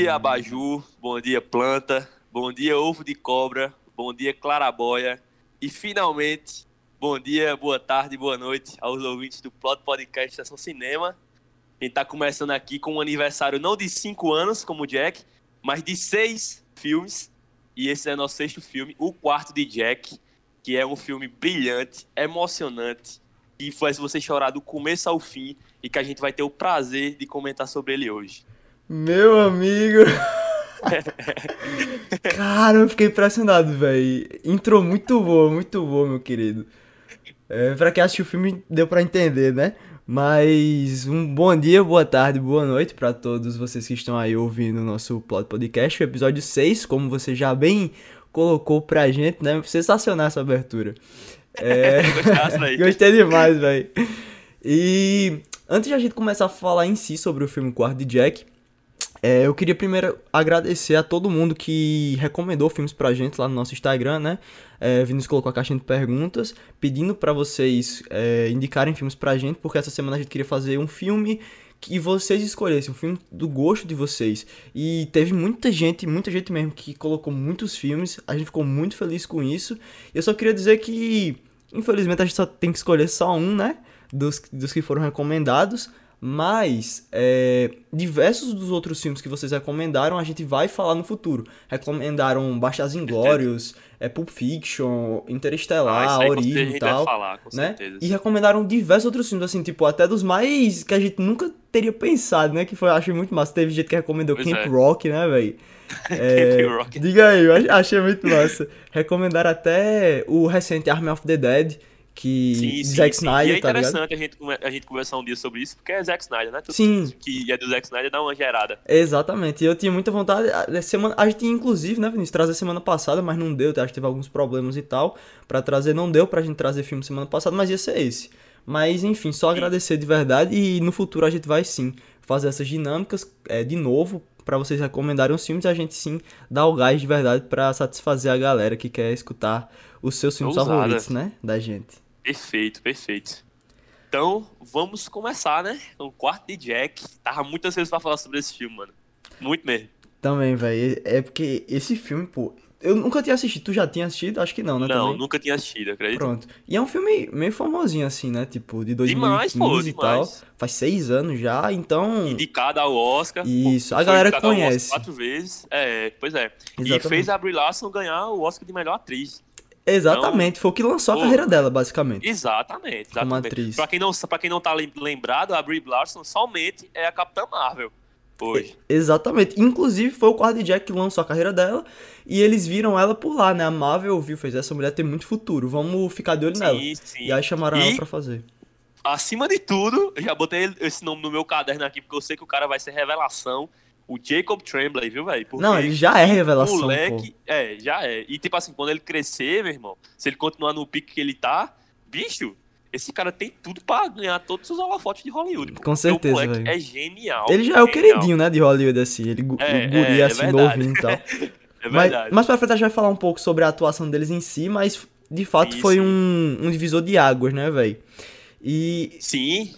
dia, abajur. Bom dia, planta. Bom dia, ovo de cobra. Bom dia, clarabóia. E finalmente, bom dia, boa tarde, boa noite aos ouvintes do Plot Podcast Sessão Cinema. A gente tá começando aqui com um aniversário não de cinco anos, como o Jack, mas de seis filmes. E esse é nosso sexto filme, O Quarto de Jack, que é um filme brilhante, emocionante, e faz você chorar do começo ao fim, e que a gente vai ter o prazer de comentar sobre ele hoje. Meu amigo. Cara, eu fiquei impressionado, velho. Entrou muito boa, muito boa, meu querido. É, pra quem assistiu o filme, deu pra entender, né? Mas um bom dia, boa tarde, boa noite para todos vocês que estão aí ouvindo o nosso Plot Podcast, o episódio 6, como você já bem colocou pra gente, né? Sensacional essa abertura. É... Gostei demais, velho. E antes de a gente começar a falar em si sobre o filme Quarto de Jack, é, eu queria primeiro agradecer a todo mundo que recomendou filmes pra gente lá no nosso Instagram, né? É, Vinícius colocou a caixinha de perguntas, pedindo para vocês é, indicarem filmes pra gente, porque essa semana a gente queria fazer um filme que vocês escolhessem, um filme do gosto de vocês. E teve muita gente, muita gente mesmo, que colocou muitos filmes, a gente ficou muito feliz com isso. Eu só queria dizer que, infelizmente, a gente só tem que escolher só um, né? Dos, dos que foram recomendados. Mas é, diversos dos outros filmes que vocês recomendaram a gente vai falar no futuro. Recomendaram Bastardos Inglórios, é, Pulp Fiction, Interestelar, ah, Origem e tal. Falar, né? E recomendaram diversos outros filmes, assim, tipo, até dos mais que a gente nunca teria pensado, né? Que foi, achei muito massa. Teve gente que recomendou pois Camp é. Rock, né, velho? É, Rock. Diga aí, eu achei muito massa. Recomendaram até o recente Army of the Dead que sim, sim, Zack Snyder, E é tá interessante a, gente, a gente conversar um dia sobre isso, porque é Zack Snyder, né? Tudo sim. Que é do Zack Snyder dá uma gerada. Exatamente. E eu tinha muita vontade. A, semana, a gente inclusive, né, Vinícius, trazer semana passada, mas não deu. Acho que teve alguns problemas e tal. para trazer, não deu pra gente trazer filme semana passada, mas ia ser esse. Mas enfim, só sim. agradecer de verdade. E no futuro a gente vai sim fazer essas dinâmicas é, de novo para vocês recomendarem os filmes e a gente sim dar o gás de verdade para satisfazer a galera que quer escutar os seus filmes Ousada. favoritos, né? Da gente. Perfeito, perfeito. Então, vamos começar, né? O quarto de Jack. Tava muito ansioso pra falar sobre esse filme, mano. Muito mesmo. Também, velho. É porque esse filme, pô. Eu nunca tinha assistido. Tu já tinha assistido? Acho que não, né? Não, também? nunca tinha assistido, acredito. Pronto. E é um filme meio famosinho, assim, né? Tipo, de 2015 demais, pô, e tal. Faz seis anos já, então. Indicado ao Oscar. Isso, a galera conhece. Quatro vezes. É, pois é. Exatamente. E fez a Brie Larson ganhar o Oscar de melhor atriz. Exatamente, então, foi o que lançou a carreira dela, basicamente. Exatamente, exatamente. Como atriz. Pra quem, não, pra quem não tá lembrado, a Brie Larson somente é a Capitã Marvel. Hoje. Exatamente. Inclusive, foi o Quarto Jack que lançou a carreira dela. E eles viram ela por lá, né? A Marvel viu, fez essa mulher tem muito futuro. Vamos ficar de olho sim, nela. Sim. E aí chamaram e, ela pra fazer. Acima de tudo, eu já botei esse nome no meu caderno aqui, porque eu sei que o cara vai ser revelação o Jacob Tremblay, viu, velho? Não, ele já é revelação. Moleque, pô. é, já é. E tipo assim, quando ele crescer, meu irmão, se ele continuar no pique que ele tá, bicho, esse cara tem tudo pra ganhar todos os holofotes de Hollywood. Com certeza. O moleque é genial. Ele já é o queridinho, né, de Hollywood, assim. Ele é, guri é, é assim, novinho e tal. é verdade. Mas, mas pra frente a gente vai falar um pouco sobre a atuação deles em si, mas de fato Isso. foi um, um divisor de águas, né, velho? E. Sim,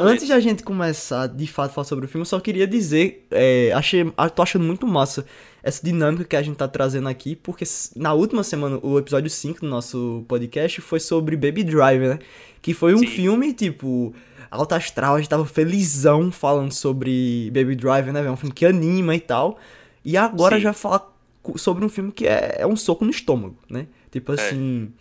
Antes de a gente começar de fato a falar sobre o filme, eu só queria dizer. É, achei, tô achando muito massa essa dinâmica que a gente tá trazendo aqui, porque na última semana, o episódio 5 do nosso podcast foi sobre Baby Driver, né? Que foi um Sim. filme, tipo, alta astral, a gente tava felizão falando sobre Baby Driver, né? É um filme que anima e tal. E agora Sim. já falar sobre um filme que é, é um soco no estômago, né? Tipo é. assim.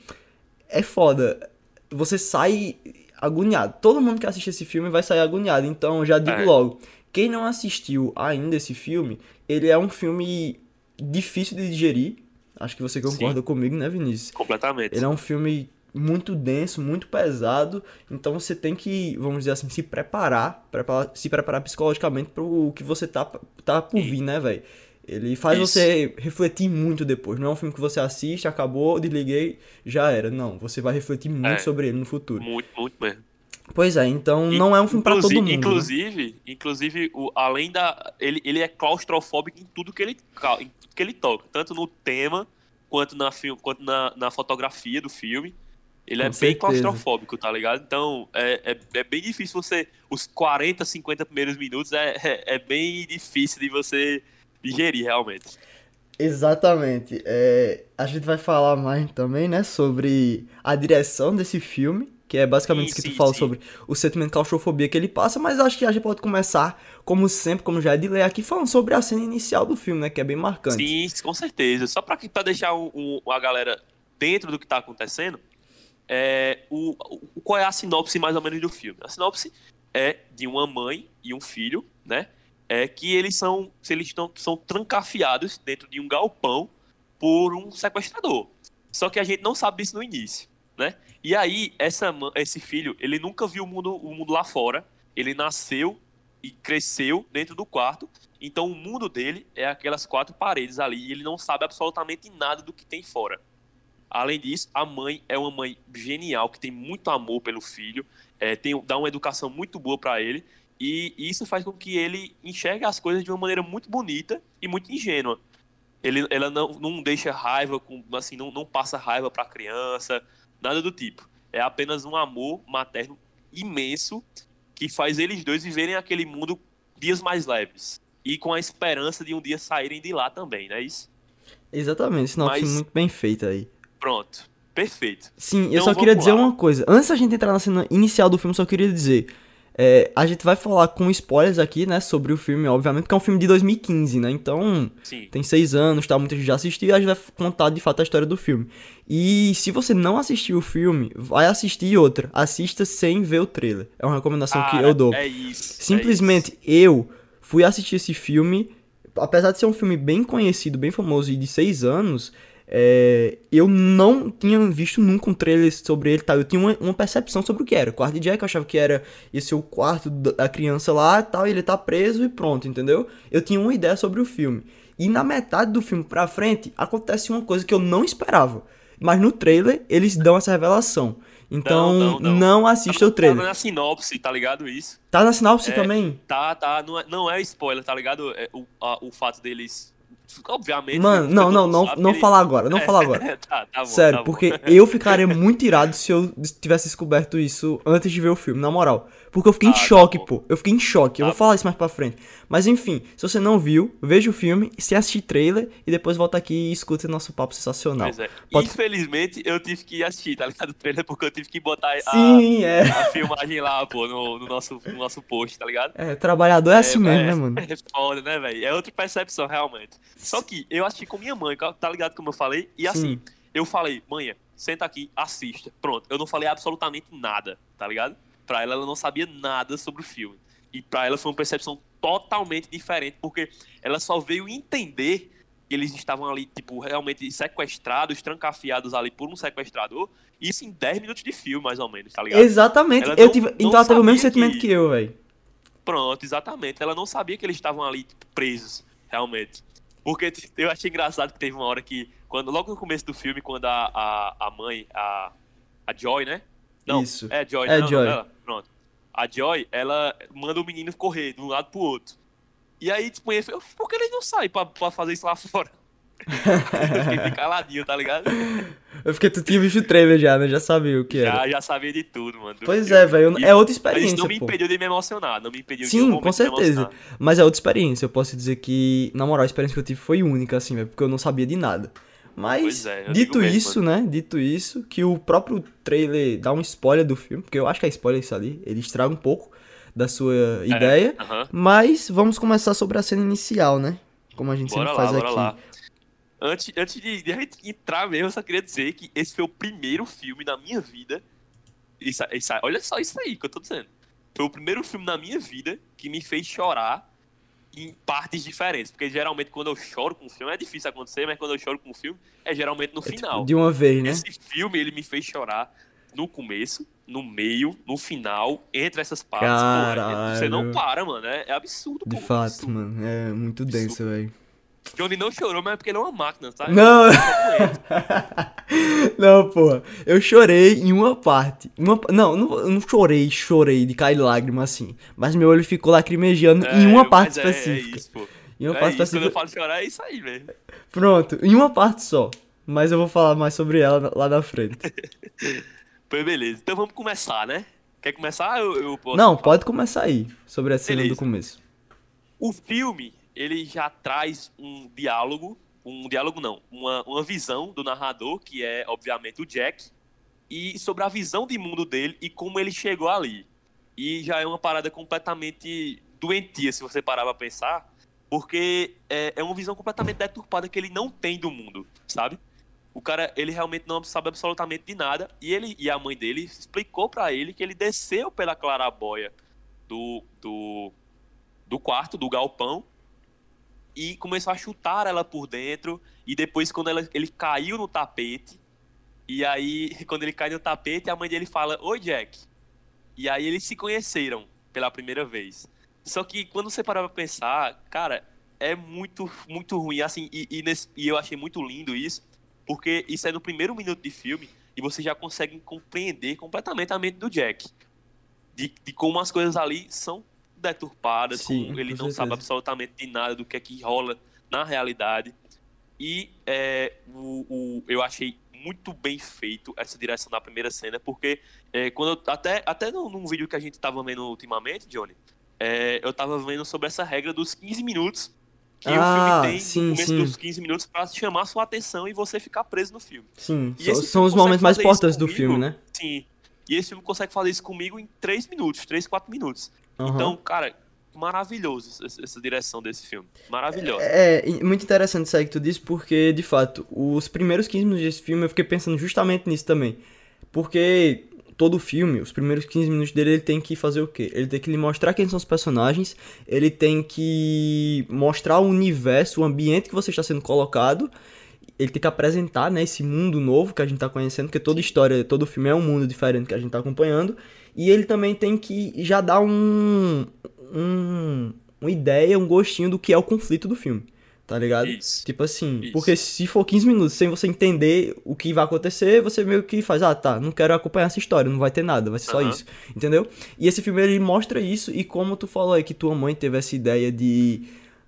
É, é foda. Você sai agoniado. Todo mundo que assiste esse filme vai sair agoniado. Então, já digo é. logo, quem não assistiu ainda esse filme, ele é um filme difícil de digerir. Acho que você concorda Sim. comigo, né, Vinícius? Completamente. Ele é um filme muito denso, muito pesado. Então você tem que, vamos dizer assim, se preparar, preparar se preparar psicologicamente para o que você tá, tá por vir, né, velho? Ele faz Isso. você refletir muito depois. Não é um filme que você assiste, acabou, desliguei, já era. Não, você vai refletir muito é, sobre ele no futuro. Muito, muito mesmo. Pois é, então e, não é um filme para todo mundo. Né? Inclusive, né? inclusive o, além da. Ele, ele é claustrofóbico em tudo que ele, em tudo que ele toca. Tanto no tema, quanto na, quanto na, na fotografia do filme. Ele Com é bem certeza. claustrofóbico, tá ligado? Então, é, é, é bem difícil você. Os 40, 50 primeiros minutos é, é, é bem difícil de você digerir, realmente. Exatamente. É, a gente vai falar mais também, né, sobre a direção desse filme, que é basicamente isso que tu fala sim. sobre o sentimento de claustrofobia que ele passa, mas acho que a gente pode começar, como sempre, como já é de ler aqui, falando sobre a cena inicial do filme, né, que é bem marcante. Sim, com certeza. Só pra, pra deixar um- um- a galera dentro do que tá acontecendo, é, o, o- qual é a sinopse mais ou menos do filme? A sinopse é de uma mãe e um filho, né? É que eles são, se eles estão, são trancafiados dentro de um galpão por um sequestrador. Só que a gente não sabe disso no início, né? E aí, essa, esse filho, ele nunca viu o mundo, o mundo lá fora. Ele nasceu e cresceu dentro do quarto. Então, o mundo dele é aquelas quatro paredes ali. E ele não sabe absolutamente nada do que tem fora. Além disso, a mãe é uma mãe genial, que tem muito amor pelo filho, é, tem, dá uma educação muito boa para ele. E isso faz com que ele enxergue as coisas de uma maneira muito bonita e muito ingênua. Ele, ela não, não deixa raiva, com, assim, não, não passa raiva para a criança, nada do tipo. É apenas um amor materno imenso que faz eles dois viverem aquele mundo dias mais leves. E com a esperança de um dia saírem de lá também, não é isso? Exatamente, sinopse Mas- muito bem feita aí. Pronto. Perfeito. Sim, eu Então, só queria dizer lá. uma coisa. Antes da gente entrar na cena inicial do filme, só queria dizer. É, a gente vai falar com spoilers aqui, né, sobre o filme, obviamente, porque é um filme de 2015, né? Então, Sim. tem seis anos, tá? Muita gente já assistiu e a gente vai contar de fato a história do filme. E se você não assistiu o filme, vai assistir outra. Assista sem ver o trailer. É uma recomendação que Cara, eu dou. É isso. é Simplesmente eu fui assistir esse filme, apesar de ser um filme bem conhecido, bem famoso e de seis anos, é, eu não tinha visto nunca um trailer sobre ele, tá? Eu tinha uma, uma percepção sobre o que era. O quarto de Jack, eu achava que era esse o quarto da criança lá e tal, e ele tá preso e pronto, entendeu? Eu tinha uma ideia sobre o filme. E na metade do filme pra frente, acontece uma coisa que eu não esperava. Mas no trailer, eles dão essa revelação. Então, Não, não, não, não. assista o Tá trailer. na sinopse, tá ligado isso? Tá na sinopse É, também? Tá, tá. Não é, não é spoiler, tá ligado? É o, a- o fato deles. Obviamente. Mano, não, não, não, sabe não ele- falar agora, não falar agora. tá, tá bom. Sério, tá porque eu ficaria muito irado se eu tivesse descoberto isso antes de ver o filme, na moral. Porque eu fiquei em Ah, tá choque, bom. pô. Eu fiquei em choque. eu Tá vou falar isso mais pra frente. Mas enfim, se você não viu, veja o filme, se assistir trailer e depois volta aqui e escuta nosso papo sensacional. Pois é. Pode- Infelizmente, eu tive que assistir, tá ligado? O trailer, porque eu tive que botar a, Sim, é. a filmagem lá, pô, no, no nosso, no nosso post, tá ligado? É, trabalhador é assim mesmo, né, mano? É foda, né, velho? É outra percepção, realmente. Só que eu assisti com minha mãe, tá ligado como eu falei? E assim, Sim. eu falei, mãe, senta aqui, assista. Pronto, eu não falei absolutamente nada, tá ligado? Pra ela, ela não sabia nada sobre o filme. E pra ela foi uma percepção totalmente diferente, porque ela só veio entender que eles estavam ali, tipo, realmente sequestrados, trancafiados ali por um sequestrador. Isso em 10 minutos de filme, mais ou menos, tá ligado? Exatamente. Ela eu não- tive, não então ela teve o mesmo sentimento que- que eu, velho. Pronto, exatamente. Ela não sabia que eles estavam ali tipo, presos, realmente. Porque t- eu achei engraçado que teve uma hora que, quando logo no começo do filme, quando a, a, a mãe, a, a Joy, né? Não, Isso. é Joy, É não, Joy. Não, ela, pronto. A Joy, ela manda o menino correr de um lado pro outro. E aí, tipo, ele falou, por que eles não saem pra, pra fazer isso lá fora? eu fiquei caladinho, tá ligado? Eu fiquei, tu tinha visto o trailer já, né? Já sabia o que era. Já, já sabia de tudo, mano. Pois é, velho. É outra Mas isso experiência, não me impediu de me emocionar, não me impediu de Sim, com certeza. Mas é outra experiência. Eu posso dizer que, na moral, a experiência que eu tive foi única, assim, velho, porque eu não sabia de nada. Mas, é, dito mesmo, isso, né? Dito isso, que o próprio trailer dá um spoiler do filme, porque eu acho que é spoiler isso ali, ele estraga um pouco da sua É, ideia. aham. Mas vamos começar sobre a cena inicial, né? Como a gente Bora sempre lá, faz aqui. lá. Antes, antes de, de entrar mesmo, eu só queria dizer que esse foi o primeiro filme na minha vida. Isso, isso, olha só isso aí que eu tô dizendo. Foi o primeiro filme na minha vida que me fez chorar em partes diferentes. Porque geralmente quando eu choro com um filme é difícil acontecer, mas quando eu choro com um filme é geralmente no É, tipo, final. de uma vez, né? Esse filme ele me fez chorar no começo, no meio, no final, entre essas partes. Pô, você não Caralho. para, mano. É, é absurdo, De fato, absurdo. mano. É muito denso, velho. Johnny não chorou, mas é porque ele é uma máquina, tá? Não, é. não, porra. Eu chorei em uma parte. Uma, não, não, eu não chorei, chorei de cair lágrima assim. Mas meu olho ficou lacrimejando em uma É, parte mas é- específica. É, isso, pô. em uma É parte isso, quando eu específica. falo chorar, é isso aí, velho. Pronto, em uma parte só. Mas eu vou falar mais sobre ela lá na frente. Pois beleza. Então vamos começar, né? Quer começar? Eu, eu posso Não, falar? pode começar aí, sobre a cena Beleza. do começo. O filme, ele já traz um diálogo, um diálogo não, uma, uma visão do narrador, que é, obviamente, o Jack, e sobre a visão de mundo dele e como ele chegou ali. E já é uma parada completamente doentia, se você parar pra pensar, porque é, é uma visão completamente deturpada que ele não tem do mundo, sabe? O cara, ele realmente não sabe absolutamente de nada, e ele e a mãe dele explicou pra ele que ele desceu pela clarabóia do, do, do quarto, do galpão, e começou a chutar ela por dentro. E depois, quando ela- ele caiu no tapete, e aí, quando ele cai no tapete, a mãe dele fala: Oi, Jack. E aí eles se conheceram pela primeira vez. Só que quando você parar pra pensar, cara, é muito, muito ruim. Assim, e, e nesse- e eu achei muito lindo isso, porque isso é no primeiro minuto de filme e você já consegue compreender completamente a mente do Jack. De, de como as coisas ali são deturpadas, Sim, ele não certeza. sabe absolutamente de nada do que é que rola na realidade. E é, o, o- eu achei muito bem feito essa direção da primeira cena, porque é, quando eu- até, até num, num vídeo que a gente tava vendo ultimamente, Johnny, é, eu tava vendo sobre essa regra dos 15 minutos que Ah, o filme tem sim, começo sim. dos 15 minutos pra chamar sua atenção e você ficar preso no filme. Sim, E são os momentos mais importantes do filme, né? Sim. E esse filme consegue fazer isso comigo em 3 minutos, 3, 4 minutos. Aham. Então, cara, maravilhoso essa, direção desse filme. Maravilhosa. É, e muito interessante isso aí que tu disse, porque, de fato, os primeiros 15 minutos desse filme eu fiquei pensando justamente nisso também. Porque todo filme, os primeiros 15 minutos dele, ele tem que fazer o quê? Ele tem que lhe mostrar quem são os personagens, ele tem que mostrar o universo, o ambiente que você está sendo colocado, ele tem que apresentar, né, esse mundo novo que a gente tá conhecendo, porque toda história, todo filme é um mundo diferente que a gente tá acompanhando, e ele também tem que já dar um, um uma ideia, um gostinho do que é o conflito do filme, tá ligado? Isso. Tipo assim, Isso. porque se for 15 minutos sem você entender o que vai acontecer, você meio que faz, ah, tá, não quero acompanhar essa história, não vai ter nada, vai ser só isso, entendeu? E esse filme ele mostra isso, e como tu falou aí que tua mãe teve essa ideia de,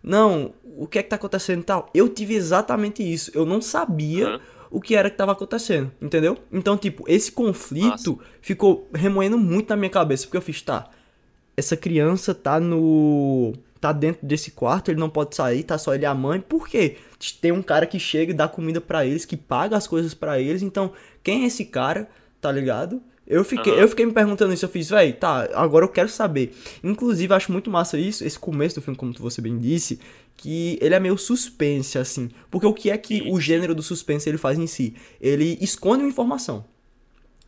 não, o que é que tá acontecendo e tal, eu tive exatamente isso, eu não sabia Aham. o que era que tava acontecendo, entendeu? Então, tipo, esse conflito ficou remoendo muito na minha cabeça, porque eu fiz, tá, essa criança tá no. tá dentro desse quarto, ele não pode sair, tá só ele e a mãe. Por quê? Tem um cara que chega e dá comida pra eles, que paga as coisas pra eles. Então, quem é esse cara? Tá ligado? Eu fiquei, Aham. eu fiquei me perguntando isso, eu fiz, véi, tá, agora eu quero saber. Inclusive, acho muito massa isso, esse começo do filme, como você bem disse, que ele é meio suspense, assim. Porque o que é que Sim. o gênero do suspense ele faz em si? Ele esconde uma informação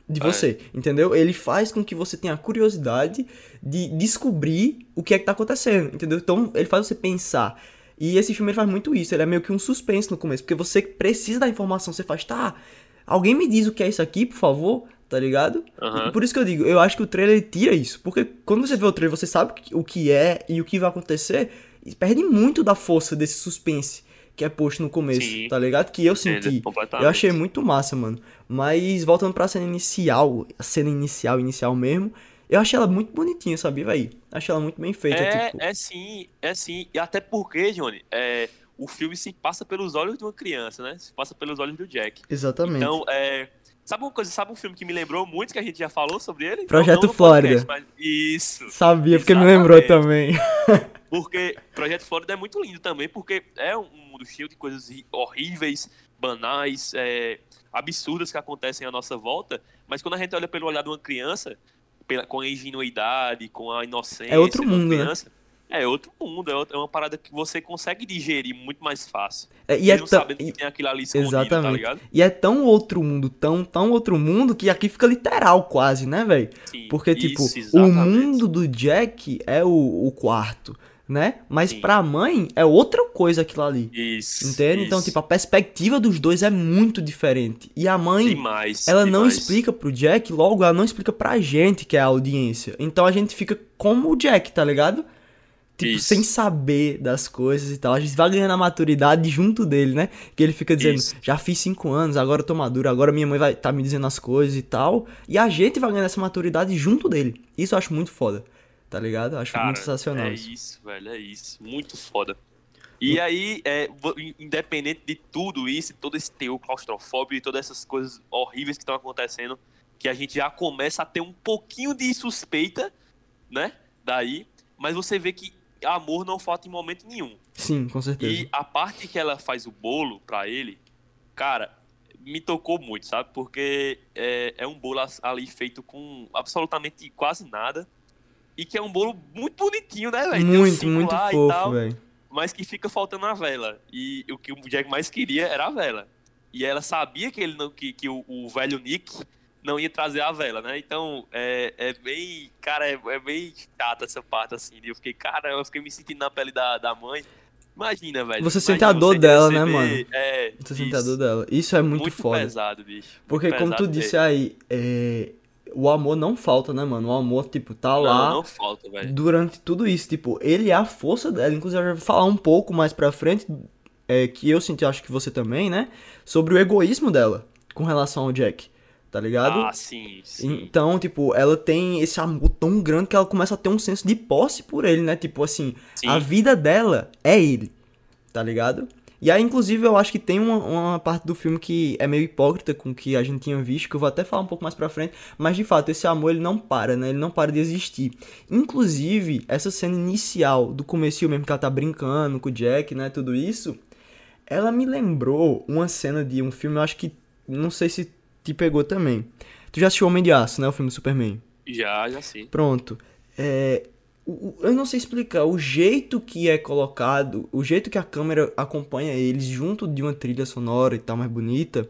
de É. você, entendeu? Ele faz com que você tenha a curiosidade de descobrir o que é que tá acontecendo, entendeu? Então, ele faz você pensar. E esse filme ele faz muito isso, ele é meio que um suspense no começo, porque você precisa da informação, você faz, tá, alguém me diz o que é isso aqui, por favor, tá ligado? E por isso que eu digo, eu acho que o trailer tira isso, porque quando você vê o trailer, você sabe o que é e o que vai acontecer, e perde muito da força desse suspense que é posto no começo, Sim. tá ligado? Que eu senti. Eu achei muito massa, mano. Mas voltando pra cena inicial, a cena inicial, inicial mesmo, eu achei ela muito bonitinha, sabia, véi? Achei ela muito bem feita, É, tipo. é sim, é sim. E até porque, Johnny, é, o filme se passa pelos olhos de uma criança, né? Se passa pelos olhos do Jack. Exatamente. Então, é. Sabe uma coisa, sabe um filme que me lembrou muito, que a gente já falou sobre ele? Projeto não Flórida. podcast, mas- Isso. Sabia, porque me lembrou exatamente. também. Porque Projeto Flórida é muito lindo também, porque é um mundo cheio de coisas horríveis, banais, é, absurdas que acontecem à nossa volta, mas quando a gente olha pelo olhar de uma criança, pela- com a ingenuidade, com a inocência É outro de uma mundo, né? Criança, é outro mundo, é é uma parada que você consegue digerir muito mais fácil. É, e é não tão- sabendo que tem aquilo ali escondido, tá Exatamente. ligado? E é tão outro mundo, tão, tão outro mundo, que aqui fica literal quase, né, velho? Sim, Porque, tipo, isso, o exatamente. mundo do Jack é o, o quarto, né? Mas Sim. pra mãe é outra coisa aquilo ali. Isso. Entende? Então, isso. tipo, a perspectiva dos dois é muito diferente. E a mãe, demais. ela não demais. explica pro Jack, logo ela não explica pra gente, que é a audiência. Então a gente fica como o Jack, tá ligado? Tipo, Isso. sem saber das coisas e tal. A gente vai ganhando a maturidade junto dele, né? Que ele fica dizendo, Isso. já fiz cinco anos, agora eu tô maduro, agora minha mãe vai tá me dizendo as coisas e tal. E a gente vai ganhando essa maturidade junto dele. Isso eu acho muito foda. Tá ligado? Eu acho Cara, muito sensacional. É isso. isso, velho, é isso. Muito foda. E aí, é, independente de tudo isso, todo esse teor claustrofóbico e todas essas coisas horríveis que estão acontecendo, que a gente já começa a ter um pouquinho de suspeita, né? Daí, mas você vê que amor não falta em momento nenhum. Sim, com certeza. E a parte que ela faz o bolo pra ele, cara, me tocou muito, sabe? Porque é, é um bolo ali feito com absolutamente quase nada. E que é um bolo muito bonitinho, né, velho? Muito, um muito fofo, velho. Mas que fica faltando a vela. E o que o Jack mais queria era a vela. E ela sabia que ele não que, que o, o velho Nick não ia trazer a vela, né? Então, é, é bem. Cara, é, é bem chata essa parte, assim. Eu fiquei, cara, eu fiquei me sentindo na pele da, da mãe. Imagina, velho. Você sente a dor dela, né, mano? É, você sente a dor dela. Isso é muito, muito foda. pesado, bicho. Porque, como tu disse mesmo. aí, é... o amor não falta, né, mano? O amor, tipo, tá Não, lá não falta, velho. durante tudo isso. Tipo, ele é a força dela. Inclusive, eu já vou falar um pouco mais pra frente, é, que eu senti, acho que você também, né? Sobre o egoísmo dela com relação ao Jack. Tá ligado? Ah, sim, sim. Então, tipo, ela tem esse amor tão grande que ela começa a ter um senso de posse por ele, né? Tipo assim, Sim. a vida dela é ele, tá ligado? E aí, inclusive, eu acho que tem uma, uma parte do filme que é meio hipócrita com o que a gente tinha visto, que eu vou até falar um pouco mais pra frente, mas de fato, esse amor ele não para, né? Ele não para de existir. Inclusive, essa cena inicial do começo mesmo que ela tá brincando com o Jack, né? Tudo isso, ela me lembrou uma cena de um filme, eu acho que, não sei se te pegou também. Tu já assistiu Homem de Aço, né? O filme do Superman. Já, já sim. Pronto. É, eu não sei explicar. O jeito que é colocado, o jeito que a câmera acompanha eles junto de uma trilha sonora e tal mais bonita,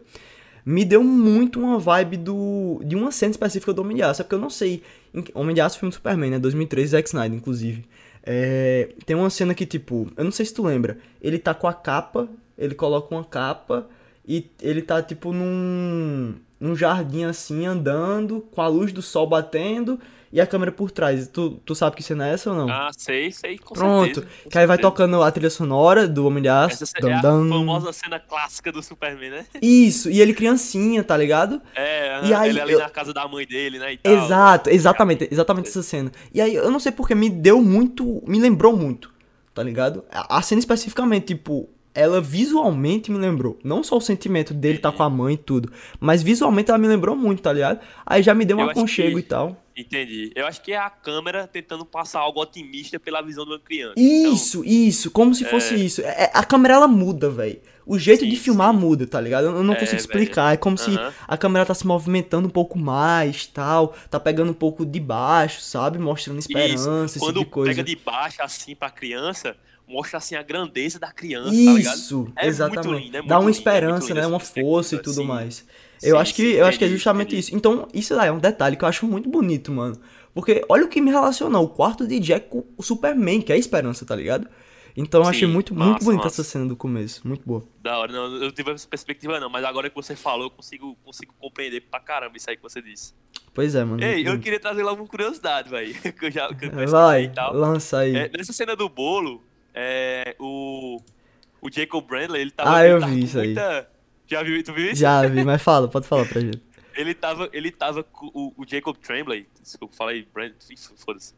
me deu muito uma vibe do de uma cena específica do Homem de Aço. É porque eu não sei. em- Homem de Aço filme do Superman, né? 2003, Zack Snyder, inclusive. É, tem uma cena que, tipo, eu não sei se tu lembra. Ele tá com a capa, ele coloca uma capa e ele tá, tipo, num, num jardim assim, andando, com a luz do sol batendo e a câmera por trás. Tu, tu sabe que cena é essa ou não? Ah, sei, sei, com Pronto. certeza. com Que aí vai tocando a trilha sonora do Homem de Aço. Essa é a famosa cena clássica do Superman, né? Isso, e ele criancinha, tá ligado? É, E aí ele ali eu- na casa da mãe dele, né? Exato, exatamente, exatamente essa cena. E aí, eu não sei porque me deu muito, me lembrou muito, tá ligado? A cena especificamente, tipo, ela visualmente me lembrou. Não só o sentimento dele tá com a mãe e tudo, mas visualmente ela me lembrou muito, tá ligado? Aí já me deu um Eu aconchego que- e tal. Entendi. Eu acho que é a câmera tentando passar algo otimista pela visão de uma criança. Então, Isso, isso, como se fosse isso. É, a câmera ela muda, velho. O jeito Sim, de filmar sim. muda, tá ligado? Eu não É, consigo explicar. É como se Aham. a câmera tá se movimentando um pouco mais, tal. Tá pegando um pouco de baixo, sabe? Mostrando esperança, esse Quando tipo de coisa. pega de baixo assim pra criança, mostra assim a grandeza da criança, tá ligado? Isso, É muito exatamente. lindo, é muito Dá uma lindo, é muito esperança, lindo né? Uma força e tudo sim. mais. Eu Sim, acho que sim, eu acho que é entendi, justamente entendi. isso. Então, isso daí é um detalhe que eu acho muito bonito, mano. Porque olha o que me relaciona, o quarto de Jack com o Superman, que é a esperança, tá ligado? Então eu achei Sim, muito, muito bonita essa cena do começo. Muito boa. Da hora, não, eu não tive essa perspectiva não, mas agora que você falou, eu consigo, consigo compreender pra caramba isso aí que você disse. Pois é, mano. Ei, muito eu queria trazer logo uma curiosidade, velho, que eu já que eu Vai, e tal. lança aí. É, nessa cena do bolo, é, o, o Jacob Brandley, ele tava, Ah, eu tava vi isso aí. muita... Já viu, tu viu isso? Já vi, mas fala, pode falar pra gente. Ele tava, ele tava com o, o Jacob Tremblay, desculpa, falei Brand, ih, foda-se.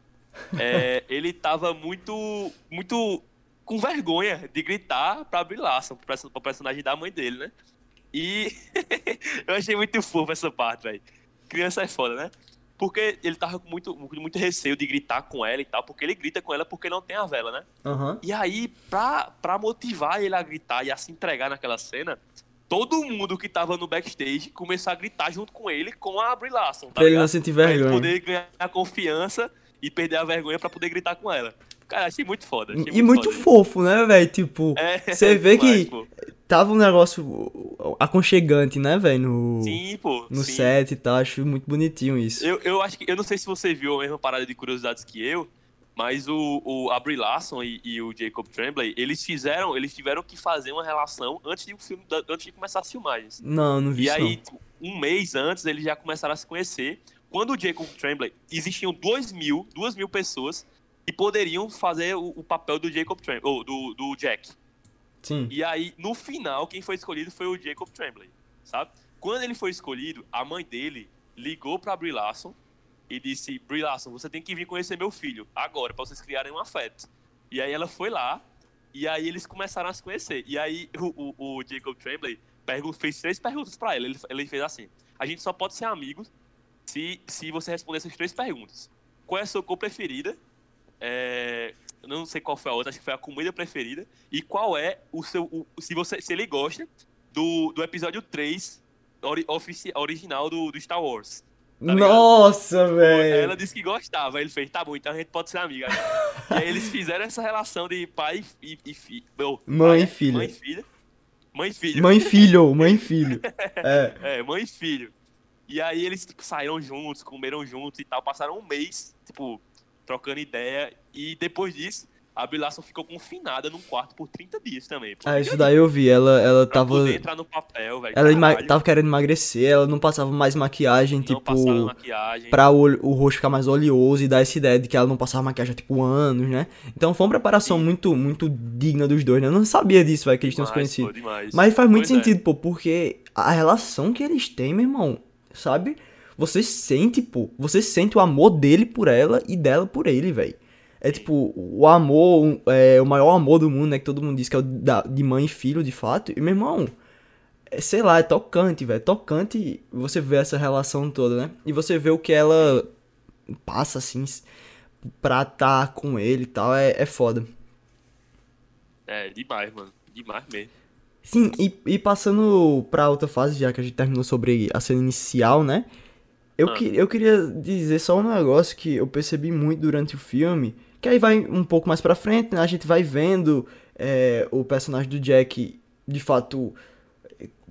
É, ele tava muito, muito com vergonha de gritar pra Brie Larson, pro perso- pro personagem da mãe dele, né? E eu achei muito fofo essa parte, velho. Criança é foda, né? Porque ele tava com muito, muito receio de gritar com ela e tal, porque ele grita com ela porque não tem a vela, né? Aham. E aí, pra, pra motivar ele a gritar e a se entregar naquela cena, todo mundo que tava no backstage começou a gritar junto com ele com a Brie Larson, tá Pra ele não sentir Pra ele vergonha. poder ganhar confiança e perder a vergonha pra poder gritar com ela. Cara, achei muito foda. achei E muito foda. fofo, né, velho? Tipo, É, você vê que pô. Tava um negócio aconchegante, né, velho? No, Sim, pô. no sim. set e tal. Acho muito bonitinho isso. Eu, eu acho que. Eu não sei se você viu a mesma parada de curiosidades que eu, mas o, o a Brie Larson e, e o Jacob Tremblay, eles fizeram. Eles tiveram que fazer uma relação antes de, o filme, antes de começar as filmagens. Não, não vi E isso aí, não. tipo, um mês antes, eles já começaram a se conhecer. Quando o Jacob Tremblay, existiam duas mil, duas mil pessoas que poderiam fazer o, o papel do Jacob Tremblay, ou do, do Jack. Sim. E aí, no final, quem foi escolhido foi o Jacob Tremblay, sabe? Quando ele foi escolhido, a mãe dele ligou pra Brie Larson e disse, Brie Larson, você tem que vir conhecer meu filho, agora, pra vocês criarem um afeto. E aí ela foi lá, e aí eles começaram a se conhecer. E aí o, o, o Jacob Tremblay fez três perguntas pra ela. Ele, ele fez assim, a gente só pode ser amigos se, se você responder essas três perguntas. Qual é a sua cor preferida? É, eu não sei qual foi a outra, acho que foi a comida preferida. E qual é o seu. O, se, você, se ele gosta do, do episódio 3 ori, ofici, original do, do Star Wars. Tá Nossa, velho. Ela disse que gostava. Ele fez, tá bom, então a gente pode ser amiga. e aí eles fizeram essa relação de pai e, e filho. Mãe e filho. Mãe e filha. Mãe e filho. Mãe e filho, mãe e filho. É. é, mãe e filho. E aí eles, tipo, saíram juntos, comeram juntos e tal. Passaram um mês, tipo, trocando ideia. E depois disso, a Brie Larson ficou confinada num quarto por 30 dias também. Ah, isso daí eu vi. Ela, ela pra tava. entrar no papel, velho. Ela Caralho, tava querendo emagrecer, ela não passava mais maquiagem, não tipo. maquiagem. Pra o, o rosto ficar mais oleoso e dar essa ideia de que ela não passava maquiagem há tipo anos, né? Então foi uma preparação Sim. muito, muito digna dos dois, né? Eu não sabia disso, velho, que eles tinham se conhecido. pô. Mas faz muito Pois é. sentido, pô, porque a relação que eles têm, meu irmão, sabe? Você sente, pô, você sente o amor dele por ela e dela por ele, velho. É tipo, o amor, é, o maior amor do mundo, né? Que todo mundo diz que é o da- de mãe e filho, de fato. E, meu irmão, é, sei lá, é tocante, velho. É tocante você ver essa relação toda, né? E você vê o que ela passa, assim, pra estar com ele e tal. É, é foda. É, demais, mano. Demais mesmo. Sim, e, e passando pra outra fase, já que a gente terminou sobre a cena inicial, né? Eu, Ah. que, eu queria dizer só um negócio que eu percebi muito durante o filme, que aí vai um pouco mais pra frente, né? A gente vai vendo é, o personagem do Jack, de fato,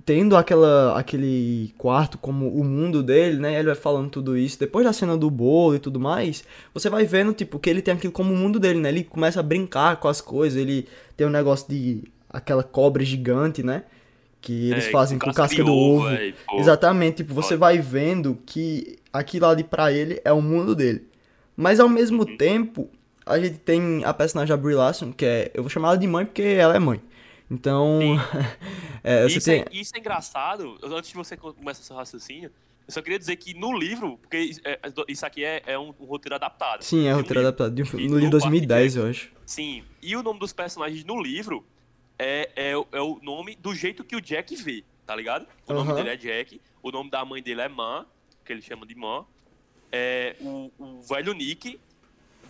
tendo aquela, aquele quarto como o mundo dele, né? Ele vai falando tudo isso. Depois da cena do bolo e tudo mais, você vai vendo, tipo, que ele tem aquilo como o mundo dele, né? Ele começa a brincar com as coisas, ele tem um negócio de aquela cobra gigante, né? Que eles É, fazem com casca, do ovo. véi, pô. Exatamente, tipo, você vai vendo que aquilo ali pra ele é o mundo dele. Mas ao mesmo Uhum. tempo, a gente tem a personagem da Brie Larson, que é, eu vou chamar ela de mãe porque ela é mãe. Então, é, Isso, tem é, isso é engraçado. Antes de você começar seu raciocínio, eu só queria dizer que no livro, porque isso- é, isso aqui é, é um, um roteiro adaptado. Sim, é de um roteiro adaptado de um no do livro Park 2010, Jackson. eu acho. Sim. E o nome dos personagens no livro é, é, o- é o nome do jeito que o Jack vê, tá ligado? O nome Aham. dele é Jack, o nome da mãe dele é Man, que ele chama de Man. É, o, o velho Nick,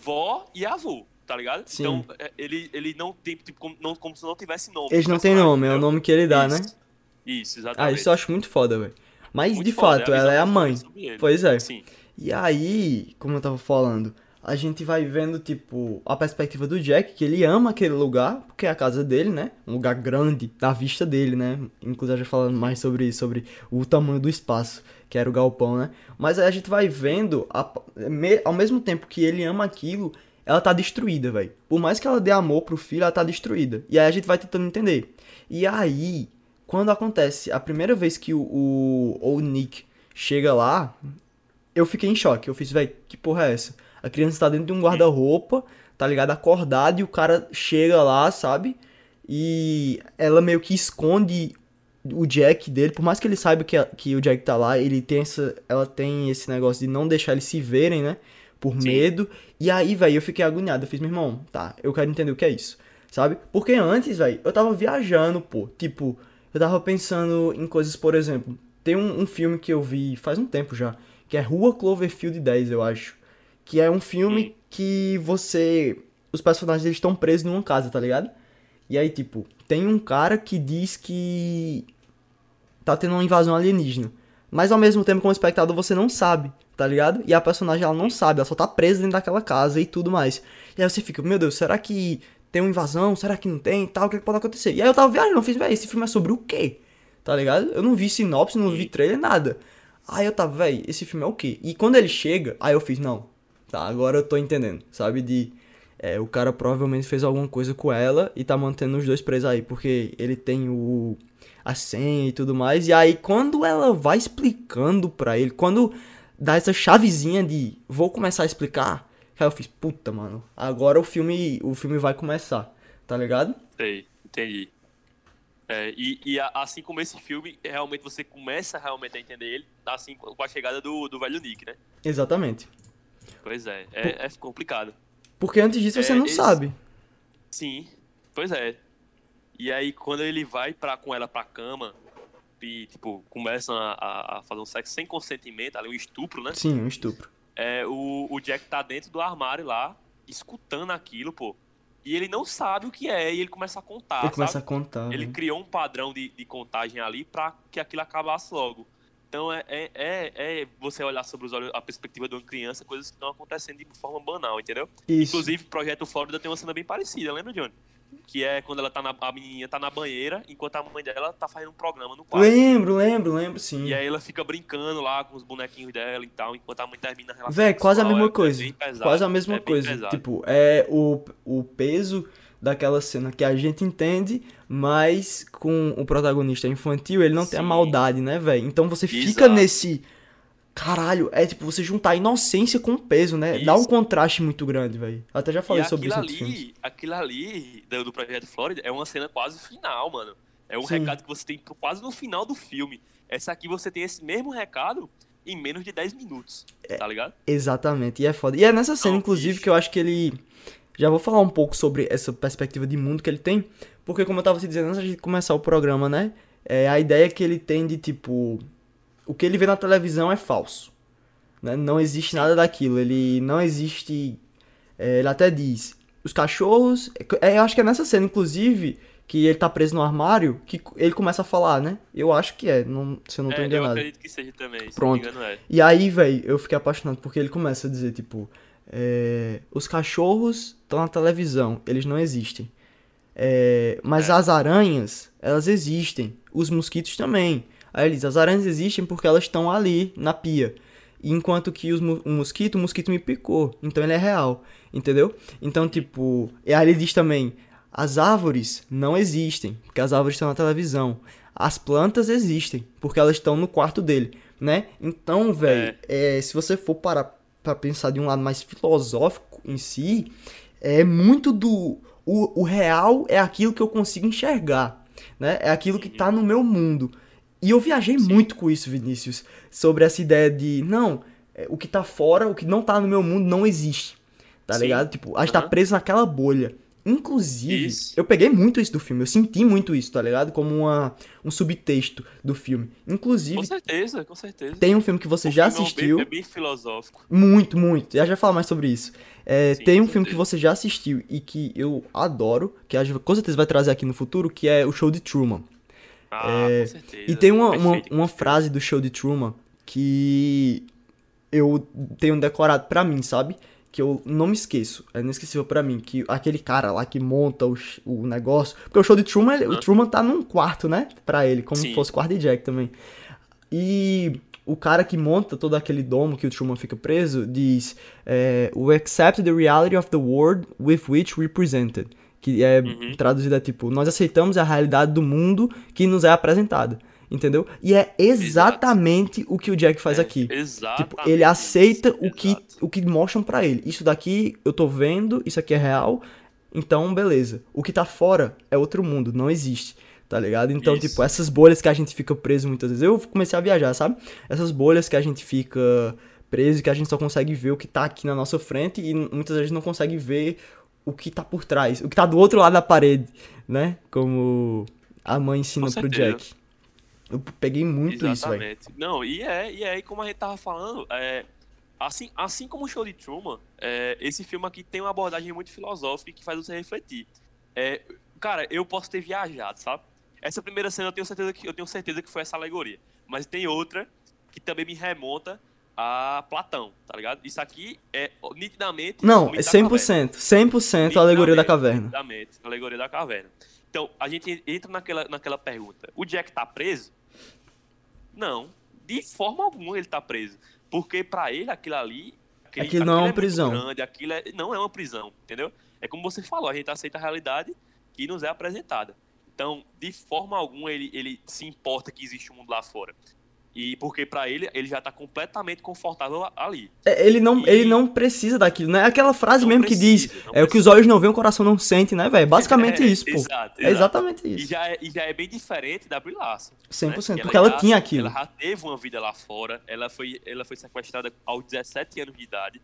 vó e avô, tá ligado? Sim. Então, é, ele, ele não tem, tipo, como, não, como se não tivesse nome. Eles não têm nome, é o nome que ele dá, né? Isso. Isso, Ah, exatamente. isso eu acho muito foda, velho. Mas, Muito de foda, fato, a ela é a mãe. Pois é. Sim. E aí, como eu tava falando, a gente vai vendo, tipo, a perspectiva do Jack, que ele ama aquele lugar, porque é a casa dele, né? Um lugar grande, da vista dele, né? Inclusive, já falando mais sobre sobre o tamanho do espaço, que era o galpão, né? Mas aí a gente vai vendo, a- ao mesmo tempo que ele ama aquilo, ela tá destruída, velho. Por mais que ela dê amor pro filho, ela tá destruída. E aí a gente vai tentando entender. E aí, quando acontece a primeira vez que o, o, o Nick chega lá, eu fiquei em choque. Eu fiz, velho, que porra é essa? A criança tá dentro de um guarda-roupa, tá ligado? Acordada e o cara chega lá, sabe? E ela meio que esconde o Jack dele, por mais que ele saiba que, a- que o Jack tá lá, ele tem essa, ela tem esse negócio de não deixar eles se verem, né? Por Sim. medo. E aí, velho, eu fiquei agoniado. Eu fiz, meu irmão, tá, eu quero entender o que é isso, sabe? Porque antes, velho, eu tava viajando, pô. Tipo, eu tava pensando em coisas, por exemplo, tem um, um filme que eu vi faz um tempo já, que é Rua Cloverfield 10, eu acho. Que é um filme Hum. que você. Os personagens eles estão presos numa casa, tá ligado? E aí, tipo, tem um cara que diz que tá tendo uma invasão alienígena. Mas ao mesmo tempo, como espectador, você não sabe, tá ligado? E a personagem, ela não sabe, ela só tá presa dentro daquela casa e tudo mais. E aí você fica, meu Deus, será que tem uma invasão? Será que não tem? Tal, o que, que pode acontecer? E aí eu tava viajando, eu fiz, velho, esse filme é sobre o quê? Tá ligado? Eu não vi sinopse, não vi trailer, nada. Aí eu tava, velho, esse filme é o quê? E quando ele chega, aí eu fiz, não, tá, agora eu tô entendendo, sabe? De. É, o cara provavelmente fez alguma coisa com ela e tá mantendo os dois presos aí, porque ele tem o. a senha e tudo mais. E aí, quando ela vai explicando pra ele, quando dá essa chavezinha de vou começar a explicar, aí eu fiz, puta, mano, agora o filme. O filme vai começar, tá ligado? Sei, entendi. É, e, e assim como esse filme, realmente você começa realmente a entender ele, assim com a chegada do, do velho Nick, né? Exatamente. Pois é, é, é complicado. Porque antes disso você É, não esse- sabe. Sim, pois é. E aí quando ele vai pra, com ela pra cama, e, tipo, começam a, a fazer um sexo sem consentimento, ali um estupro, né? Sim, um estupro. É, o, o Jack tá dentro do armário lá, escutando aquilo, pô. E ele não sabe o que é, e ele começa a contar. Ele começa sabe? a contar. Ele né? criou um padrão de, de contagem ali pra que aquilo acabasse logo. Então é, é, é, é você olhar sobre os olhos, a perspectiva de uma criança, coisas que estão acontecendo de forma banal, entendeu? Isso. Inclusive, o Projeto Flórida tem uma cena bem parecida, lembra, Johnny? Que é quando ela tá na, a menininha tá na banheira, enquanto a mãe dela tá fazendo um programa no quarto. Lembro, lembro, lembro, sim. E aí ela fica brincando lá com os bonequinhos dela e tal, enquanto a mãe termina a relação Véi, quase a mesma é- coisa. pesado, quase a mesma é coisa. pesado. Tipo, é o, o peso daquela cena que a gente entende, mas com o protagonista infantil, ele não tem a Sim. maldade, né, velho? Então você fica Exato. nesse. Caralho, é tipo você juntar a inocência com o peso, né? Dá um Isso. contraste muito grande, velho. Até já falei e sobre isso ali, filmes. aquilo ali do, do Projeto Flórida é uma cena quase final, mano. É um Sim. recado que você tem quase no final do filme. Essa aqui você tem esse mesmo recado em menos de 10 minutos, É. tá ligado? Exatamente, e é foda. E é nessa cena, Não, inclusive, bicho. que eu acho que ele. Já vou falar um pouco sobre essa perspectiva de mundo que ele tem. Porque, como eu tava te dizendo antes de começar o programa, né? É a ideia que ele tem de tipo. O que ele vê na televisão é falso. Né? Não existe nada daquilo. Ele não existe. é, ele até diz. Os cachorros. é, eu acho que é nessa cena, inclusive, que ele tá preso no armário, que ele começa a falar, né? Eu acho que é, não, se eu não tô é, eu enganado. acredito que seja também, Pronto. engano é. E aí, velho, eu fiquei apaixonado porque ele começa a dizer, tipo, é, os cachorros estão na televisão, eles não existem. É, mas É. as aranhas, elas existem. Os mosquitos também. Aí ele diz, as aranhas existem porque elas estão ali, na pia. Enquanto que os, o mosquito, o mosquito me picou. Então ele é real. Entendeu? Então, tipo. E aí ele diz também: as árvores não existem, porque as árvores estão na televisão. As plantas existem, porque elas estão no quarto dele, né? Então, velho, é, se você for parar pra pensar de um lado mais filosófico em si, é muito do. O, o real é aquilo que eu consigo enxergar, né? É aquilo que tá no meu mundo. E eu viajei muito com isso, Vinícius, sobre essa ideia de, não, é, o que tá fora, o que não tá no meu mundo não existe. Tá Sim. ligado? Tipo, a gente tá Aham. preso naquela bolha. Inclusive, Isso. eu peguei muito isso do filme, eu senti muito isso, tá ligado? Como uma, um subtexto do filme. Inclusive, Com certeza, com certeza. tem um filme que você O já é assistiu. Bem, é bem filosófico. Muito, muito. Já já falar mais sobre isso. É, Sim, tem um filme que você já assistiu e que eu adoro, que a gente com certeza vai trazer aqui no futuro, que é o Show de Truman. Ah, É, com certeza. E tem uma, uma, uma frase do Show de Truman que eu tenho decorado pra mim, sabe? Que eu não me esqueço. É inesquecível pra mim. Que aquele cara lá que monta o, o negócio. Porque o show de Truman, ele- o Aham. Truman tá num quarto, né? Pra ele, como se Sim. fosse quarto de Jack também. E o cara que monta todo aquele domo que o Truman fica preso diz: é, We accept the reality of the world with which we presented. Que é Uhum. traduzido é tipo: Nós aceitamos a realidade do mundo que nos é apresentada. Entendeu? E é exatamente o que o Jack faz É, aqui. Exatamente. Tipo, ele aceita o que, exato. o que mostram pra ele. Isso daqui eu tô vendo, isso aqui é real, então beleza. O que tá fora é outro mundo, não existe, tá ligado? Então, Isso. tipo, essas bolhas que a gente fica preso muitas vezes. Eu comecei a viajar, sabe? Essas bolhas que a gente fica preso e que a gente só consegue ver o que tá aqui na nossa frente e muitas vezes não consegue ver o que tá por trás, o que tá do outro lado da parede, né? Como a mãe ensina pro. Jack. Eu peguei muito isso, velho. Exatamente. Não, e é, e é aí como a gente tava falando, é, assim, assim como o show de Truman, é, esse filme aqui tem uma abordagem muito filosófica que faz você refletir. É, cara, eu posso ter viajado, sabe? Essa primeira cena eu tenho certeza que eu tenho certeza que foi essa alegoria, mas tem outra que também me remonta a Platão, tá ligado? Isso aqui é nitidamente Não, é da caverna. 100%. 100% a alegoria da caverna. Nitidamente, a alegoria da caverna. Então, a gente entra naquela, naquela pergunta. O Jack tá preso? Não. De forma alguma ele tá preso. Porque pra ele, aquilo ali... aquele- Aquilo não é uma muito prisão. grande, aquilo é- não é uma prisão, entendeu? É como você falou, a gente aceita a realidade que nos é apresentada. Então, de forma alguma ele, ele se importa que existe um mundo lá fora. E porque pra ele, ele já tá completamente confortável ali. É, Ele não, E- ele não precisa daquilo, né? Aquela frase Não mesmo que diz, precisa, é o que os olhos não veem, o coração não sente, né, velho? Basicamente É, isso, pô. Exato, É exatamente E isso. já é, e já é bem diferente da Brie Larson. 100%, né? Que porque ela já- tinha aquilo. Ela já teve uma vida lá fora. Ela foi, ela foi sequestrada aos 17 anos de idade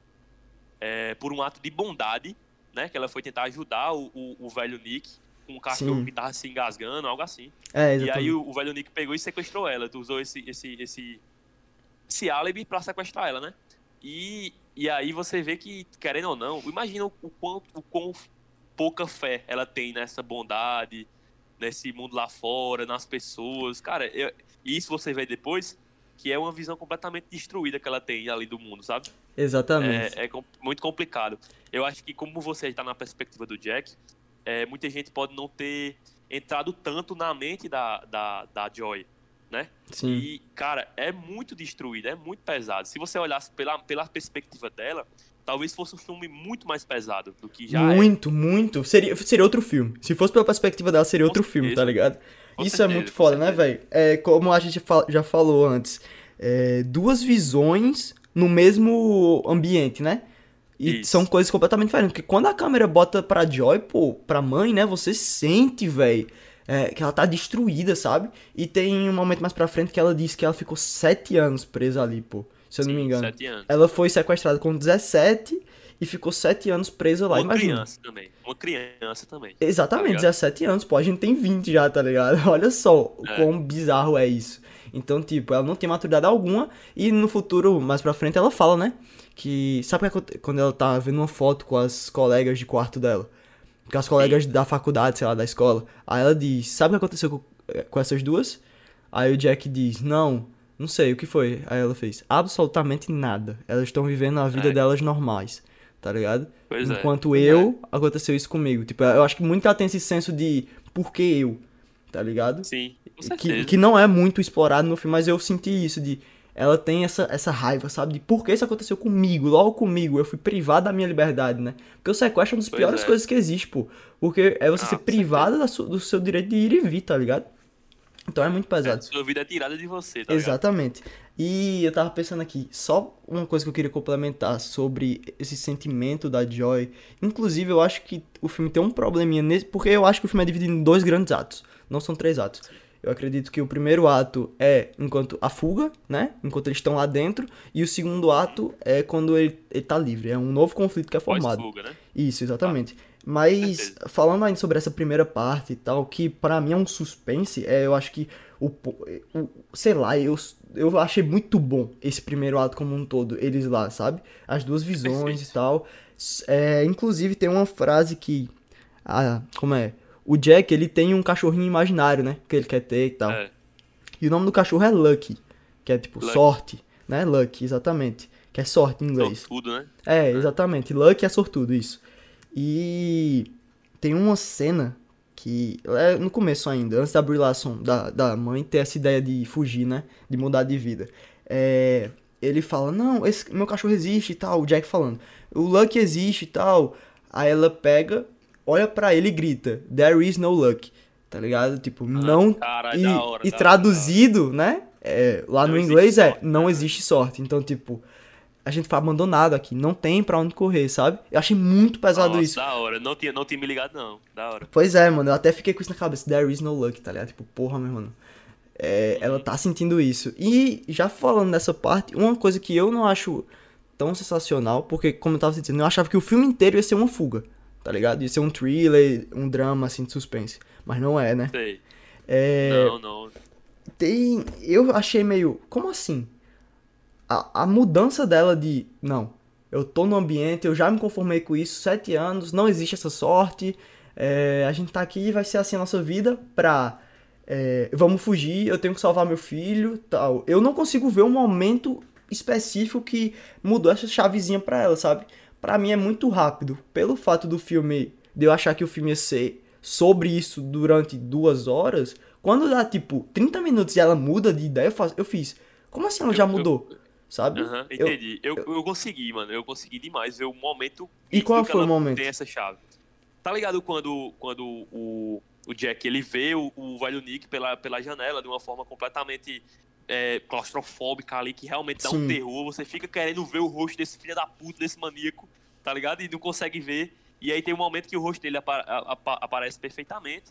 é, por um ato de bondade, né? Que ela foi tentar ajudar o, o, o velho Nick com um cachorro Sim. que tava se engasgando, algo assim. É, E aí o, o velho Nick pegou e sequestrou ela. Tu usou esse, esse, esse, esse álibi pra sequestrar ela, né? E, e aí você vê que, querendo ou não, imagina o, o, quão, o quão pouca fé ela tem nessa bondade, nesse mundo lá fora, nas pessoas. Cara, eu- isso você vê depois, que é uma visão completamente destruída que ela tem ali do mundo, sabe? Exatamente. É, é muito complicado. Eu acho que como você está na perspectiva do Jack, é, muita gente pode não ter entrado tanto na mente da, da, da Joy, né? Sim. E, cara, é muito destruída, é muito pesado. Se você olhasse pela, pela perspectiva dela, talvez fosse um filme muito mais pesado do que já é. muito, muito. Seria, seria outro filme. Se fosse pela perspectiva dela, seria Com outro filme, tá certeza. ligado? Com Isso é certeza, muito com foda, né, certeza. velho? É, como a gente já falou antes, é, duas visões no mesmo ambiente, né? E Isso. são coisas completamente diferentes. Porque quando a câmera bota pra Joy, pô, pra mãe, né? Você sente, velho, é, que ela tá destruída, sabe? E tem um momento mais pra frente que ela diz que ela ficou sete anos presa ali, pô. Se eu não me Sim, engano. Sete anos. Ela foi sequestrada com 17 e ficou sete anos presa lá, Uma imagina. criança também. Uma criança também. Exatamente, Tá ligado? 17 anos, pô, a gente tem 20 já, tá ligado? Olha só o É. quão bizarro é isso. Então, tipo, ela não tem maturidade alguma e no futuro, mais pra frente, ela fala, né? Que. Sabe que quando ela tá vendo uma foto com as colegas de quarto dela? Com as colegas da faculdade, sei lá, da escola. Aí ela diz: Sabe o que aconteceu com, eh, com essas duas? Aí o Jack diz: Não, não sei, o que foi? Aí ela fez: Absolutamente nada. Elas estão vivendo a vida É. delas normais, tá ligado? Pois é. Enquanto Pois eu, aconteceu isso comigo. Tipo, eu acho que muito ela tem esse senso de por que eu, tá ligado? Sim, com Que, que não é muito explorado no filme, mas eu senti isso, de ela tem essa, essa raiva, sabe? De por que isso aconteceu comigo, logo comigo, eu fui privado da minha liberdade, né? Porque o sequestro é uma das Pois piores é. coisas que existe, pô. Porque é você Ah, ser privado da su- do seu direito de ir e vir, tá ligado? Então é muito pesado. É, sua vida é tirada de você, tá ligado? Exatamente. E eu tava pensando aqui, só uma coisa que eu queria complementar sobre esse sentimento da Joy. Inclusive, eu acho que o filme tem um probleminha nesse. Porque eu acho que o filme é dividido em dois grandes atos. Não são três atos. Eu acredito que o primeiro ato é enquanto a fuga, né? Enquanto eles estão lá dentro. E o segundo ato é quando ele, ele tá livre. É um novo conflito que é formado. Pós-fuga, né? Isso, exatamente. Mas certeza. falando ainda sobre essa primeira parte e tal, que pra mim é um suspense, é, eu acho que o, o sei lá, eu, eu achei muito bom esse primeiro ato como um todo, eles lá, sabe? As duas visões Perfeito. e tal. É, inclusive tem uma frase que ah, como é? O Jack, ele tem um cachorrinho imaginário, né? Que ele quer ter e tal. É. E o nome do cachorro é Lucky, que é tipo Lucky. sorte, né? Lucky, exatamente. Que é sorte em inglês. Tudo, né? É, exatamente. Lucky é sortudo, isso. E tem uma cena que é no começo ainda, antes da Brie Larson, da, da mãe, ter essa ideia de fugir, né? De mudar de vida. É, ele fala, não, esse meu cachorro existe e tal, o Jack falando, o Lucky existe e tal. Aí ela pega, olha pra ele e grita, there is no Luck. Tá ligado? Tipo, não. caralho, e, hora, e da hora, traduzido, né? é, lá Não no inglês é, sorte, não né? existe sorte. Então, tipo, a gente foi abandonado aqui, não tem pra onde correr, sabe? Eu achei muito pesado Nossa, isso. da hora. Não tinha, não tinha me ligado, não. Da hora. Pois é, mano, eu até fiquei com isso na cabeça. There is no luck, tá ligado? Tipo, porra, meu mano. É, ela tá sentindo isso. E já falando dessa parte, uma coisa que eu não acho tão sensacional, porque, como eu tava dizendo, eu achava que o filme inteiro ia ser uma fuga, tá ligado? Ia ser um thriller, um drama, assim, de suspense. Mas não é, né? Sei. É, Não, não. tem. Eu achei meio. Como assim? A, a mudança dela de. Não, eu tô no ambiente, eu já me conformei com isso, sete anos, não existe essa sorte. é, a gente tá aqui vai ser assim a nossa vida pra. é, vamos fugir, eu tenho que salvar meu filho tal. Eu não consigo ver um momento específico que mudou essa chavezinha pra ela, sabe? Pra mim é muito rápido. Pelo fato do filme. De eu achar que o filme ia ser sobre isso durante duas horas. Quando dá, tipo, 30 minutos e ela muda de ideia, eu, faço, eu fiz. Como assim ela já Eu- eu- mudou? Sabe? Aham, Eu- entendi. Eu, eu, consegui, mano. Eu consegui demais ver o momento. E qual foi o momento? Tem essa chave. Tá ligado quando, quando o, o Jack ele vê o, o velho Nick pela, pela janela de uma forma completamente é, claustrofóbica ali, que realmente dá um Sim. terror. Você fica querendo ver o rosto desse filho da puta, desse maníaco, tá ligado? E não consegue ver. E aí tem um momento que o rosto dele apa- apa- aparece perfeitamente.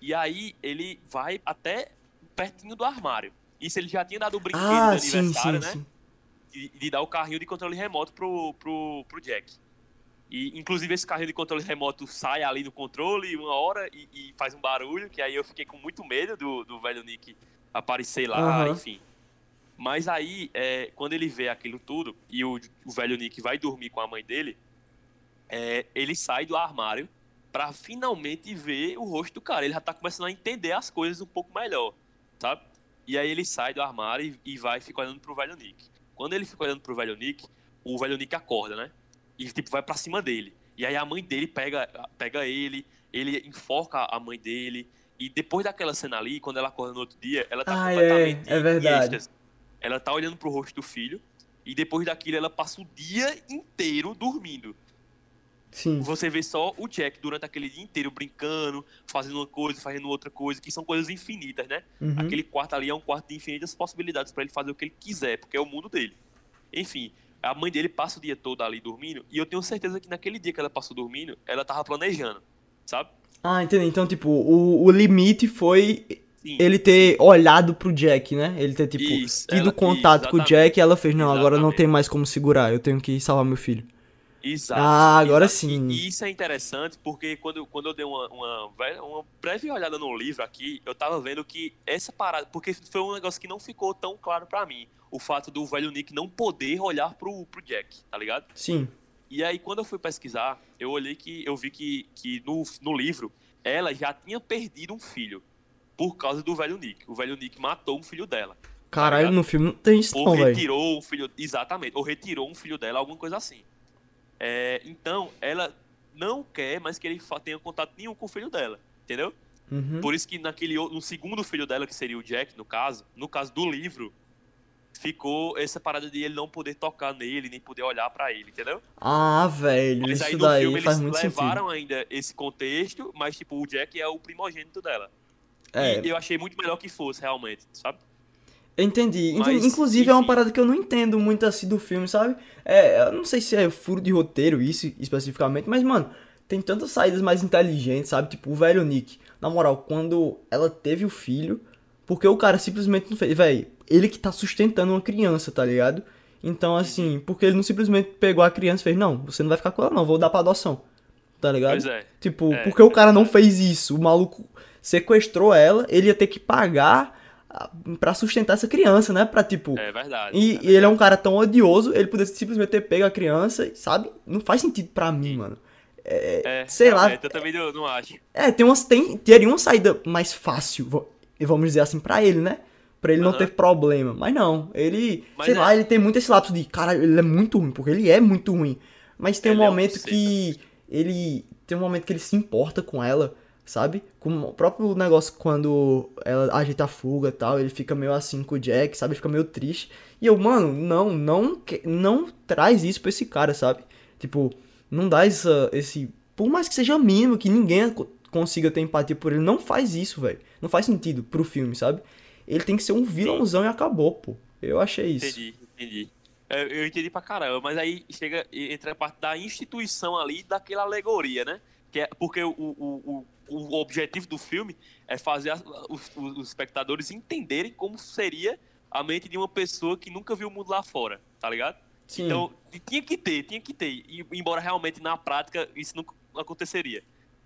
E aí ele vai até pertinho do armário. Isso ele já tinha dado o brinquedo Ah, de sim, aniversário, sim, né? sim. de, de dar o carrinho de controle remoto pro, pro, pro Jack. E, inclusive, esse carrinho de controle remoto sai ali no controle uma hora e, e faz um barulho, que aí eu fiquei com muito medo do, do velho Nick aparecer lá, Aham. enfim. Mas aí, é, quando ele vê aquilo tudo e o, o velho Nick vai dormir com a mãe dele, é, ele sai do armário pra finalmente ver o rosto do cara. Ele já tá começando a entender as coisas um pouco melhor, sabe? E aí ele sai do armário e, e vai e fica olhando pro velho Nick. Quando ele fica olhando pro velho Nick, o velho Nick acorda, né? E tipo, vai pra cima dele. E aí a mãe dele pega, pega ele, ele enforca a mãe dele. E depois daquela cena ali, quando ela acorda no outro dia, ela tá Ah, é, completamente é em verdade. Ela tá olhando pro rosto do filho. E depois daquilo, ela passa o dia inteiro dormindo. Sim. Você vê só o Jack durante aquele dia inteiro brincando, fazendo uma coisa, fazendo outra coisa, que são coisas infinitas, né? Uhum. Aquele quarto ali é um quarto de infinitas possibilidades pra ele fazer o que ele quiser, porque é o mundo dele. Enfim, a mãe dele passa o dia todo ali dormindo, e eu tenho certeza que naquele dia que ela passou dormindo, ela tava planejando, sabe? Ah, entendi. Então, tipo, o, o limite foi Sim. ele ter olhado pro Jack, né? Ele ter, tipo, Isso, tido ela- contato isso, com o exatamente. Jack e ela fez, não, agora não Exatamente. tem mais como segurar, eu tenho que salvar meu filho. Exato. Ah, agora exato. sim. E, isso é interessante porque quando, eu- quando eu dei uma, uma, uma breve olhada no livro aqui, eu tava vendo que essa parada. Porque foi um negócio que não ficou tão claro pra mim. O fato do velho Nick não poder olhar pro, pro Jack, tá ligado? Sim. E aí, quando eu fui pesquisar, eu olhei que. Eu vi que, que no, no livro ela já tinha perdido um filho. Por causa do velho Nick. O velho Nick matou um filho dela. Caralho, ligado? no filme não tem isso Ou não, retirou um filho. Exatamente. Ou retirou um filho dela, alguma coisa assim. É, então, ela não quer mais que ele tenha contato nenhum com o filho dela. Entendeu? Uhum. Por isso que naquele no segundo filho dela, que seria o Jack, no caso, no caso do livro, ficou essa parada de ele não poder tocar nele, nem poder olhar pra ele, entendeu? Ah, velho, Mas aí isso no daí filme faz eles muito levaram ainda esse contexto, mas tipo, o Jack é o primogênito dela. sentido. É, E eu achei muito melhor que fosse, realmente, sabe? Entendi. Mas. Inclusive, é uma parada que eu não entendo muito assim do filme, sabe? É, eu não sei se é furo de roteiro isso especificamente, mas, mano, tem tantas saídas mais inteligentes, sabe? Tipo, o velho Nick. Na moral, quando ela teve o filho, porque o cara simplesmente não fez. Véi, ele que tá sustentando uma criança, tá ligado? Então, assim, porque ele não simplesmente pegou a criança e fez, não, você não vai ficar com ela, não, vou dar pra adoção. Tá ligado? Pois é. Tipo, É, porque o cara não fez isso. O maluco sequestrou ela, ele ia ter que pagar ah, pra sustentar essa criança, né? Pra, tipo. É verdade. E, é e ele é um cara tão odioso, ele poderia simplesmente ter pego a criança, sabe? Não faz sentido pra mim, mano. É, sei lá. realmente, Eu também não, não acho. É, tem umas, tem, teria uma saída mais fácil, vamos dizer assim, pra ele, né? Pra ele não Aham. ter problema. Mas não, ele, Mas sei é. lá, ele tem muito esse lapso de, cara, ele é muito ruim, porque ele é muito ruim. Mas tem um Ele é um momento buceta. que ele, tem um momento que ele se importa com ela, sabe? Com o próprio negócio quando ela ajeita a fuga e tal, ele fica meio assim com o Jack, sabe? Ele fica meio triste. E eu, mano, não, não, não traz isso pra esse cara, sabe? Tipo, não dá essa, esse. Por mais que seja mínimo, que ninguém co- consiga ter empatia por ele, não faz isso, velho. Não faz sentido pro filme, sabe? Ele tem que ser um vilãozão e acabou, pô. Eu achei isso. Entendi, entendi. É, Eu entendi pra caramba, mas aí chega entre a parte da instituição ali daquela alegoria, né? Que é porque o, o, o, o objetivo do filme é fazer as- os, os- espectadores entenderem como seria a mente de uma pessoa que nunca viu o mundo lá fora, tá ligado? Sim. Então, tinha que ter, tinha que ter. E, embora realmente na prática isso nunca aconteceria.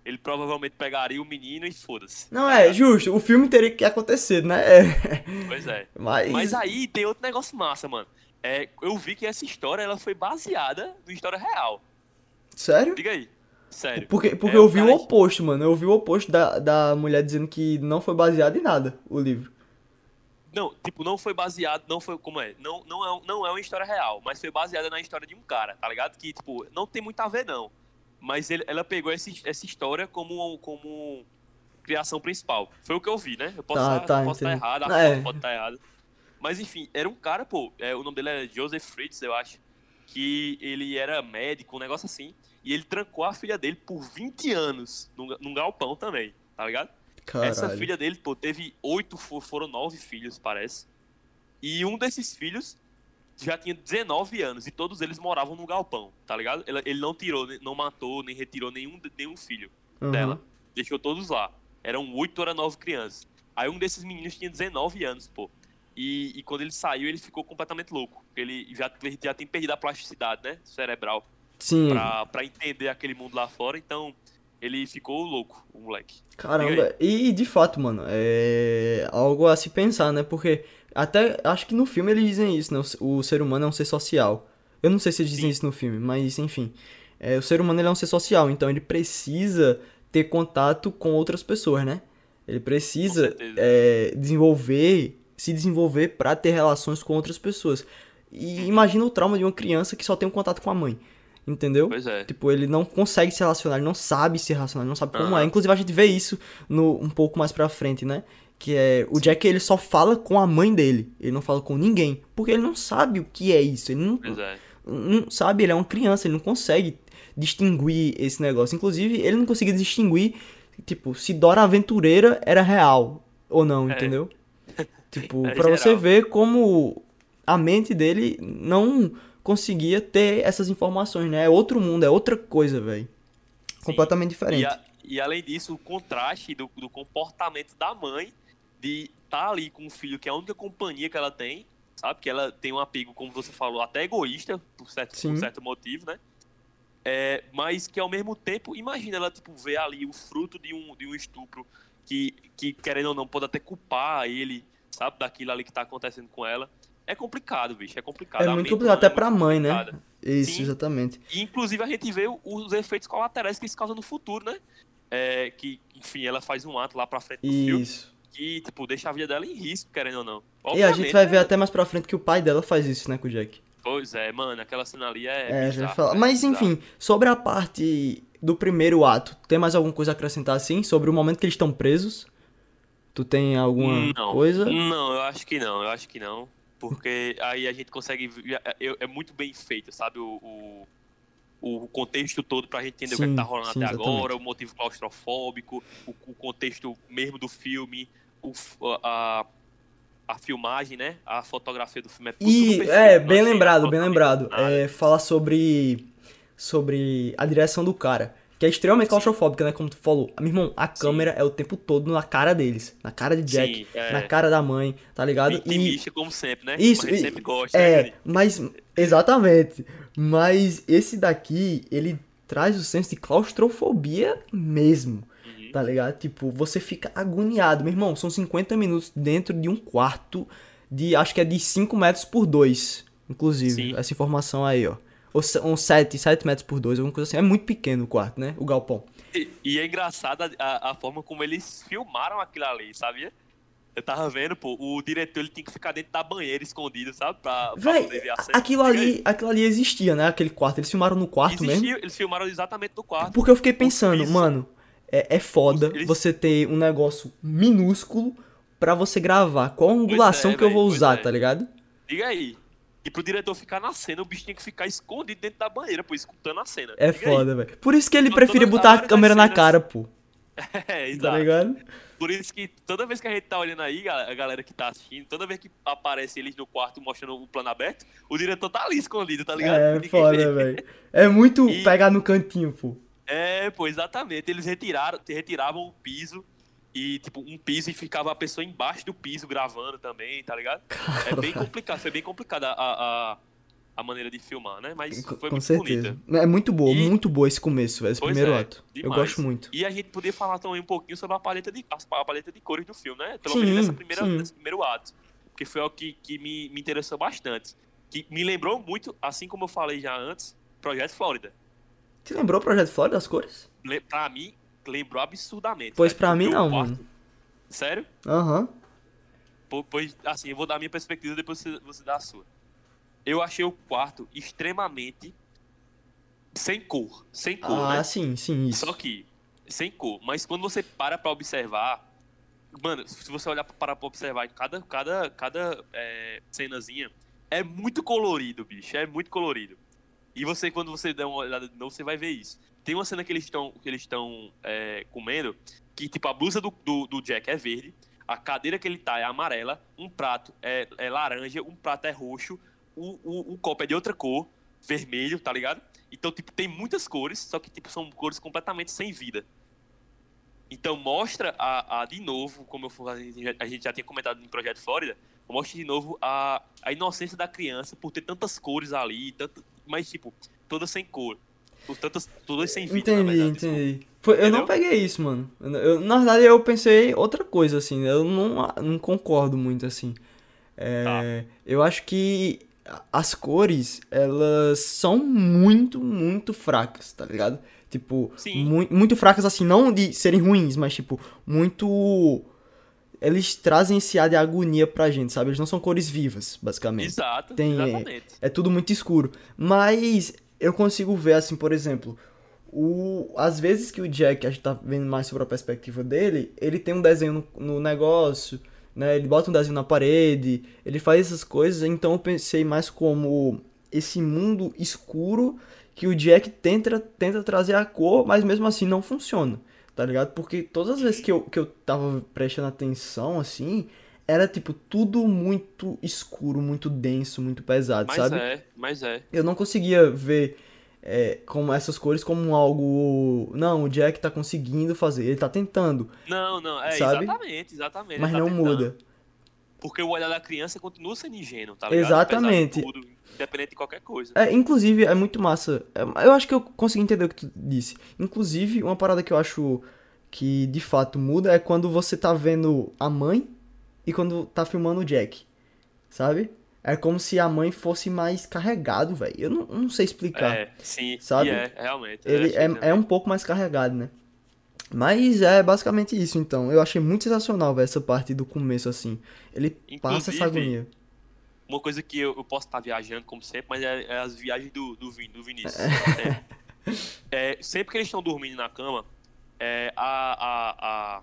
Ele provavelmente pegaria o menino e foda-se. Não, tá é, justo. O filme teria que acontecer, né? É. Pois é. Mas. Mas aí tem outro negócio massa, mano. É, eu vi que essa história ela foi baseada numa história real. Sério? Diga aí. Sério. Porque, porque É, eu vi o oposto, mano. Eu vi o oposto da, da mulher dizendo que não foi baseado em nada, o livro. Não, tipo, não foi baseado, não foi, como é, não, não é, não é uma história real, mas foi baseada na história de um cara, tá ligado? Que, tipo, não tem muito a ver, não. Mas ele- ela pegou esse, essa história como, como criação principal. Foi o que eu vi, né? Eu posso Tá, estar tá, posso errado, a É. pode estar errada. Mas enfim, era um cara, pô, é, o nome dele é Joseph Fritz, eu acho, que ele era médico, um negócio assim, e ele trancou a filha dele por 20 anos num, num galpão também, tá ligado? Caralho. Essa filha dele, pô, teve oito, fo- foram nove filhos, parece. E um desses filhos já tinha 19 anos e todos eles moravam no galpão, tá ligado? Ele, não tirou, não matou, nem retirou nenhum, nenhum filho Uhum. dela. Deixou todos lá. Eram oito ou nove crianças. Aí um desses meninos tinha 19 anos, pô. E, e quando ele saiu, ele ficou completamente louco. Ele já, já tem perdido a plasticidade, né? Cerebral. Sim. Pra, pra entender aquele mundo lá fora, então ele ficou louco, o moleque. Caramba, e de fato, mano, é algo a se pensar, né? Porque até acho que no filme eles dizem isso, né? O ser humano é um ser social. Eu não sei se eles dizem Sim. isso no filme, mas enfim. É, o ser humano ele é um ser social, então ele precisa ter contato com outras pessoas, né? Ele precisa é, desenvolver, se desenvolver para ter relações com outras pessoas. E imagina o trauma de uma criança que só tem um contato com a mãe. Entendeu? Pois é. Tipo, ele não consegue se relacionar, ele não sabe se relacionar, ele não sabe como uhum. é. Inclusive, a gente vê isso no, um pouco mais pra frente, né? Que é o Jack, ele só fala com a mãe dele. Ele não fala com ninguém. Porque ele não sabe o que é isso. Ele não, é. não sabe, ele é uma criança, ele não consegue distinguir esse negócio. Inclusive, ele não conseguia distinguir, tipo, se Dora Aventureira era real ou não, é. entendeu? Tipo, pra geral. você ver como a mente dele não conseguia ter essas informações, né? É outro mundo, é outra coisa, velho. Completamente diferente. E, a, e, além disso, o contraste do, do comportamento da mãe de estar tá ali com o filho, que é a única companhia que ela tem, sabe? Que ela tem um apego, como você falou, até egoísta, por certo, por certo motivo, né? É, mas que ao mesmo tempo, imagina ela, tipo, ver ali o fruto de um, de um estupro que, que, querendo ou não, pode até culpar ele, sabe? Daquilo ali que tá acontecendo com ela. É complicado, bicho, é complicado. É muito complicado, até pra mãe, né? Isso, Sim. exatamente. E, inclusive, a gente vê os efeitos colaterais que isso causa no futuro, né? É, que, enfim, ela faz um ato lá pra frente do isso. filme que, tipo, deixa a vida dela em risco, querendo ou não. Obviamente, e a gente vai ver até mais pra frente que o pai dela faz isso, né, com o Jack. Pois é, mano, aquela cena ali é. É, bizarro, falar. Né? Mas enfim, sobre a parte do primeiro ato, tem mais alguma coisa a acrescentar assim? Sobre o momento que eles estão presos? Tu tem alguma não, coisa? Não, eu acho que não, eu acho que não. Porque aí a gente consegue. É, é, é muito bem feito, sabe? O, o, o contexto todo pra gente entender sim, o que, é tá rolando sim, até exatamente. agora, o motivo claustrofóbico, o, o, contexto mesmo do filme, o, a, a filmagem, né? A fotografia do filme é tudo E é, bem lembrado, bem lembrado. É, fala sobre. Sobre a direção do cara que é extremamente claustrofóbica, né? Como tu falou. Meu irmão, a câmera Sim. é o tempo todo na cara deles. Na cara de Jack, Sim, é. na cara da mãe, tá ligado? Intimista, e... como sempre, né? Isso, como e... sempre gosta. É, né, mas... Exatamente. Mas esse daqui, ele traz o senso de claustrofobia mesmo. Uhum. Tá ligado? Tipo, você fica agoniado. Meu irmão, são 50 minutos dentro de um quarto de... Acho que é de 5 metros por 2. Inclusive, Sim. essa informação aí, ó uns 7, 7 metros por 2, alguma coisa assim. É muito pequeno o quarto, né? O galpão. E, e é engraçado a, a, forma como eles filmaram aquilo ali, sabia? Eu tava vendo, pô, o diretor ele tinha que ficar dentro da banheira escondido, sabe? Pra, Véi, pra poder ver a cena. Aquilo ali, aquilo ali existia, né? Aquele quarto. Eles filmaram no quarto existia, mesmo? Eles filmaram exatamente no quarto. Porque eu fiquei pensando, mano, é, é foda eles... você ter um negócio minúsculo pra você gravar. Qual a angulação é, que véio, eu vou usar, é. tá ligado? Diga aí. E pro diretor ficar na cena, o bicho tinha que ficar escondido dentro da banheira, pô, escutando a cena. É foda, velho. Por isso que ele preferia botar a câmera na cara, pô. É, tá exato. Tá ligado? Por isso que toda vez que a gente tá olhando aí, a galera que tá assistindo, toda vez que aparece eles no quarto mostrando o plano aberto, o diretor tá ali escondido, tá ligado? É Ninguém foda, velho. É muito e... pegar no cantinho, pô. É, pô, exatamente. Eles retiraram, retiravam o piso e, tipo, um piso e ficava a pessoa embaixo do piso gravando também, tá ligado? Caramba. É bem complicado, foi bem complicado a, a, a maneira de filmar, né? Mas foi Com muito certeza. bonita. É muito boa, e... muito boa esse começo, esse primeiro é, ato. Demais. Eu gosto muito. E a gente podia falar também um pouquinho sobre a paleta de, a paleta de cores do filme, né? Pelo sim, menos nessa primeira, nesse primeiro ato. Que foi o que, que me, me interessou bastante. Que me lembrou muito, assim como eu falei já antes, Projeto Flórida. Te lembrou o Projeto Flórida, as cores? Pra mim, lembrou absurdamente. Pois pra mim não, quarto... mano. Sério? Aham. Uhum. Pois, assim, eu vou dar a minha perspectiva, depois você, você dá a sua eu achei o quarto extremamente sem cor. Sem cor, ah, né? sim, sim, isso. Só que, sem cor. Mas quando você para pra observar. Mano, se você olhar para pra observar cada, cada, cada é, cenazinha, é muito colorido, bicho. É muito colorido. E você, quando você der uma olhada de novo, você vai ver isso. Tem uma cena que eles estão que eles estão é, comendo, que tipo, a blusa do, do, do, Jack é verde, a cadeira que ele tá é amarela, um prato é, é laranja, um prato é roxo, o, o, o copo é de outra cor, vermelho, tá ligado? Então, tipo, tem muitas cores, só que, tipo, são cores completamente sem vida. Então, mostra a, a de novo, como eu, a gente já tinha comentado no Projeto Flórida, mostra de novo a, a inocência da criança por ter tantas cores ali, tanto, mas, tipo, todas sem cor. Os tantos, todos sem vida, Entendi, na verdade. entendi. Foi, eu não Entendeu? peguei isso, mano. Eu, na verdade, eu pensei outra coisa, assim. Eu não, não concordo muito, assim. É, Tá. Eu acho que as cores, elas são muito, muito fracas, tá ligado? Tipo, mui- muito fracas, assim, não de serem ruins, mas, tipo, muito. Eles trazem esse ar de agonia pra gente, sabe? Eles não são cores vivas, basicamente. Exato, Tem- exatamente. É tudo muito escuro. Mas eu consigo ver, assim, por exemplo, o... às vezes que o Jack, a gente tá vendo mais sobre a perspectiva dele, ele tem um desenho no, no negócio, né? Ele bota um desenho na parede, ele faz essas coisas, então eu pensei mais como esse mundo escuro que o Jack tenta, tenta trazer a cor, mas mesmo assim não funciona, tá ligado? Porque todas as vezes que eu, que eu tava prestando atenção, assim, era tipo tudo muito escuro, muito denso, muito pesado, Mas sabe? é, mas é. Eu não conseguia ver é, como essas cores como algo. Não, o Jack tá conseguindo fazer, ele tá tentando, Não, não, é Sabe? exatamente, exatamente. mas tá não tentando. muda. Porque o olhar da criança continua sendo ingênuo, tá ligado? Exatamente. Tudo, independente de qualquer coisa. É, inclusive, é muito massa. É, Eu acho que eu consegui entender o que tu disse. Inclusive, uma parada que eu acho que de fato muda é quando você tá vendo a mãe e quando tá filmando o Jack. Sabe? É como se a mãe fosse mais carregado, velho. Eu não, não sei explicar. É, sim, Sabe? é, realmente. eu Ele achei é, é um pouco mais carregado, né? Mas é basicamente isso, então. Eu achei muito sensacional, essa parte do começo, assim. Ele passa essa Inclusive, agonia. Uma coisa que eu, eu posso estar viajando, como sempre, mas é, é as viagens do, do, Vin, do Vinícius. É. É, sempre que eles estão dormindo na cama, é, a, a,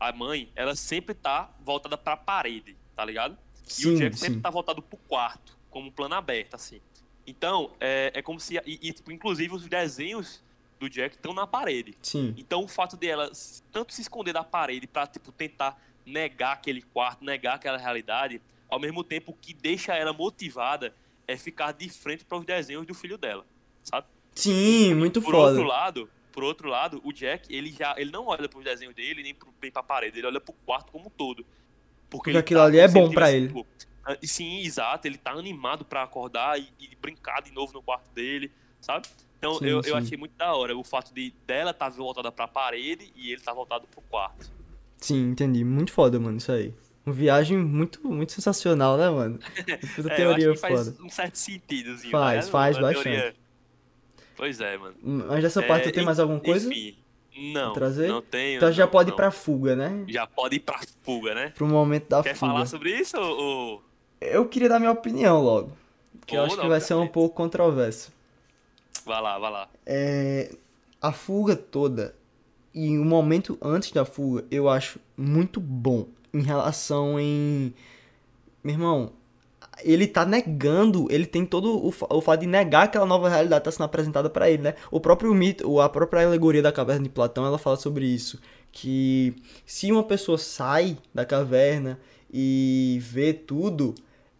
a, a mãe, ela sempre tá voltada pra parede, tá ligado? E o Sim, Jack sempre sim. tá voltado pro quarto, como plano aberto, assim. Então, é, é como se. E, e, tipo, inclusive, os desenhos do Jack estão na parede. Sim. Então, o fato de ela s- tanto se esconder da parede pra, tipo, tentar negar aquele quarto, negar aquela realidade, ao mesmo tempo que deixa ela motivada é ficar de frente para os desenhos do filho dela, sabe? Sim, muito Por foda. outro lado, por outro lado, o Jack, ele já ele não olha pros desenhos dele nem, nem pra parede, ele olha pro quarto como um todo. Porque ele aquilo ali é bom tivesse, ele. tipo, ah, Sim, exato, ele tá animado pra acordar e, e brincar de novo no quarto dele, sabe? Então Sim, eu, sim. eu achei muito da hora o fato de dela tá voltada pra parede e ele tá voltado pro quarto. Sim, entendi. Muito foda, mano, isso aí. Uma viagem muito, muito sensacional, né, mano? Puta É, teoria que faz foda. um certo sentidozinho. Faz, ligado? faz Uma bastante. teoria- Pois é, mano. Mas dessa parte É, tu tem mais alguma coisa? Enfim, não, trazer? não tenho. Então já não, pode ir não. pra fuga, né? Já pode ir pra fuga, né? Pro momento da Quer fuga. falar sobre isso ou... Eu queria dar minha opinião logo. Que eu acho que vai ser um pouco controverso. Vai lá, vai lá. É, a fuga toda e o momento antes da fuga eu acho muito bom em relação em meu irmão ele tá negando ele tem todo o, o fato de negar aquela nova realidade tá sendo apresentada pra ele né o próprio mito a própria alegoria da caverna de Platão ela fala sobre isso que se uma pessoa sai da caverna e vê tudo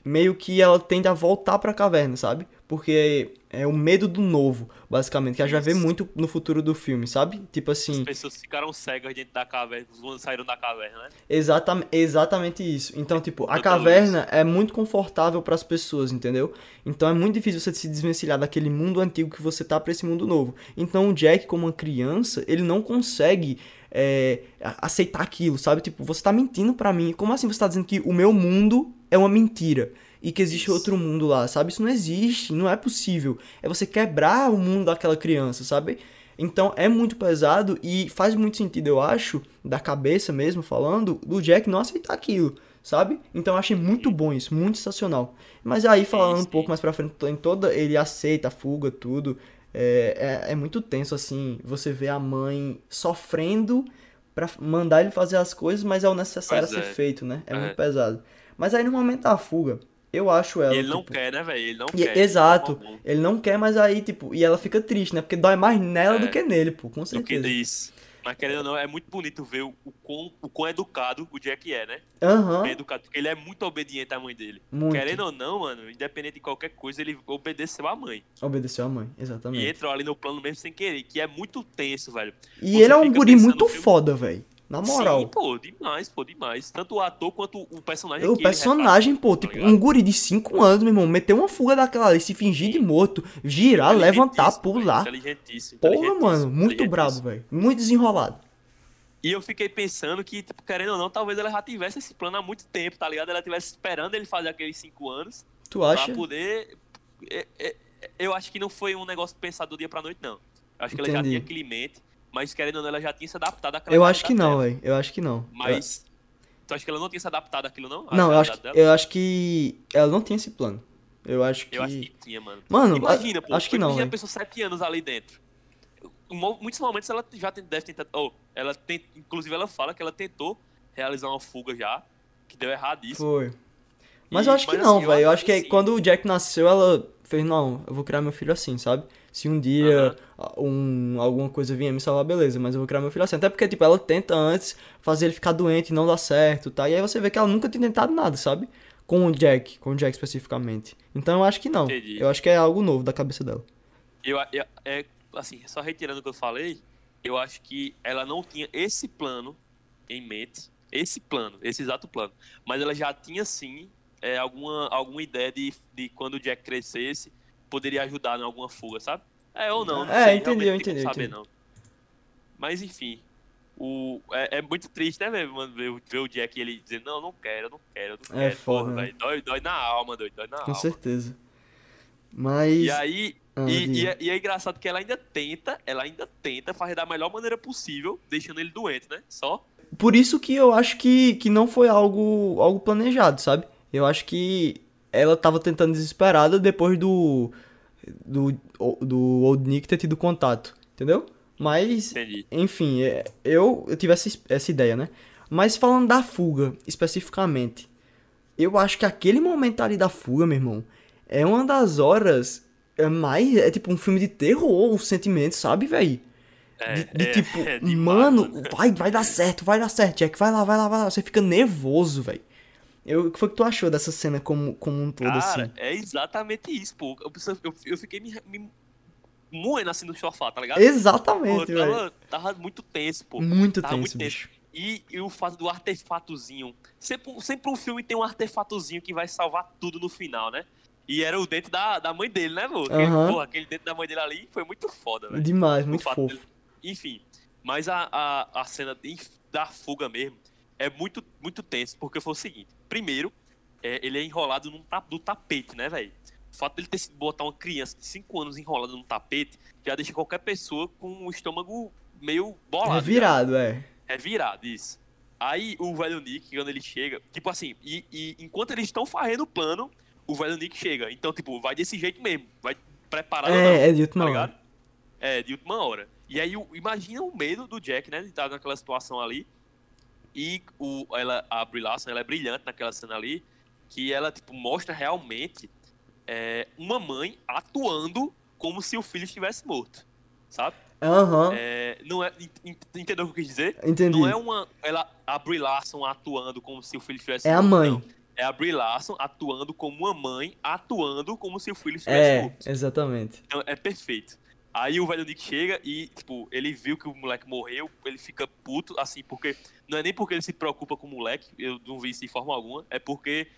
meio que ela tende a voltar pra caverna, sabe? Porque é o medo do novo, basicamente, que a gente vê Isso. muito no futuro do filme, sabe? Tipo assim, As pessoas ficaram cegas dentro da caverna, quando saíram da caverna, né? exatamente, exatamente isso. Então, tipo, a caverna é muito confortável pras pessoas, entendeu? Então é muito difícil você se desvencilhar daquele mundo antigo que você tá pra esse mundo novo. Então o Jack, como uma criança, ele não consegue é, aceitar aquilo, sabe? Tipo, você tá mentindo pra mim. Como assim você tá dizendo que o meu mundo é uma mentira? E que existe Isso. outro mundo lá, sabe? Isso não existe, não é possível. É você quebrar o mundo daquela criança, sabe? Então é muito pesado e faz muito sentido, eu acho, da cabeça mesmo falando, do Jack não aceitar aquilo, sabe? Então eu achei muito bom isso, muito sensacional. Mas aí falando um pouco mais pra frente, em toda ele aceita a fuga, tudo. É, é, é muito tenso, assim, você vê a mãe sofrendo pra mandar ele fazer as coisas, mas é o necessário Pois a ser é. feito, né? É, É. muito pesado. Mas aí no momento da fuga, eu acho ela. E ele não tipo, quer, né, velho? Ele não e- quer. exato. alguma. Ele não quer, mas aí, tipo, e ela fica triste, né? Porque dói mais nela É. do que nele, pô, com Do que certeza. isso. Mas querendo ou não, é muito bonito ver o, o, quão, o quão educado o Jack é, né? Aham, Bem educado, porque ele é muito obediente à mãe dele. muito. Querendo ou não, mano, independente de qualquer coisa, ele obedeceu à mãe. Obedeceu a mãe, E exatamente. entrou ali no plano mesmo sem querer, que é muito tenso, velho. E você ele é um guri muito filme- foda, velho. Na moral. Sim, pô, demais, pô, demais. Tanto o ator quanto o personagem O personagem, pô, tá tipo, ligado? um guri de 5 anos, meu irmão, meter uma fuga daquela ali, se fingir de morto, girar, levantar, pular. Inteligentíssimo. Porra, mano, muito brabo, velho. Muito desenrolado. E eu fiquei pensando que, tipo, querendo ou não, talvez ela já tivesse esse plano há muito tempo, tá ligado? Ela tivesse esperando ele fazer aqueles 5 anos Tu acha? pra poder. é, é, Eu acho que não foi um negócio pensado do dia pra noite, não. Eu acho que ela já Entendi. tinha aquele mente, mas querendo ou não, ela já tinha se adaptado àquela Eu acho que não, velho. Eu acho que não. Mas. Tu acha que ela não tinha se adaptado àquilo, não? Não, eu acho, dela? eu acho que ela não tinha esse plano. Eu acho que. Eu acho que tinha, mano. Mano, Imagina, a- pô. acho que não, Imagina a pessoa sete anos ali dentro. Muitos momentos ela já deve tentar. Oh, ela tem, inclusive ela fala que ela tentou realizar uma fuga já, que deu erradíssimo. Foi. Mas E- eu acho que mas não, assim, eu velho. Eu acho que que quando o Jack nasceu, ela fez, não, eu vou criar meu filho assim, sabe? Se um dia um, alguma coisa vier me salvar, beleza, mas eu vou criar meu filho assim. Até porque, tipo, ela tenta antes fazer ele ficar doente e não dá certo, tá? E aí você vê que ela nunca tinha tentado nada, sabe? Com o Jack, com o Jack especificamente. Então eu acho que não. Entendi. Eu acho que é algo novo da cabeça dela. Eu, eu- é, assim, só retirando o que eu falei, eu acho que ela não tinha esse plano em mente, esse plano, esse exato plano, mas ela já tinha sim é, alguma, alguma ideia de, de quando o Jack crescesse, poderia ajudar em alguma fuga, sabe? É ou não, não É, sei, entendi, eu entendi, saber, entendi. não. Mas enfim, o, é, é muito triste, né, velho, mano, ver, o- ver o Jack ele dizendo, não, eu não quero, eu não quero, eu não É quero, foda, porra, né? velho, dói, dói na alma, doido, dói na Com alma. certeza. Mas. E aí, Ah, e, e é, e é engraçado que ela ainda tenta, ela ainda tenta fazer da melhor maneira possível, deixando ele doente, né? Só. Por isso que eu acho que, que não foi algo, algo planejado, sabe? Eu acho que ela tava tentando desesperada depois do. do, do Old Nick ter tido contato, entendeu? Mas, Entendi. enfim, é, eu, eu tive essa, es- essa ideia, né? Mas falando da fuga, especificamente, eu acho que aquele momento ali da fuga, meu irmão, é uma das horas é mais. É tipo um filme de terror, o sentimento, sabe, velho? É, De, de é- tipo, é mano, vai, vai dar certo, vai dar certo, Jack, vai lá, vai lá, vai lá. Você fica nervoso, velho. Eu- O que foi que tu achou dessa cena como, como um todo, Cara, assim? é exatamente isso, pô. Eu, eu, eu fiquei me, me moendo assim no sofá, tá ligado? Exatamente, Pô, tava, tava muito tenso, pô. Muito Tava tenso, muito tenso. bicho. E, e o fato do artefatozinho. Sempre, sempre um filme tem um artefatozinho que vai salvar tudo no final, né? E era o dente da, da mãe dele, né, pô? Aquele, porra, aquele dente da mãe dele ali foi muito foda, velho. Demais, muito fofo. dele- Enfim, mas a, a, a cena de- da fuga mesmo é muito, muito tenso, porque foi o seguinte: primeiro, é, ele é enrolado num do tapete, né, velho? O fato dele ter sido botar uma criança de 5 anos enrolada num tapete já deixa qualquer pessoa com o estômago meio bolado. É virado, é. É virado, isso. Aí o velho Nick, quando ele chega, tipo assim, e, e enquanto eles estão fazendo o plano, o velho Nick chega. Então, tipo, vai desse jeito mesmo. Vai preparado ou não, É, é de última tá hora. ligado? É, de última hora. E aí, imagina o medo do Jack, né? De estar naquela situação ali. E o, ela, a Brie Larson, ela é brilhante naquela cena ali. Que ela, tipo, mostra realmente é, uma mãe atuando como se o filho estivesse morto. Sabe? Aham, É, não é, ent- entendeu o que eu quis dizer? entendi. Não é uma. Ela, a Brie Larson atuando como se o filho estivesse É a morto, mãe. não. É a Brie Larson atuando como uma mãe, atuando como se o filho estivesse É, morto. exatamente. Então, é perfeito. Aí o velho Nick chega e, tipo, ele viu que o moleque morreu, ele fica puto, assim, porque. Não é nem porque ele se preocupa com o moleque, eu não vi isso de forma alguma, é porque,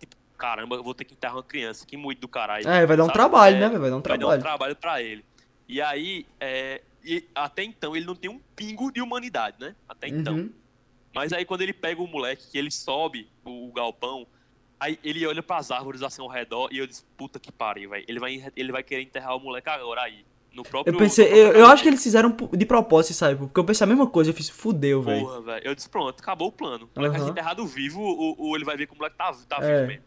tipo, caramba, eu vou ter que enterrar uma criança, que muito do caralho. É, vai dar um sabe? trabalho, É, né? Vai dar um Vai dar um trabalho. trabalho pra ele. E aí, é, e até então, ele não tem um pingo de humanidade, né? Até então. Uhum. Mas aí quando ele pega o moleque, que ele sobe o, o galpão, aí ele olha pras árvores assim ao redor e eu disse, puta que pariu, velho. Ele vai, ele vai querer enterrar o moleque agora aí. No próprio. Eu pensei, eu, eu acho que eles fizeram de propósito, sabe? Porque eu pensei a mesma coisa, eu fiz, fudeu, velho. Porra, velho. Eu disse, pronto, acabou o plano. O moleque ser enterrado vivo, ou, ou ele vai ver que o moleque tá, tá É. vivo mesmo.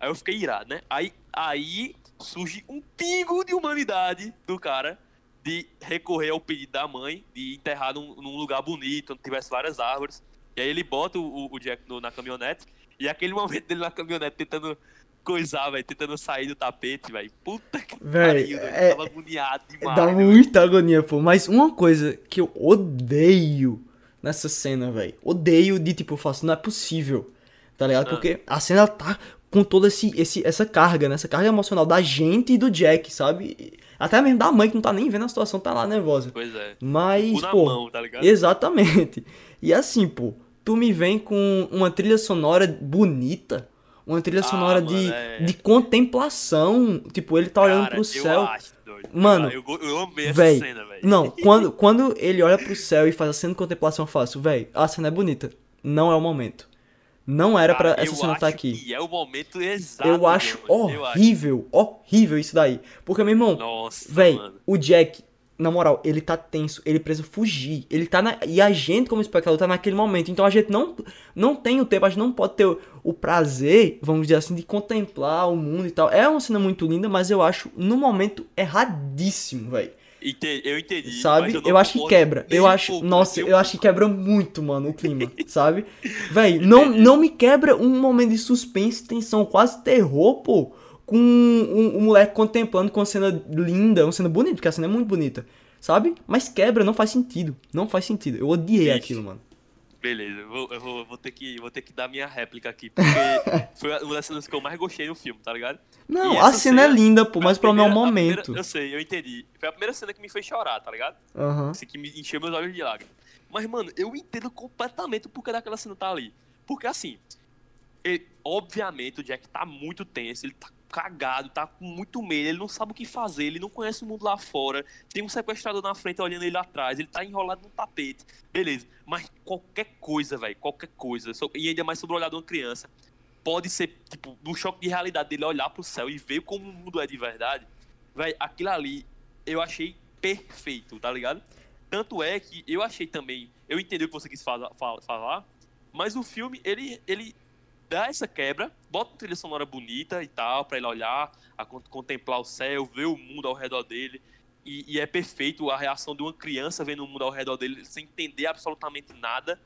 Aí eu fiquei irado, né? Aí, aí surge um pingo de humanidade do cara de recorrer ao pedido da mãe de enterrar num, num lugar bonito, onde tivesse várias árvores. E aí ele bota o, o Jack no- na caminhonete. E aquele momento dele na caminhonete tentando coisar, velho, tentando sair do tapete, velho. Puta que pariu, é- Tava agoniado demais. Dá velho. muita agonia, pô. Mas uma coisa que eu odeio nessa cena, velho. Odeio de tipo, eu faço, não é possível. Tá ligado? Ah. Porque a cena tá com toda esse, esse, essa carga, né? Essa carga emocional da gente e do Jack, sabe? Até mesmo da mãe que não tá nem vendo a situação, tá lá nervosa. Pois é. Mas, pô, mão, tá ligado? exatamente. E assim, pô, tu me vem com uma trilha sonora bonita, uma trilha Ah, sonora mano, de, é. de contemplação, tipo, ele tá olhando Cara, pro eu céu. acho, doido. Mano, eu, eu, amei essa Véi, cena, velho. Não, quando, quando ele olha pro céu e faz a cena de contemplação, eu faço, véi, a cena é bonita. Não é o momento. Não era pra Cara, essa cena estar acho aqui. que é o momento exato. Eu acho mano. Eu acho. horrível, horrível isso daí. Porque, meu irmão, mano. o Jack, na moral, ele tá tenso, ele precisa fugir. Ele tá na. E a gente, como espectador, tá naquele momento. Então a gente não, não tem o tempo, a gente não pode ter o, o prazer, vamos dizer assim, de contemplar o mundo e tal. É uma cena muito linda, mas eu acho, no momento, erradíssimo. Ente- Eu entendi. Sabe? Eu, não acho que quebra. Eu acho. pouco, Nossa, um eu acho que quebra muito, mano, o clima, sabe? Véi, não, não me quebra um momento de suspense, tensão, quase terror, pô. Com um, um moleque contemplando com uma cena linda, uma cena bonita, porque a cena é muito bonita. Sabe? Mas quebra, não faz sentido. Não faz sentido. Eu odiei aquilo, mano. Beleza, eu vou, eu vou, vou ter que, vou ter que dar minha réplica aqui, porque foi uma das cenas que eu mais gostei no filme, tá ligado? Não, a essa cena é cena linda, pô, mas o problema é o a primeira- momento. eu sei, eu entendi. Foi a primeira cena que me fez chorar, tá ligado? Aham. Assim, que me encheu meus olhos de lágrimas. Mas, mano, eu entendo completamente o porquê daquela cena tá ali. Porque, assim, ele- obviamente o Jack tá muito tenso, ele tá cagado, tá com muito medo, ele não sabe o que fazer, ele não conhece o mundo lá fora, tem um sequestrador na frente olhando ele atrás, ele tá enrolado no tapete, beleza. Mas qualquer coisa, velho, qualquer coisa, e ainda mais sobre o olhar de uma criança, pode ser, tipo, no choque de realidade dele olhar pro céu e ver como o mundo é de verdade, velho, aquilo ali eu achei perfeito, tá ligado? Tanto é que eu achei também, eu entendi o que você quis fala- fala- falar, mas o filme, ele, ele dá essa quebra, bota uma trilha sonora bonita e tal, pra ele olhar, a con- contemplar o céu, ver o mundo ao redor dele, e, e é perfeito a reação de uma criança vendo o mundo ao redor dele sem entender absolutamente nada,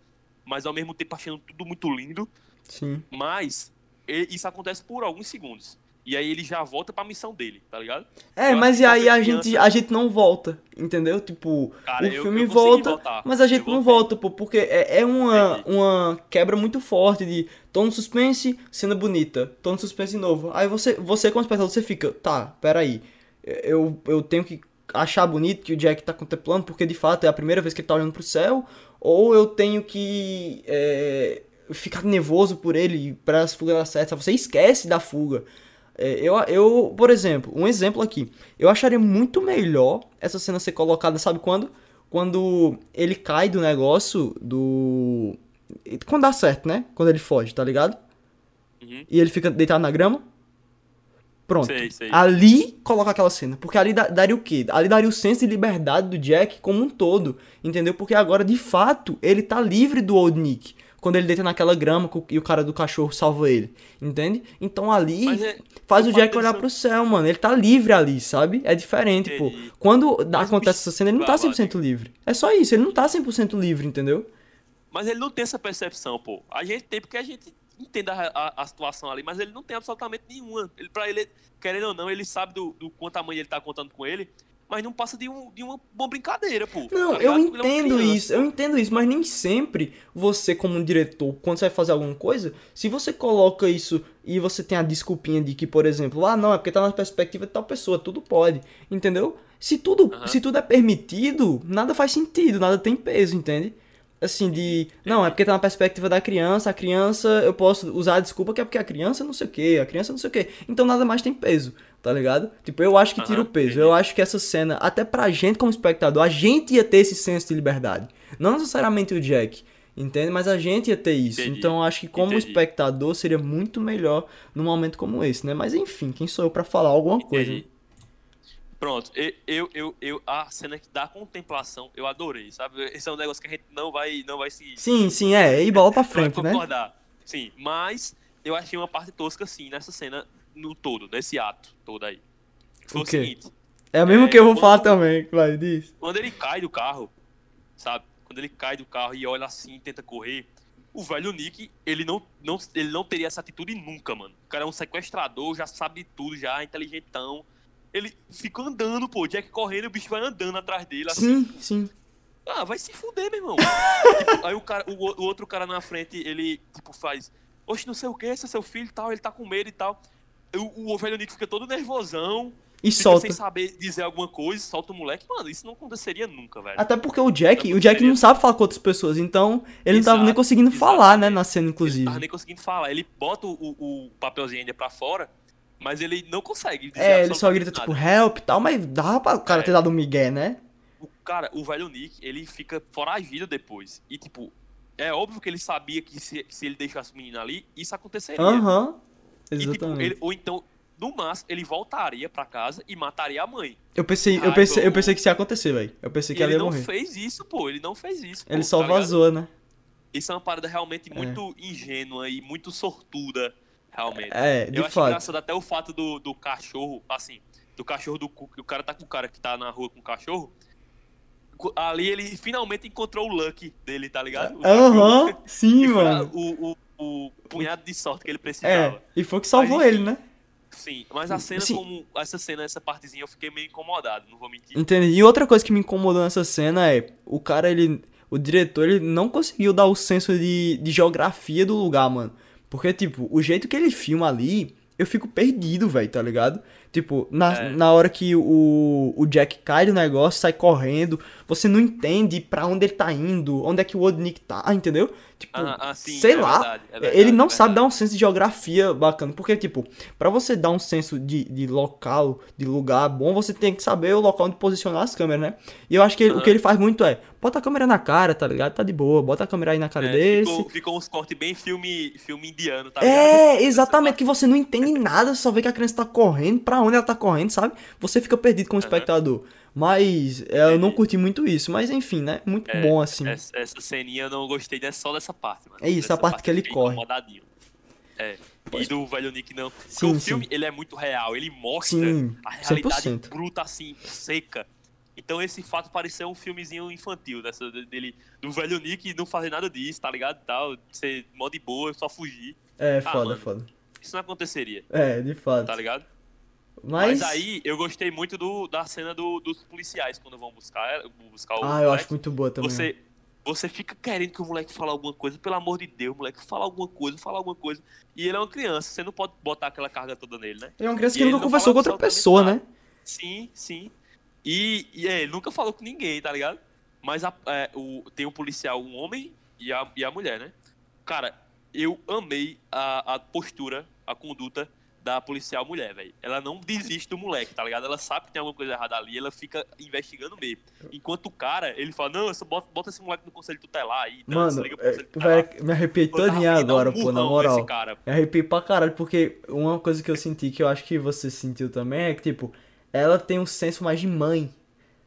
mas ao mesmo tempo achando tudo muito lindo, Sim. mas e- isso acontece por alguns segundos. E aí ele já volta pra missão dele, tá ligado? É, Eu mas e aí a gente, a gente não volta, entendeu? Tipo, Cara, o eu- filme eu volta, voltar. mas a gente não volta, pô, porque é, é uma, Entendi. uma quebra muito forte de tom no suspense, cena bonita, tom no suspense novo. Aí você, você como espectador, você fica, tá, peraí, eu, eu tenho que achar bonito que o Jack tá contemplando, porque de fato é a primeira vez que ele tá olhando pro céu, ou eu tenho que é, ficar nervoso por ele para as fugas dar certo, você esquece da fuga. É, eu, eu, por exemplo, um exemplo aqui. Eu acharia muito melhor essa cena ser colocada, sabe quando? Quando ele cai do negócio do. Quando dá certo, né? Quando ele foge, tá ligado? Uhum. E ele fica deitado na grama. Pronto. Sei, sei. Ali coloca aquela cena. Porque ali da- daria o quê? Ali daria o senso de liberdade do Jack como um todo. Entendeu? Porque agora, de fato, ele tá livre do Old Nick. Quando ele deita naquela grama e o cara do cachorro salva ele. Entende? Então ali é- faz o Jack olhar pro céu, mano. Ele tá livre ali, sabe? É diferente, pô. Quando Mas acontece essa cena, ele não tá Vai, vai, 100% livre. É só isso, ele não tá 100% livre, entendeu? Mas ele não tem essa percepção, pô. A gente tem porque a gente entende a, a- a situação ali, mas ele não tem absolutamente nenhuma. Ele, pra ele, querendo ou não, ele sabe do, do quanto a mãe dele tá contando com ele, mas não passa de, um, de uma, uma brincadeira, pô. Não, tá eu é entendo criança. isso, eu entendo isso, mas nem sempre você, como um diretor, quando você vai fazer alguma coisa, se você coloca isso e você tem a desculpinha de que, por exemplo, ah, não, é porque tá na perspectiva de tal pessoa, tudo pode, entendeu? Se tudo, se tudo é permitido, nada faz sentido, nada tem peso, entende? Assim, de. Não, é porque tá na perspectiva da criança, a criança, eu posso usar a desculpa que é porque a criança não sei o que, a criança não sei o que. Então nada mais tem peso, tá ligado? Tipo, eu acho que tira o peso. entendi. Eu acho que essa cena, até pra gente como espectador, a gente ia ter esse senso de liberdade. Não necessariamente o Jack, entende? Mas a gente ia ter isso. Entendi, Então eu acho que como entendi. espectador seria muito melhor num momento como esse, né? Mas enfim, quem sou eu pra falar alguma coisa? Pronto, eu, eu, eu, a cena que dá contemplação, eu adorei, sabe? Esse é um negócio que a gente não vai, não vai se Sim, sim, é. E bola pra vai frente, né? Sim, mas eu achei uma parte tosca, sim, nessa cena no todo, nesse ato todo aí. Foi O o, seguinte, É o mesmo É, que eu vou quando- falar também, vai, diz. quando ele cai do carro, sabe? Quando ele cai do carro e olha assim e tenta correr, o velho Nick, ele não, não, ele não teria essa atitude nunca, mano. O cara é um sequestrador, já sabe de tudo, já é inteligentão. Ele fica andando, pô, o Jack correndo, o bicho vai andando atrás dele, assim. Sim, sim. Ah, vai se fuder, meu irmão. Tipo, aí o, cara, o, o outro cara na frente, ele, tipo, faz. Oxe, não sei o que, esse é seu filho e tal, ele tá com medo e tal. O, o velho Nick fica todo nervosão. E fica solta. sem saber dizer alguma coisa, solta o moleque. Mano, isso não aconteceria nunca, velho. Até porque o Jack, Não o Jack não sabe falar com outras pessoas, então ele não tava nem Exato, conseguindo falar, né, na cena, Ele inclusive. não tava nem conseguindo falar. Ele bota o, o papelzinho ainda pra fora, mas ele não consegue É, ele só grita, tipo, nada. help e tal, mas dá pra o cara É. ter dado um migué, né? O cara, o velho Nick, ele fica foragido depois. E, tipo, é óbvio que ele sabia que se, se ele deixasse o menino ali, isso aconteceria. Aham. E, tipo, Exatamente. ele, ou então, no máximo, ele voltaria pra casa e mataria a mãe. Eu pensei, eu pensei, eu pensei que isso ia acontecer, velho. Eu pensei que ele ia não morrer. fez isso, pô. Ele não fez isso. Ele pô, só tá ligado? vazou, né? Isso é uma parada realmente muito ingênua e muito sortuda, realmente. É, de Eu acho fato. engraçado até o fato do, do cachorro, assim, do cachorro do cu, que o cara tá com o cara que tá na rua com o cachorro. Ali ele finalmente encontrou o Lucky dele, tá ligado? Aham, cachorro. sim, mano. o, o, o punhado de sorte que ele É, precisava. e foi o que salvou ele, né? Sim, mas a cena Sim. como. Essa cena, essa partezinha, eu fiquei meio incomodado, não vou mentir. Entende? E outra coisa que me incomodou nessa cena é, o cara, ele, o diretor, ele não conseguiu dar o senso de, de geografia do lugar, mano. Porque, tipo, o jeito que ele filma ali, eu fico perdido, velho, tá ligado? Tipo, na, É. na hora que o, o Jack cai do negócio, sai correndo, você não entende pra onde ele tá indo, onde é que o Old Nick tá, entendeu? Tipo, Ah, ah, sim, sei é lá, verdade, é verdade, ele não é sabe verdade. dar um senso de geografia bacana, porque, tipo, pra você dar um senso de, de local, de lugar bom, você tem que saber o local onde posicionar as câmeras, né? E eu acho que ele- o Aham. que ele faz muito é, bota a câmera na cara, tá ligado? Tá de boa, bota a câmera aí na cara É, desse. ficou, ficou uns cortes bem filme, filme indiano, tá É, ligado? exatamente, que você não entende nada, só vê que a criança tá correndo, pra onde ela tá correndo, sabe? Você fica perdido como espectador. Mas é, eu não Entendi. curti muito isso, mas enfim, né? Muito É, bom assim. Essa, essa ceninha eu não gostei dessa, só dessa parte, mano. É isso, Dessa a parte que ele corre. É. E do velho Nick não. Porque Sim, o filme, sim. ele é muito real, ele mostra Sim, a realidade 100%. bruta, assim, seca. Então esse fato pareceu um filmezinho infantil, dessa, dele, do velho Nick não fazer nada disso, tá ligado? Tal, ser mó de boa, só fugir. É, Ah, foda, mano. foda. Isso não aconteceria, É, de fato. tá ligado? Mas, Mas, aí eu gostei muito do, da cena do- dos policiais quando vão buscar, buscar o Ah, eu moleque. acho muito boa também. Você, você fica querendo que o moleque fale alguma coisa, pelo amor de Deus, moleque, fala alguma coisa, fala alguma coisa. E ele é uma criança, você não pode botar aquela carga toda nele, né? Ele é uma criança E que nunca conversou com outra pessoa, né? Sim, sim. E, e é, ele nunca falou com ninguém, tá ligado? Mas a- é, o, tem um policial, um homem e a, e a mulher, né? Cara, eu amei a, a postura, a conduta da policial mulher, velho. Ela não desiste do moleque, tá ligado? Ela sabe que tem alguma coisa errada ali, ela fica investigando mesmo. Enquanto o cara, ele fala, não, só bota, bota esse moleque no conselho tutelar aí. então, Mano, é, velho, me arrepiei todinha agora, pô, na moral. Me arrepiei pra caralho, porque uma coisa que eu senti, que eu acho que você sentiu também, é que, tipo, ela tem um senso mais de mãe,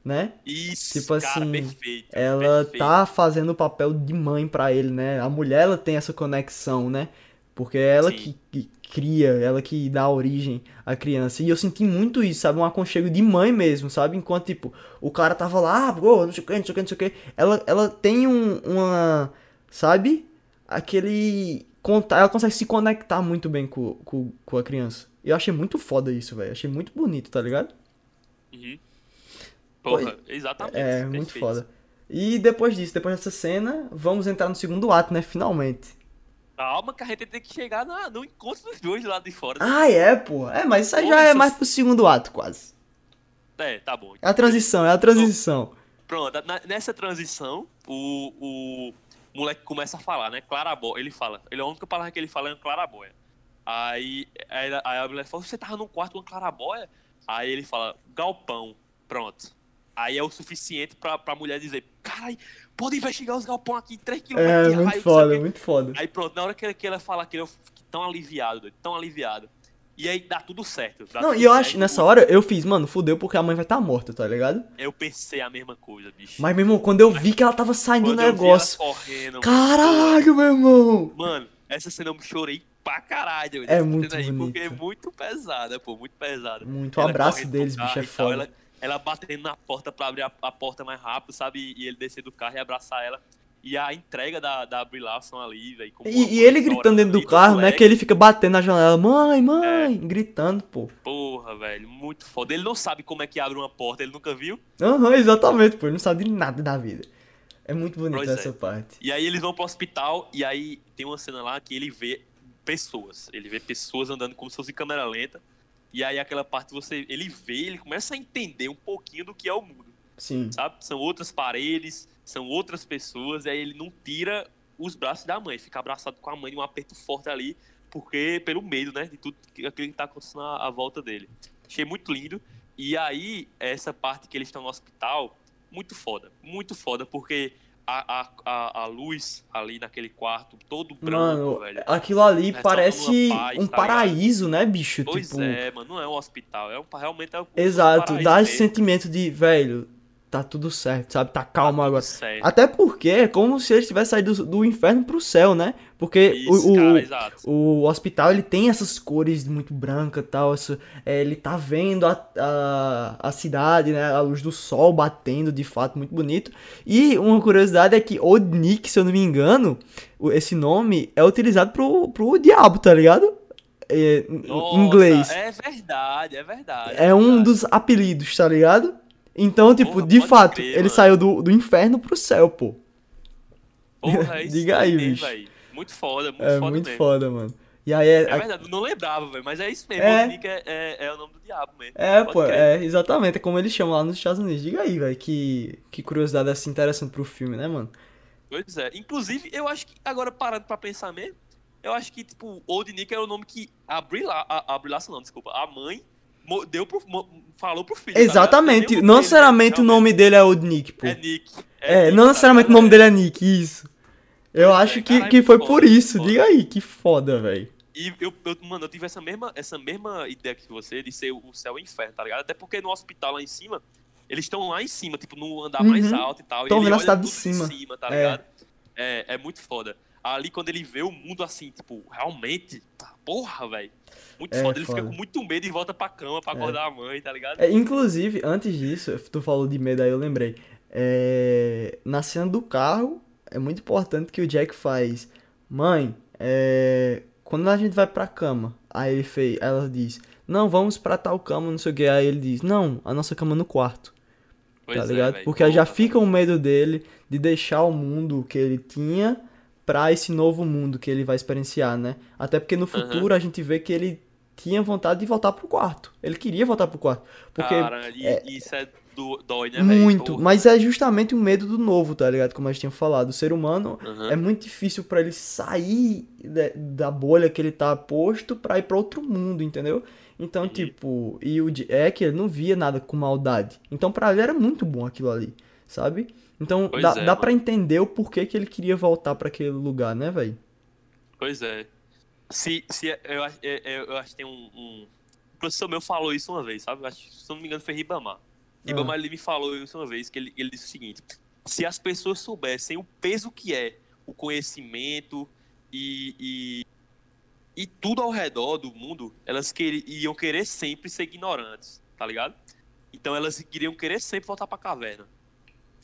né? Isso, Tipo cara, assim, perfeito. Ela perfeito. tá fazendo o papel de mãe pra ele, né? A mulher, ela tem essa conexão, né? Porque é ela que, que cria, ela que dá origem à criança. E eu senti muito isso, sabe? Um aconchego de mãe mesmo, sabe? Enquanto, tipo, o cara tava lá, ah, pô, não sei o que, não sei o que, não sei o que. Ela, ela tem um, uma, sabe? Aquele... Ela consegue se conectar muito bem com, com, com a criança. Eu achei muito foda isso, velho. Achei muito bonito, tá ligado? Uhum. Porra, exatamente. É, muito foda. E depois disso, depois dessa cena, vamos entrar no segundo ato, né? Finalmente. Calma que a gente tem que chegar na- no encontro dos dois lá de fora. Ah, é, pô. É, mas isso aí já é mais pro segundo ato, quase. É, tá bom. É a transição, é a transição. Pronto, na- nessa transição, o, o moleque começa a falar, né? Clarabóia. Ele fala. Ele, a única palavra que ele fala é clarabóia. Aí, aí, aí a mulher fala, você tava num quarto com uma clarabóia? Aí ele fala, galpão. Pronto. Aí é o suficiente pra, pra mulher dizer, carai, pode investigar os galpão aqui, 3 km É, muito raio, foda, quê." muito foda. Aí pronto, na hora que, que ela fala aquilo, eu fico tão aliviado, doido, tão aliviado. E aí dá tudo certo. dá Não, tudo e eu certo. acho, nessa hora, eu fiz, mano, fudeu porque a mãe vai estar tá morta, tá ligado? Eu pensei a mesma coisa, bicho. Mas, meu irmão, quando eu vi que ela tava saindo do Quando vi negócio. correndo, Caralho, meu irmão! Mano, essa cena eu chorei pra caralho. É muito aí, Porque é bonito. muito pesada, pô, muito pesada. Muito, o abraço deles, bicho, é e tal, foda. Ela, ela batendo na porta pra abrir a, a porta mais rápido, sabe? E ele descer do carro e abraçar ela. E a entrega da, da Brie Larson ali, velho. E, e ele gritando dentro do carro, né? Que ele fica batendo na janela, mãe, mãe, É. gritando, pô. Porra, velho, muito foda. Ele não sabe como é que abre uma porta, ele nunca viu. Aham, exatamente, pô. Ele não sabe de nada da vida. É muito bonito Pois é. essa parte. E aí eles vão pro hospital e aí tem uma cena lá que ele vê pessoas. Ele vê pessoas andando como se fosse câmera lenta. E aí aquela parte você. Ele vê, ele começa a entender um pouquinho do que é o mundo. Sim. Sabe? São outras paredes, são outras pessoas, e aí ele não tira os braços da mãe, fica abraçado com a mãe um aperto forte ali, porque pelo medo, né? De tudo aquilo que tá acontecendo à, à volta dele. Achei muito lindo. E aí, essa parte que eles estão no hospital, muito foda. Muito foda, porque a, a, a, luz ali naquele quarto, todo branco, Mano, velho. aquilo ali parece paz, um tá paraíso, né, bicho? Pois tipo, é, mano, não é um hospital, é um, realmente é um exato, dá esse sentimento de, velho, tá tudo certo, sabe? Tá calmo tudo agora. certo. Até porque é como se ele tivesse saído do, do inferno pro céu, né? Porque Isso, o, o, cara, exato. o hospital ele tem essas cores muito brancas e tal. Isso, é, ele tá vendo a, a, a cidade, né? A luz do sol batendo de fato, muito bonito. E uma curiosidade é que Odnik, se eu não me engano, o- esse nome é utilizado pro, pro diabo, tá ligado? É, em Nossa, inglês. É verdade, é verdade. É um verdade. dos apelidos, tá ligado? Então, tipo, Porra, de fato, crer, ele mano. saiu do, do inferno pro céu, pô. Porra, é isso Diga aí, bicho. velho. Muito foda, muito É foda muito mesmo. foda, mano. E aí é. É verdade, não lembrava, velho, mas é isso mesmo. É. Nick é, é, é o nome do diabo mesmo. É, pô, crer. é, exatamente, é como eles chamam lá nos Estados Unidos. Diga aí, velho, que, que curiosidade assim interessante pro filme, né, mano? Pois é. Inclusive, eu acho que, agora parando pra pensar mesmo, eu acho que, tipo, Old Nick era o nome que a Brilha, a, a não, desculpa, a mãe deu pro, falou pro filho. tá? Exatamente, o não dele, necessariamente o namente dele é Old Nick, pô. É Nick. É, Nick, não tá necessariamente o ligado? nome dele é Nick, isso. Eu é, acho que, caralho, que foi foda, por isso, foda. diga aí, que foda, velho. E eu, eu, mano, eu tive essa mesma, essa mesma ideia que você de ser o céu e o inferno, tá ligado? Até porque no hospital lá em cima, eles estão lá em cima, tipo, no andar mais Uhum. alto e tal. Tão e ele vendo a cidade de tudo cima. tá É. ligado? É. é, muito foda. Ali, quando ele vê o mundo assim, tipo, realmente, tá, porra, velho. Muito É foda. Ele foda. fica com muito medo e volta pra cama pra acordar a mãe, tá ligado? É, inclusive, antes disso, tu falou de medo aí, eu lembrei. É, na cena do carro, é muito importante que o Jack faz. Mãe, é, quando a gente vai pra cama, aí ele fez, ela diz, não, vamos pra tal cama, não sei o que. Aí ele diz, não, a nossa cama é no quarto, Pois tá é, ligado? Porque aí já fica o medo dele de deixar o mundo que ele tinha pra esse novo mundo que ele vai experienciar, né? Até porque no futuro a gente vê que ele tinha vontade de voltar pro quarto. Ele queria voltar pro quarto. Porque Cara, e, é- isso é do, dói, né, muito, Porra. mas é justamente o medo do novo, tá ligado? Como a gente tinha falado. O ser humano Aham. é muito difícil pra ele sair da- da bolha que ele tá posto pra ir pra outro mundo, entendeu? Então, Uhum. tipo, e o Jack, ele não via nada com maldade. Então, pra ele era muito bom aquilo ali, sabe? Então, Pois dá, é, dá pra entender o porquê que ele queria voltar pra aquele lugar, né, velho? Pois é. Se, se eu, acho- eu, eu, eu acho que tem um, um. O professor meu falou isso uma vez, sabe? Acho, se eu não me engano, foi Ribamar. Ribamar ele me falou isso uma vez, que ele, ele disse o seguinte: se as pessoas soubessem o peso que é o conhecimento e, e, e tudo ao redor do mundo, elas queri- iam querer sempre ser ignorantes, tá ligado? Então elas iriam querer sempre voltar pra caverna.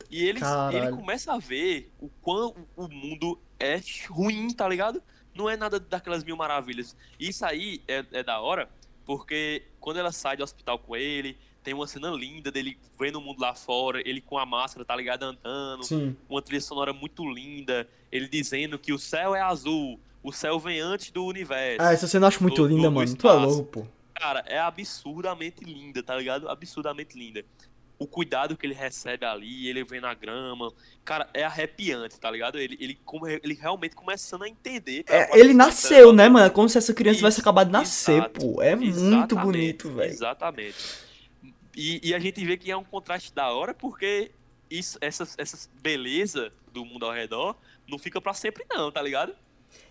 E ele, ele começa a ver o quão o mundo é ruim, tá ligado? Não é nada daquelas mil maravilhas. Isso aí é, é da hora, porque quando ela sai do hospital com ele, tem uma cena linda dele vendo o mundo lá fora, ele com a máscara, tá ligado? Andando, Sim. uma trilha sonora muito linda, ele dizendo que o céu é azul, o céu vem antes do universo. Ah, essa cena eu acho muito Do- linda, do mano. Tu é espaço. louco, pô. Cara, é absurdamente linda, tá ligado? Absurdamente linda. O cuidado que ele recebe ali, ele vem na grama. Cara, é arrepiante, tá ligado? Ele, ele, ele realmente começando a entender. É, ele nasceu, né, mano? É como se essa criança Isso, tivesse acabado de nascer, exato, pô. É muito bonito, velho. Exatamente. E, e a gente vê que é um contraste da hora, porque isso, essa, essa beleza do mundo ao redor não fica pra sempre, não, tá ligado?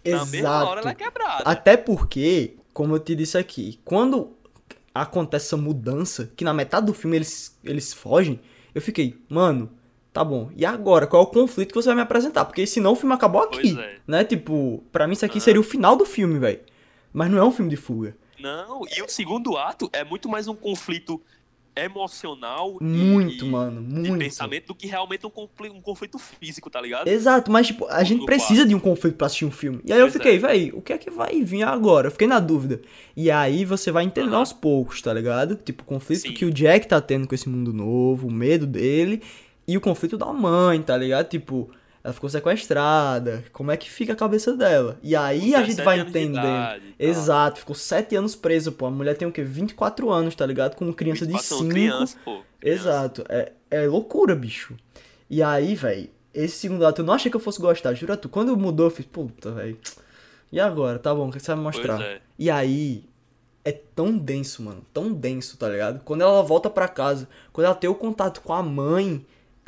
Na mesma hora ela é Exato. quebrada. Até porque, como eu te disse aqui, quando acontece essa mudança, que na metade do filme eles, eles fogem, eu fiquei, mano, tá bom. E agora? Qual é o conflito que você vai me apresentar? Porque senão o filme acabou aqui. É. Né? Tipo, pra mim isso aqui Aham. seria o final do filme, velho. Mas não é um filme de fuga. Não, e o segundo ato é muito mais um conflito emocional Muito, e, mano. de Muito. pensamento do que realmente um, um conflito físico, tá ligado? Exato, mas tipo, a gente precisa de um conflito pra assistir um filme. E aí eu Pois fiquei, é. véi, o que é que vai vir agora? Eu fiquei na dúvida. E aí você vai entendendo Aham. aos poucos, tá ligado? Tipo, o conflito Sim. que o Jack tá tendo com esse mundo novo, o medo dele e o conflito da mãe, tá ligado? Tipo, ela ficou sequestrada, como é que fica a cabeça dela? E aí a gente 17 vai entendendo. idade. Exato, ficou 7 anos preso, pô. A mulher tem o quê? 24 anos, tá ligado? Com criança de 24 5. criança, pô. criança. Exato, é, é loucura, bicho. E aí, velho, esse segundo ato eu não achei que eu fosse gostar, jura tu. Quando mudou, eu fiz, puta, velho. E agora? Tá bom, o que você vai me mostrar? É. E aí, é tão denso, mano. Tão denso, tá ligado? Quando ela volta pra casa, quando ela tem o contato com a mãe,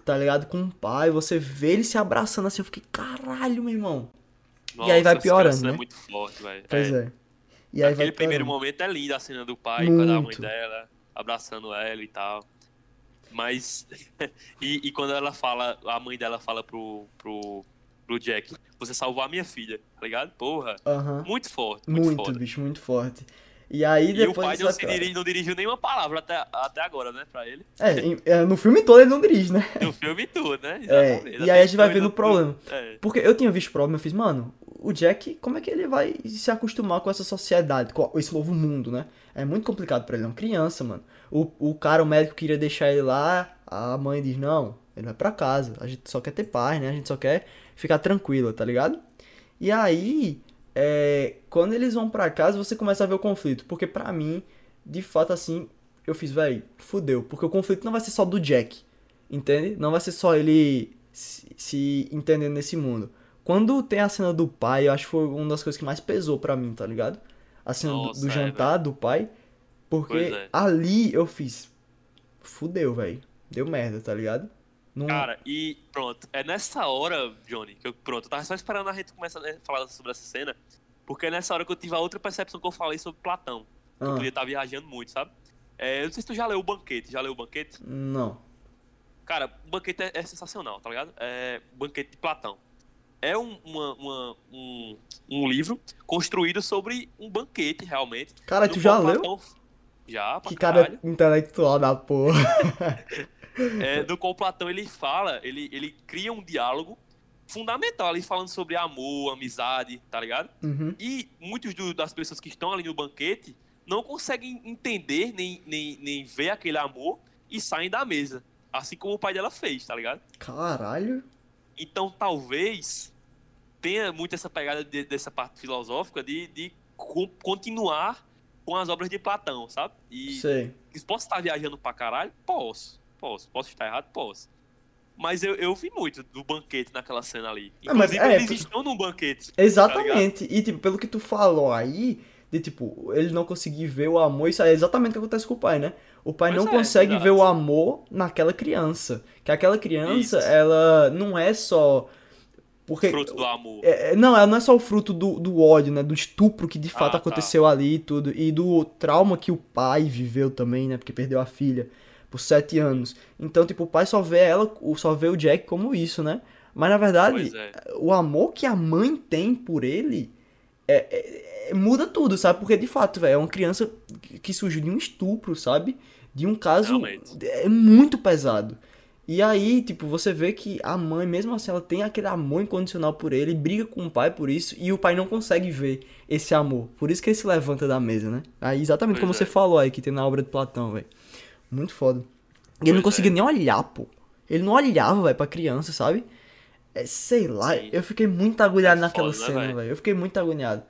tá ligado? Com o pai, você vê ele se abraçando assim, eu fiquei, caralho, meu irmão. E aí vai piorando, cena né? É muito forte, velho. Pois É. é. E aí Aquele primeiro momento é lindo, a cena do pai com a da mãe Muito. dela, abraçando ela e tal. Mas. e, e quando ela fala, a mãe dela fala pro, pro, pro Jack, você salvou a minha filha, tá ligado? Porra. Aham. Muito forte, muito, Muito, foda. bicho, muito forte. E aí E depois. o pai não, vai se dirige, não dirigiu nenhuma palavra até, até agora, né, pra ele. É, é, no filme todo ele não dirige, né? No filme tudo, né? É, Exatamente. e aí a gente vai Até vendo o então, problema. É. Porque eu tinha visto o problema, eu fiz, mano, o Jack, como é que ele vai se acostumar com essa sociedade, com esse novo mundo, né? É muito complicado pra ele, é uma criança, mano. O, o cara, o médico queria deixar ele lá, a mãe diz, não, ele vai pra casa, a gente só quer ter paz, né? A gente só quer ficar tranquila, tá ligado? E aí, é, quando eles vão pra casa, você começa a ver o conflito, porque pra mim, de fato, assim, eu fiz, velho, fudeu, porque o conflito não vai ser só do Jack, entende? Não vai ser só ele se, se entendendo nesse mundo. Quando tem a cena do pai, eu acho que foi uma das coisas que mais pesou pra mim, tá ligado? A cena do- Nossa, do, é, jantar do pai. Porque é. ali eu fiz. Fudeu, velho. Deu merda, tá ligado? Não... Cara, e pronto. É nessa hora, Johnny, que eu, pronto, eu tava só esperando a gente começar a falar sobre essa cena, porque é nessa hora que eu tive a outra percepção que eu falei sobre Platão. Que eu Ah. podia estar viajando muito, sabe? É, eu não sei se tu já leu o Banquete. Já leu o Banquete? Não. Cara, o Banquete é, é sensacional, tá ligado? É Banquete de Platão. É um, uma- uma- um, um livro construído sobre um banquete, realmente. Cara, tu já qual leu? Platão- Já, pra Que caralho. cara intelectual da porra. é, no qual Platão ele fala, ele, ele cria um diálogo fundamental ali falando sobre amor, amizade, tá ligado? Uhum. E muitos do- das pessoas que estão ali no banquete não conseguem entender nem, nem, nem ver aquele amor e saem da mesa. Assim como o pai dela fez, tá ligado? Caralho. Então talvez tenha muito essa pegada de- dessa parte filosófica de, de co- continuar com as obras de Platão, sabe? E Sei. Posso estar viajando pra caralho? Posso. Posso. Posso estar errado? Posso. Mas eu, eu vi muito do banquete naquela cena ali. Ah, mas Inclusive, é, eles estão num banquete. Exatamente. e, tipo, pelo que tu falou aí, de tipo, ele não conseguir ver o amor, isso é exatamente o que acontece com o pai, né? O pai Pois não é, consegue ver o amor naquela criança. Que aquela criança, Isso. ela não é só. Porque. Fruto do amor. É, é, não, ela não é só o fruto do, do ódio, né? Do estupro que de fato Ah, tá. aconteceu ali e tudo. E do trauma que o pai viveu também, né? Porque perdeu a filha por sete anos. Então, tipo, o pai só vê ela, o- só vê o Jack como isso, né? Mas na verdade, é. o amor que a mãe tem por ele é- é- é- muda tudo, sabe? Porque de fato, velho, é uma criança que- surgiu de um estupro, sabe? De um caso é muito pesado. E aí, tipo, você vê que a mãe, mesmo assim, ela tem aquele amor incondicional por ele, briga com o pai por isso, e o pai não consegue ver esse amor. Por isso que ele se levanta da mesa, né? Aí, exatamente Pois como é. você falou aí, que tem na obra de Platão, velho. Muito foda. E ele não Pois conseguia é. nem olhar, pô. Ele não olhava, velho, pra criança, sabe? É, sei lá, Sim. eu fiquei muito agulhado É naquela foda, né, cena, velho? velho. Eu fiquei muito agoniado.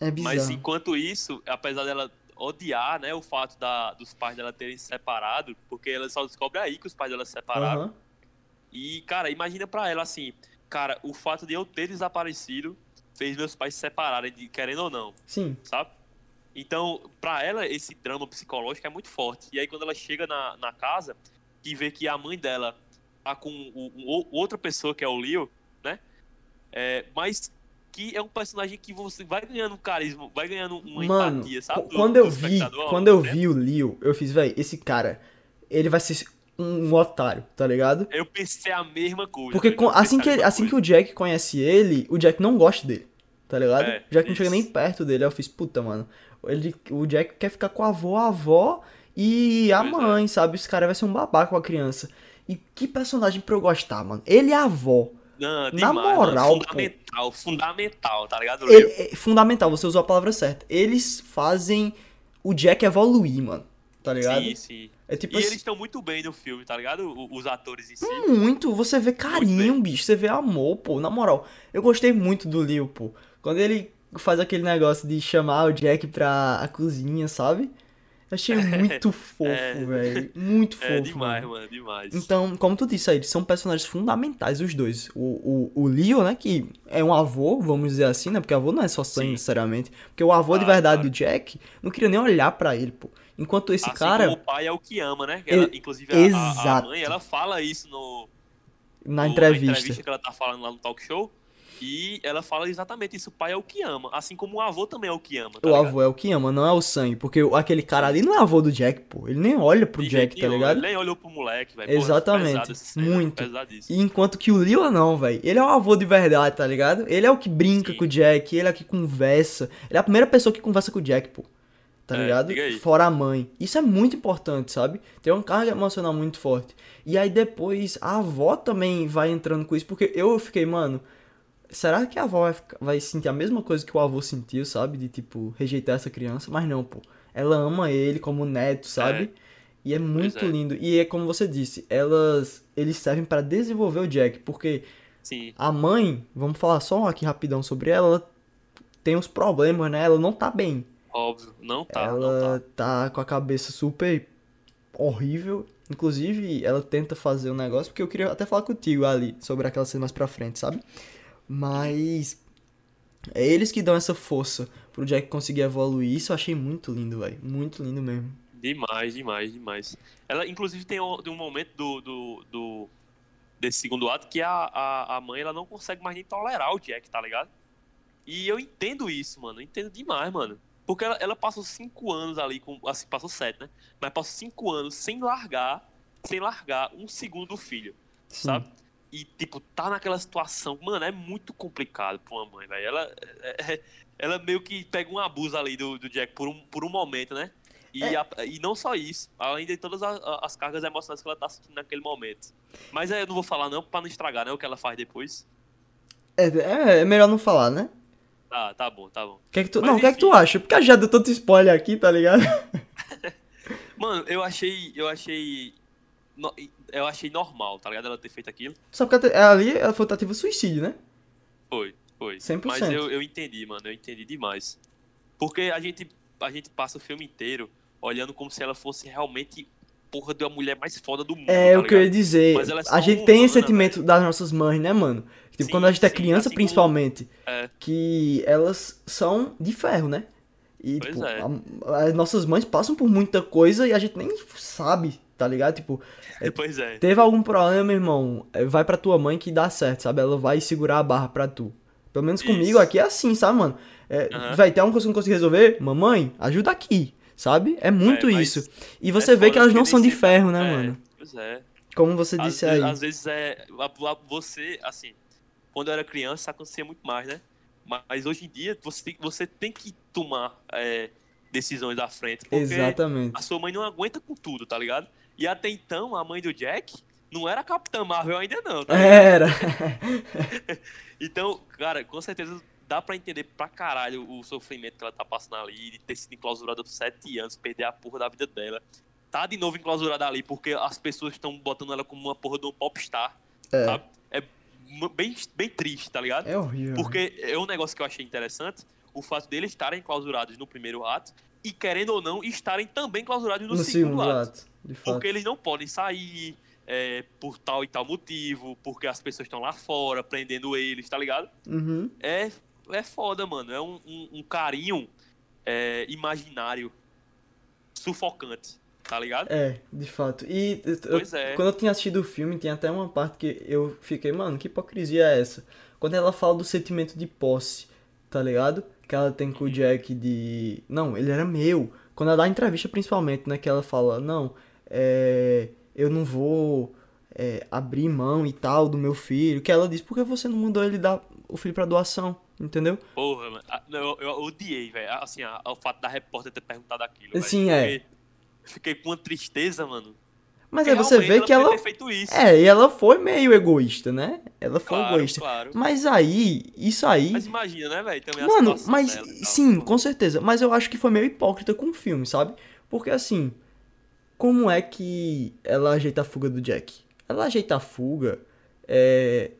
É bizarro. Mas enquanto isso, apesar dela odiar, né, o fato da, dos pais dela terem se separado, porque ela só descobre aí que os pais dela se separaram. Aham. E, cara, imagina pra ela assim, cara, o fato de eu ter desaparecido fez meus pais se separarem, querendo ou não. Sim. sabe? Então, pra ela, esse drama psicológico é muito forte. E aí, quando ela chega na, na casa e vê que a mãe dela tá com o, o- outra pessoa, que é o Leo, né? É, mas que é um personagem que você vai ganhando um carisma, vai ganhando uma Mano, empatia, sabe? qu- do- quando do eu vi, quando eu do vi o Leo, eu fiz, velho, esse cara, ele vai ser um otário, tá ligado? Eu pensei a mesma coisa. Porque com- assim, que, ele- assim que coisa. o Jack conhece ele, o Jack não gosta dele, tá ligado? É, o Jack não chega isso. nem perto dele. Aí eu fiz, puta, mano. Ele, o Jack quer ficar com a avó, a avó e a é. mãe, sabe? Esse cara vai ser um babaca com a criança. E que personagem pra eu gostar, mano? Ele e a avó. Não, na demais, mano, moral, pô. fundamental, fundamental, tá ligado? Ele- é fundamental, você usou a palavra certa. Eles fazem o Jack evoluir, mano. tá ligado? Sim, sim. É tipo e assim, eles estão muito bem no filme, tá ligado? O- Os atores em si. muito, você vê carinho, bicho, você vê amor, pô, na moral. Eu gostei muito do Leo, pô. Quando ele faz aquele negócio de chamar o Jack pra a cozinha, sabe? Eu achei muito fofo, É. velho. Muito fofo. É demais, mano. mano, demais. Então, como tu disse aí, eles são personagens fundamentais, os dois. O, o, o Leo, né, que é um avô, vamos dizer assim, né? Porque avô não é só sangue, necessariamente. Porque o avô de Claro, verdade claro. do Jack não queria nem olhar pra ele, pô. Enquanto esse assim cara, o pai é o que ama, né? Ela- E- inclusive, a- a, a, Exato. mãe, ela fala isso no, na no- entrevista. entrevista que ela tá falando lá no talk show. E ela fala exatamente isso, o pai é o que ama. Assim como o avô também é o que ama, tá O ligado? avô é o que ama, não é o sangue. Porque aquele cara ali não é avô do Jack, pô. Ele nem olha pro De Jack, tá ligado? Ele nem olhou pro moleque, velho. Porra, Exatamente. essa cena, Muito. E enquanto que o Leo não, velho. Ele é o avô de verdade, tá ligado? Ele é o que brinca Sim. com o Jack, ele é o que conversa. Ele é a primeira pessoa que conversa com o Jack, pô. Tá É, ligado? Fora a mãe. Isso é muito importante, sabe? Tem uma carga emocional muito forte. E aí depois a avó também vai entrando com isso, porque eu fiquei, mano. Será que a avó vai, ficar- vai sentir a mesma coisa que o avô sentiu, sabe? De tipo, rejeitar essa criança? Mas não, pô. Ela ama ele como neto, sabe? E é muito é. lindo. E é como você disse, elas eles servem pra desenvolver o Jack, porque Sim, a mãe, vamos falar só aqui rapidão sobre ela, ela tem uns problemas, né? Ela não tá bem. óbvio. Não tá, não ela tá. tá com a cabeça super horrível. Inclusive, ela tenta fazer um negócio, porque eu queria até falar contigo ali sobre aquela cena mais pra frente, sabe? Mas é eles que dão essa força pro Jack conseguir evoluir. Isso eu achei muito lindo, velho. Muito lindo mesmo. Demais, demais, demais. Ela, inclusive, tem um, tem um momento do, do, do- desse segundo ato que a, a, a mãe ela não consegue mais nem tolerar o Jack, tá ligado? E eu entendo isso, mano. Eu entendo demais, mano. Porque ela, ela passou cinco anos ali com. Assim, passou sete, né? Mas passou cinco anos sem largar, sem largar um segundo do filho, Sim. sabe? E, tipo, tá naquela situação, mano, é muito complicado pra uma mãe, velho. Ela, é- é- ela meio que pega um abuso ali do, do Jack por um, por um momento, né? E, É. a- e não só isso, além de todas a- a- as cargas emocionais que ela tá sentindo naquele momento. Mas aí eu não vou falar não, pra não estragar, né, o que ela faz depois. É, é, é melhor não falar, né? Tá, tá bom, tá bom. Que é que tu, Mas não, o que é que tu acha? Porque já deu tanto spoiler aqui, tá ligado? Mano, eu achei, eu achei, no- eu achei normal, tá ligado, ela ter feito aquilo. Só porque ela- ali ela foi tentativa de suicídio, né? Foi, foi. 100%. Mas eu, eu entendi, mano, eu entendi demais. Porque a gente, a gente passa o filme inteiro olhando como se ela fosse realmente porra de uma mulher mais foda do mundo, É tá o que eu ia dizer. É A gente tem esse humana, sentimento das nossas mães, né, mano? Tipo, Sim, quando a gente é sim, criança, assim como- principalmente, É. que elas são de ferro, né? E, Pois tipo, é. a- as nossas mães passam por muita coisa e a gente nem sabe, tá ligado? Tipo, Pois é. teve algum problema, irmão, é, vai pra tua mãe que dá certo, sabe? Ela vai segurar a barra pra tu. Pelo menos comigo Isso. aqui é assim, sabe, mano? É, Aham. Vai ter alguma coisa que eu não consigo resolver? Mamãe, ajuda aqui, sabe? É muito É, isso. E você É vê que elas não são de ferro, né, é, mano? Pois é. Como você Às, disse ve- aí. às vezes é. Você, assim, quando eu era criança, acontecia muito mais, né? Mas hoje em dia, você tem, você tem que tomar é, decisões à frente. Porque Exatamente. a sua mãe não aguenta com tudo, tá ligado? E até então, a mãe do Jack não era Capitã Marvel ainda, não, tá? Era. Então, cara, com certeza dá pra entender pra caralho o sofrimento que ela tá passando ali, de ter sido enclausurada por sete anos, perder a porra da vida dela. Tá de novo enclausurada ali porque as pessoas estão botando ela como uma porra de um popstar, É. sabe? É bem, bem triste, tá ligado? É horrível. Porque é um negócio que eu achei interessante, o fato deles estarem clausurados no primeiro ato e, querendo ou não, estarem também clausurados no, no segundo, segundo ato. ato. Porque eles não podem sair é, por tal e tal motivo, porque as pessoas estão lá fora prendendo eles, tá ligado? Uhum. É, é foda, mano. É um, um- um carinho é, imaginário sufocante, tá ligado? É, de fato. E eu- é. quando eu tinha assistido o filme, tem até uma parte que eu fiquei, mano, que hipocrisia é essa? Quando ela fala do sentimento de posse, tá ligado? Que ela tem com o Jack de. Não, ele era meu. Quando ela dá entrevista, principalmente, né? Que ela fala, não, é. Eu não vou é, abrir mão e tal do meu filho. Que ela diz, por que você não mandou ele dar o filho pra doação? Entendeu? Porra, mano. Ah, Eu, eu odiei, velho. Assim, a- o fato da repórter ter perguntado aquilo. Sim, é. Fiquei com uma tristeza, mano. Mas Porque aí você vê que ela. É, e ela foi meio egoísta, né? Ela foi claro, egoísta. claro. Mas aí, isso aí. Mas imagina, né, velho? Também Mano, mas dela sim, com certeza. Mas eu acho que foi meio hipócrita com o filme, sabe? Porque assim, como é que ela ajeita a fuga do Jack? Ela ajeita a fuga é,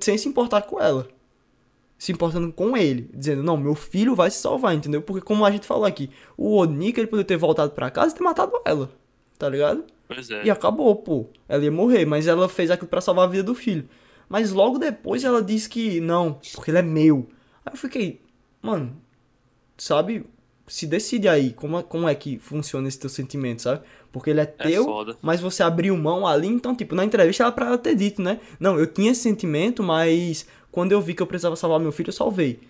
sem se importar com ela. Se importando com ele, dizendo, não, meu filho vai se salvar, entendeu? Porque como a gente falou aqui, o Onika ele poderia ter voltado pra casa e ter matado ela, tá ligado? Pois é. E acabou, pô. Ela ia morrer, mas ela fez aquilo pra salvar a vida do filho. Mas logo depois ela disse que não, porque ele é meu. Aí eu fiquei, mano, sabe? Se decide aí como, é- como é que funciona esse teu sentimento, sabe? Porque ele é É teu, foda. mas você abriu mão ali, então, tipo, na entrevista era pra ela ter dito, né? Não, eu tinha esse sentimento, mas quando eu vi que eu precisava salvar meu filho, eu salvei.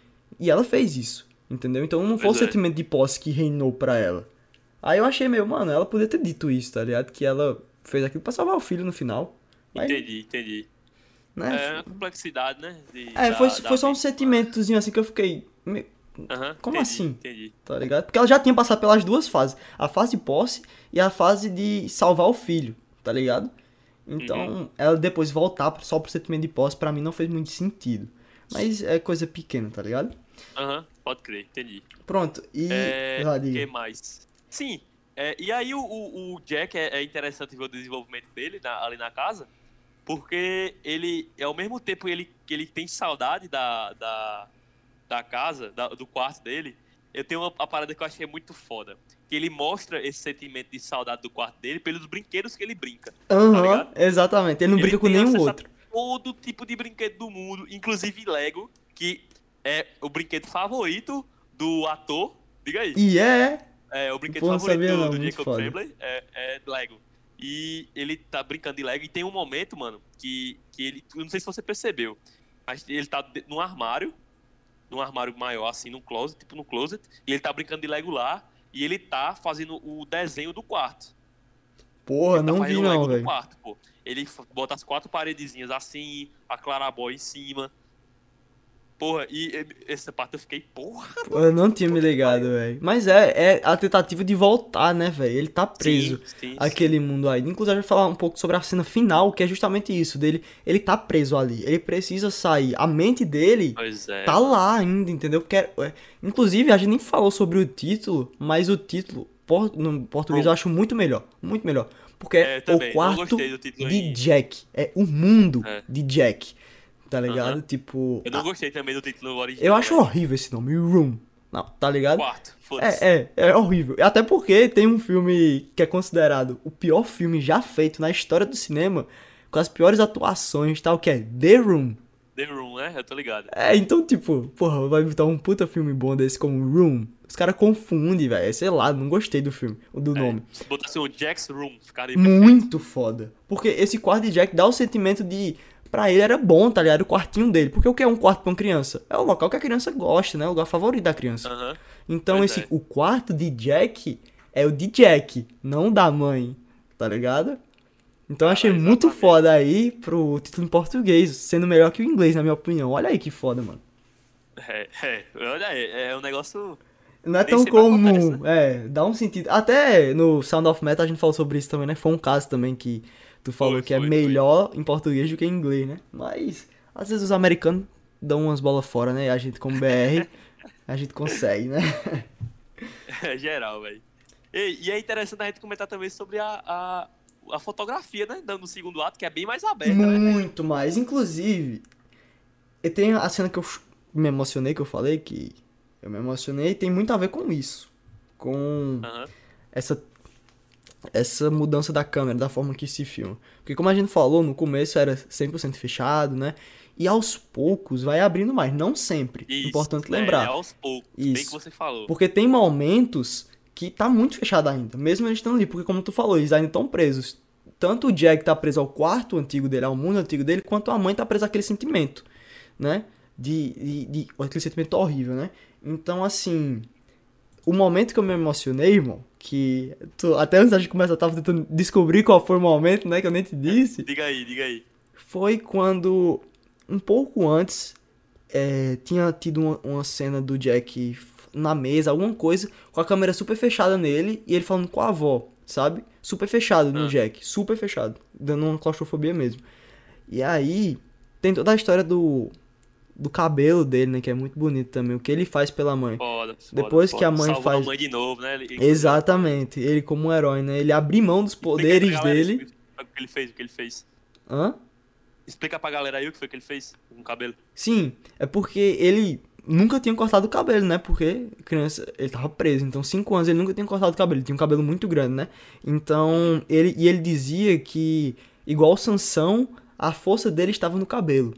E ela fez isso, entendeu? Então não foi Pois o é. sentimento de posse que reinou pra ela. Aí eu achei meio, mano, ela podia ter dito isso, tá ligado? Que ela fez aquilo pra salvar o filho no final. Mas, Entendi, entendi. né? É a complexidade, né? de- É, da- foi, da foi só um sentimentozinho assim que eu fiquei. me- Aham, Como entendi, assim? Entendi. Tá ligado? Porque ela já tinha passado pelas duas fases: a fase de posse e a fase de salvar o filho, tá ligado? Então, Uhum. ela depois voltar só pro sentimento de posse, pra mim não fez muito sentido. Mas é coisa pequena, tá ligado? Aham, pode crer, entendi. Pronto, e. É, o que mais? Sim, é, e aí o, o, Jack é, é interessante ver o desenvolvimento dele na- ali na casa, porque ele, ao mesmo tempo ele, que ele tem saudade da, da, da casa, da- do quarto dele, eu tenho uma, uma parada que eu achei muito foda. Que ele mostra esse sentimento de saudade do quarto dele pelos brinquedos que ele brinca. Aham, ligado? exatamente. Ele não Ele brinca com nenhum outro. Todo tipo de brinquedo do mundo, inclusive Lego, que é o brinquedo favorito do ator. Diga aí. E é. É, o brinquedo favorito sabia não, do Jacob foda. Tremblay é, é Lego. E ele tá brincando de Lego e tem um momento, mano, que, que ele. Eu não sei se você percebeu, mas ele tá num armário, num armário maior, assim, num closet, tipo num closet, e ele tá brincando de Lego lá, e ele tá fazendo o desenho do quarto. Porra, Ele tá não vi o Lego não, velho. Ele bota as quatro paredezinhas assim, a Claraboy em cima. Porra, e essa parte eu fiquei, porra. Eu não tinha me ligado, velho. Mas é, é a tentativa de voltar, né, velho? Ele tá preso. Sim, sim, sim. aquele mundo aí. Inclusive, eu vou falar um pouco sobre a cena final, que é justamente isso, dele, ele tá preso ali, ele precisa sair. A mente dele é. tá lá ainda, entendeu? Porque, é- inclusive, a gente nem falou sobre o título, mas o título, por- no português, Bom. eu acho muito melhor, muito melhor. Porque É, o quarto de Jack, é o mundo É. de Jack, tá ligado? Aham. Tipo, Eu não gostei também do título original. eu acho horrível esse nome, Room, não, tá ligado? Quarto, foda-se. É, é, é horrível. Até porque tem um filme que é considerado o pior filme já feito na história do cinema, com as piores atuações e tal, que é The Room. The Room, né? Eu tô ligado. É, então, tipo, porra, vai botar um puta filme bom desse como Room. Os caras confundem, velho. Sei lá, não gostei do filme, do nome. Se botasse um Jack's Room, ficaria Muito foda. Porque esse quarto de Jack dá o sentimento de. Pra ele era bom, tá ligado? O quartinho dele. Porque o que é um quarto pra uma criança? É o local que a criança gosta, né? O lugar favorito da criança. Aham. Então Pois esse, é. o quarto de Jack é o de Jack, não da mãe, tá ligado? Então eu achei Ah, muito exatamente. foda aí pro título em português, sendo melhor que o inglês, na minha opinião. Olha aí que foda, mano. É, é, olha aí, é um negócio. Não é tão sempre acontece, comum, é, dá um sentido. Até no Sound of Metal a gente falou sobre isso também, né? Foi um caso também que tu falou Foi, que é foi, melhor em português do que em inglês, né? Mas às vezes os americanos dão umas bolas fora, né? E a gente como BR, a gente consegue, né? É geral, velho. E, e é interessante a gente comentar também sobre a, a, a fotografia, né? No segundo ato, que é bem mais aberta, né? Muito mais. Inclusive, eu tenho a cena que eu me emocionei, que eu falei que eu me emocionei, tem muito a ver com isso. Com Aham. essa essa mudança da câmera, da forma que se filma. Porque como a gente falou, no começo era 100% fechado, né? E aos poucos vai abrindo mais, não sempre. Isso, Importante é, lembrar. É, aos poucos, bem Isso. que você falou. Porque tem momentos que tá muito fechado ainda, mesmo eles estando ali, porque como tu falou, eles ainda estão presos. Tanto o Jack tá preso ao quarto antigo dele, ao mundo antigo dele, quanto a mãe tá presa àquele sentimento, né? De, de, de aquele sentimento horrível, né? Então, assim, o momento que eu me emocionei, irmão, que tu, até antes da gente começar, eu tava tentando descobrir qual foi o momento, né, que eu nem te disse Diga aí, diga aí. foi quando, um pouco antes, é, tinha tido uma, uma cena do Jack na mesa, alguma coisa, com a câmera super fechada nele e ele falando com a avó, sabe? Super fechado no Ah. Jack, super fechado, dando uma claustrofobia mesmo. E aí, tem toda a história do do cabelo dele, né? Que é muito bonito também. O que ele faz pela mãe. Foda, Depois foda. que a mãe Salvou faz- a mãe de novo, né? Ele- Exatamente. Ele como um herói, né? Ele abre mão dos poderes galera dele. O que ele fez, o que ele fez. Hã? Explica pra galera aí o que foi que ele fez com o cabelo. Sim, é porque ele nunca tinha cortado o cabelo, né? Porque criança, ele tava preso, então cinco anos ele nunca tinha cortado o cabelo, ele tinha um cabelo muito grande, né? Então, ele e ele dizia que igual Sansão, a força dele estava no cabelo.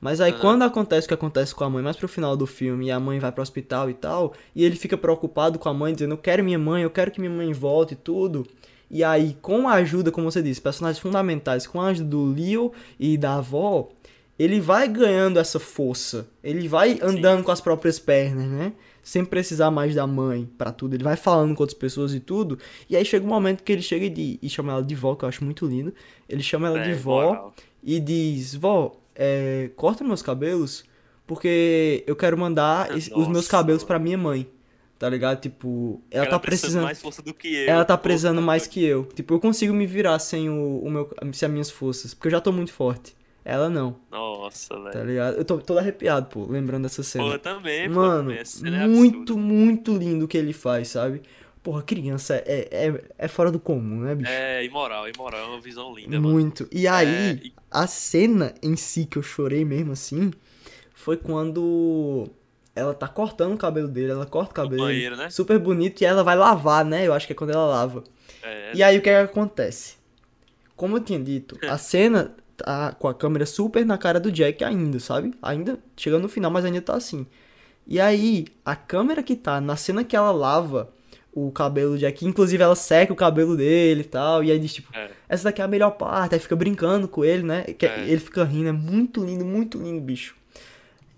Mas aí quando acontece o que acontece com a mãe mais pro final do filme e a mãe vai pro hospital e tal, e ele fica preocupado com a mãe dizendo: "Eu quero minha mãe, eu quero que minha mãe volte e tudo". E aí, com a ajuda, como você disse, personagens fundamentais, com a ajuda do Leo e da avó, ele vai ganhando essa força. Ele vai andando com as próprias pernas, né? Sem precisar mais da mãe pra tudo. Ele vai falando com outras pessoas e tudo. E aí chega um momento que ele chega e, di- e chama ela de vó, que eu acho muito lindo. Ele chama ela de É, vó moral. e diz: Vó, é, corta meus cabelos, porque eu quero mandar esse- os meus Nossa, cabelos mano. pra minha mãe. Tá ligado? Tipo, ela, tá precisa precisando. mais força do que eu. Ela tá Pô, precisando tá mais que eu. Tipo, eu consigo me virar sem o, o meu, sem as minhas forças. Porque eu já tô muito forte. Ela não, Nossa, tá velho. ligado? Eu tô todo arrepiado, pô, lembrando dessa Pô, cena. eu também, pô, Mano, também. Essa cena é muito, absurda. muito lindo o que ele faz, sabe? Porra, criança é, é, é fora do comum, né, bicho? É, imoral, imoral. É uma visão linda, mano. Muito. E aí, É, a cena em si que eu chorei mesmo assim, foi quando ela tá cortando o cabelo dele, ela corta o cabelo banheiro, né? super bonito, e ela vai lavar, né? Eu acho que é quando ela lava. É, E aí o que, é que acontece? Como eu tinha dito, a cena tá com a câmera super na cara do Jack ainda, sabe? Ainda chegando no final, mas ainda tá assim. E aí, a câmera que tá na cena que ela lava o cabelo do Jack, inclusive ela seca o cabelo dele e tal, e aí diz tipo, É. essa daqui é a melhor parte, aí fica brincando com ele, né? Que É. Ele fica rindo, é muito lindo, muito lindo, bicho.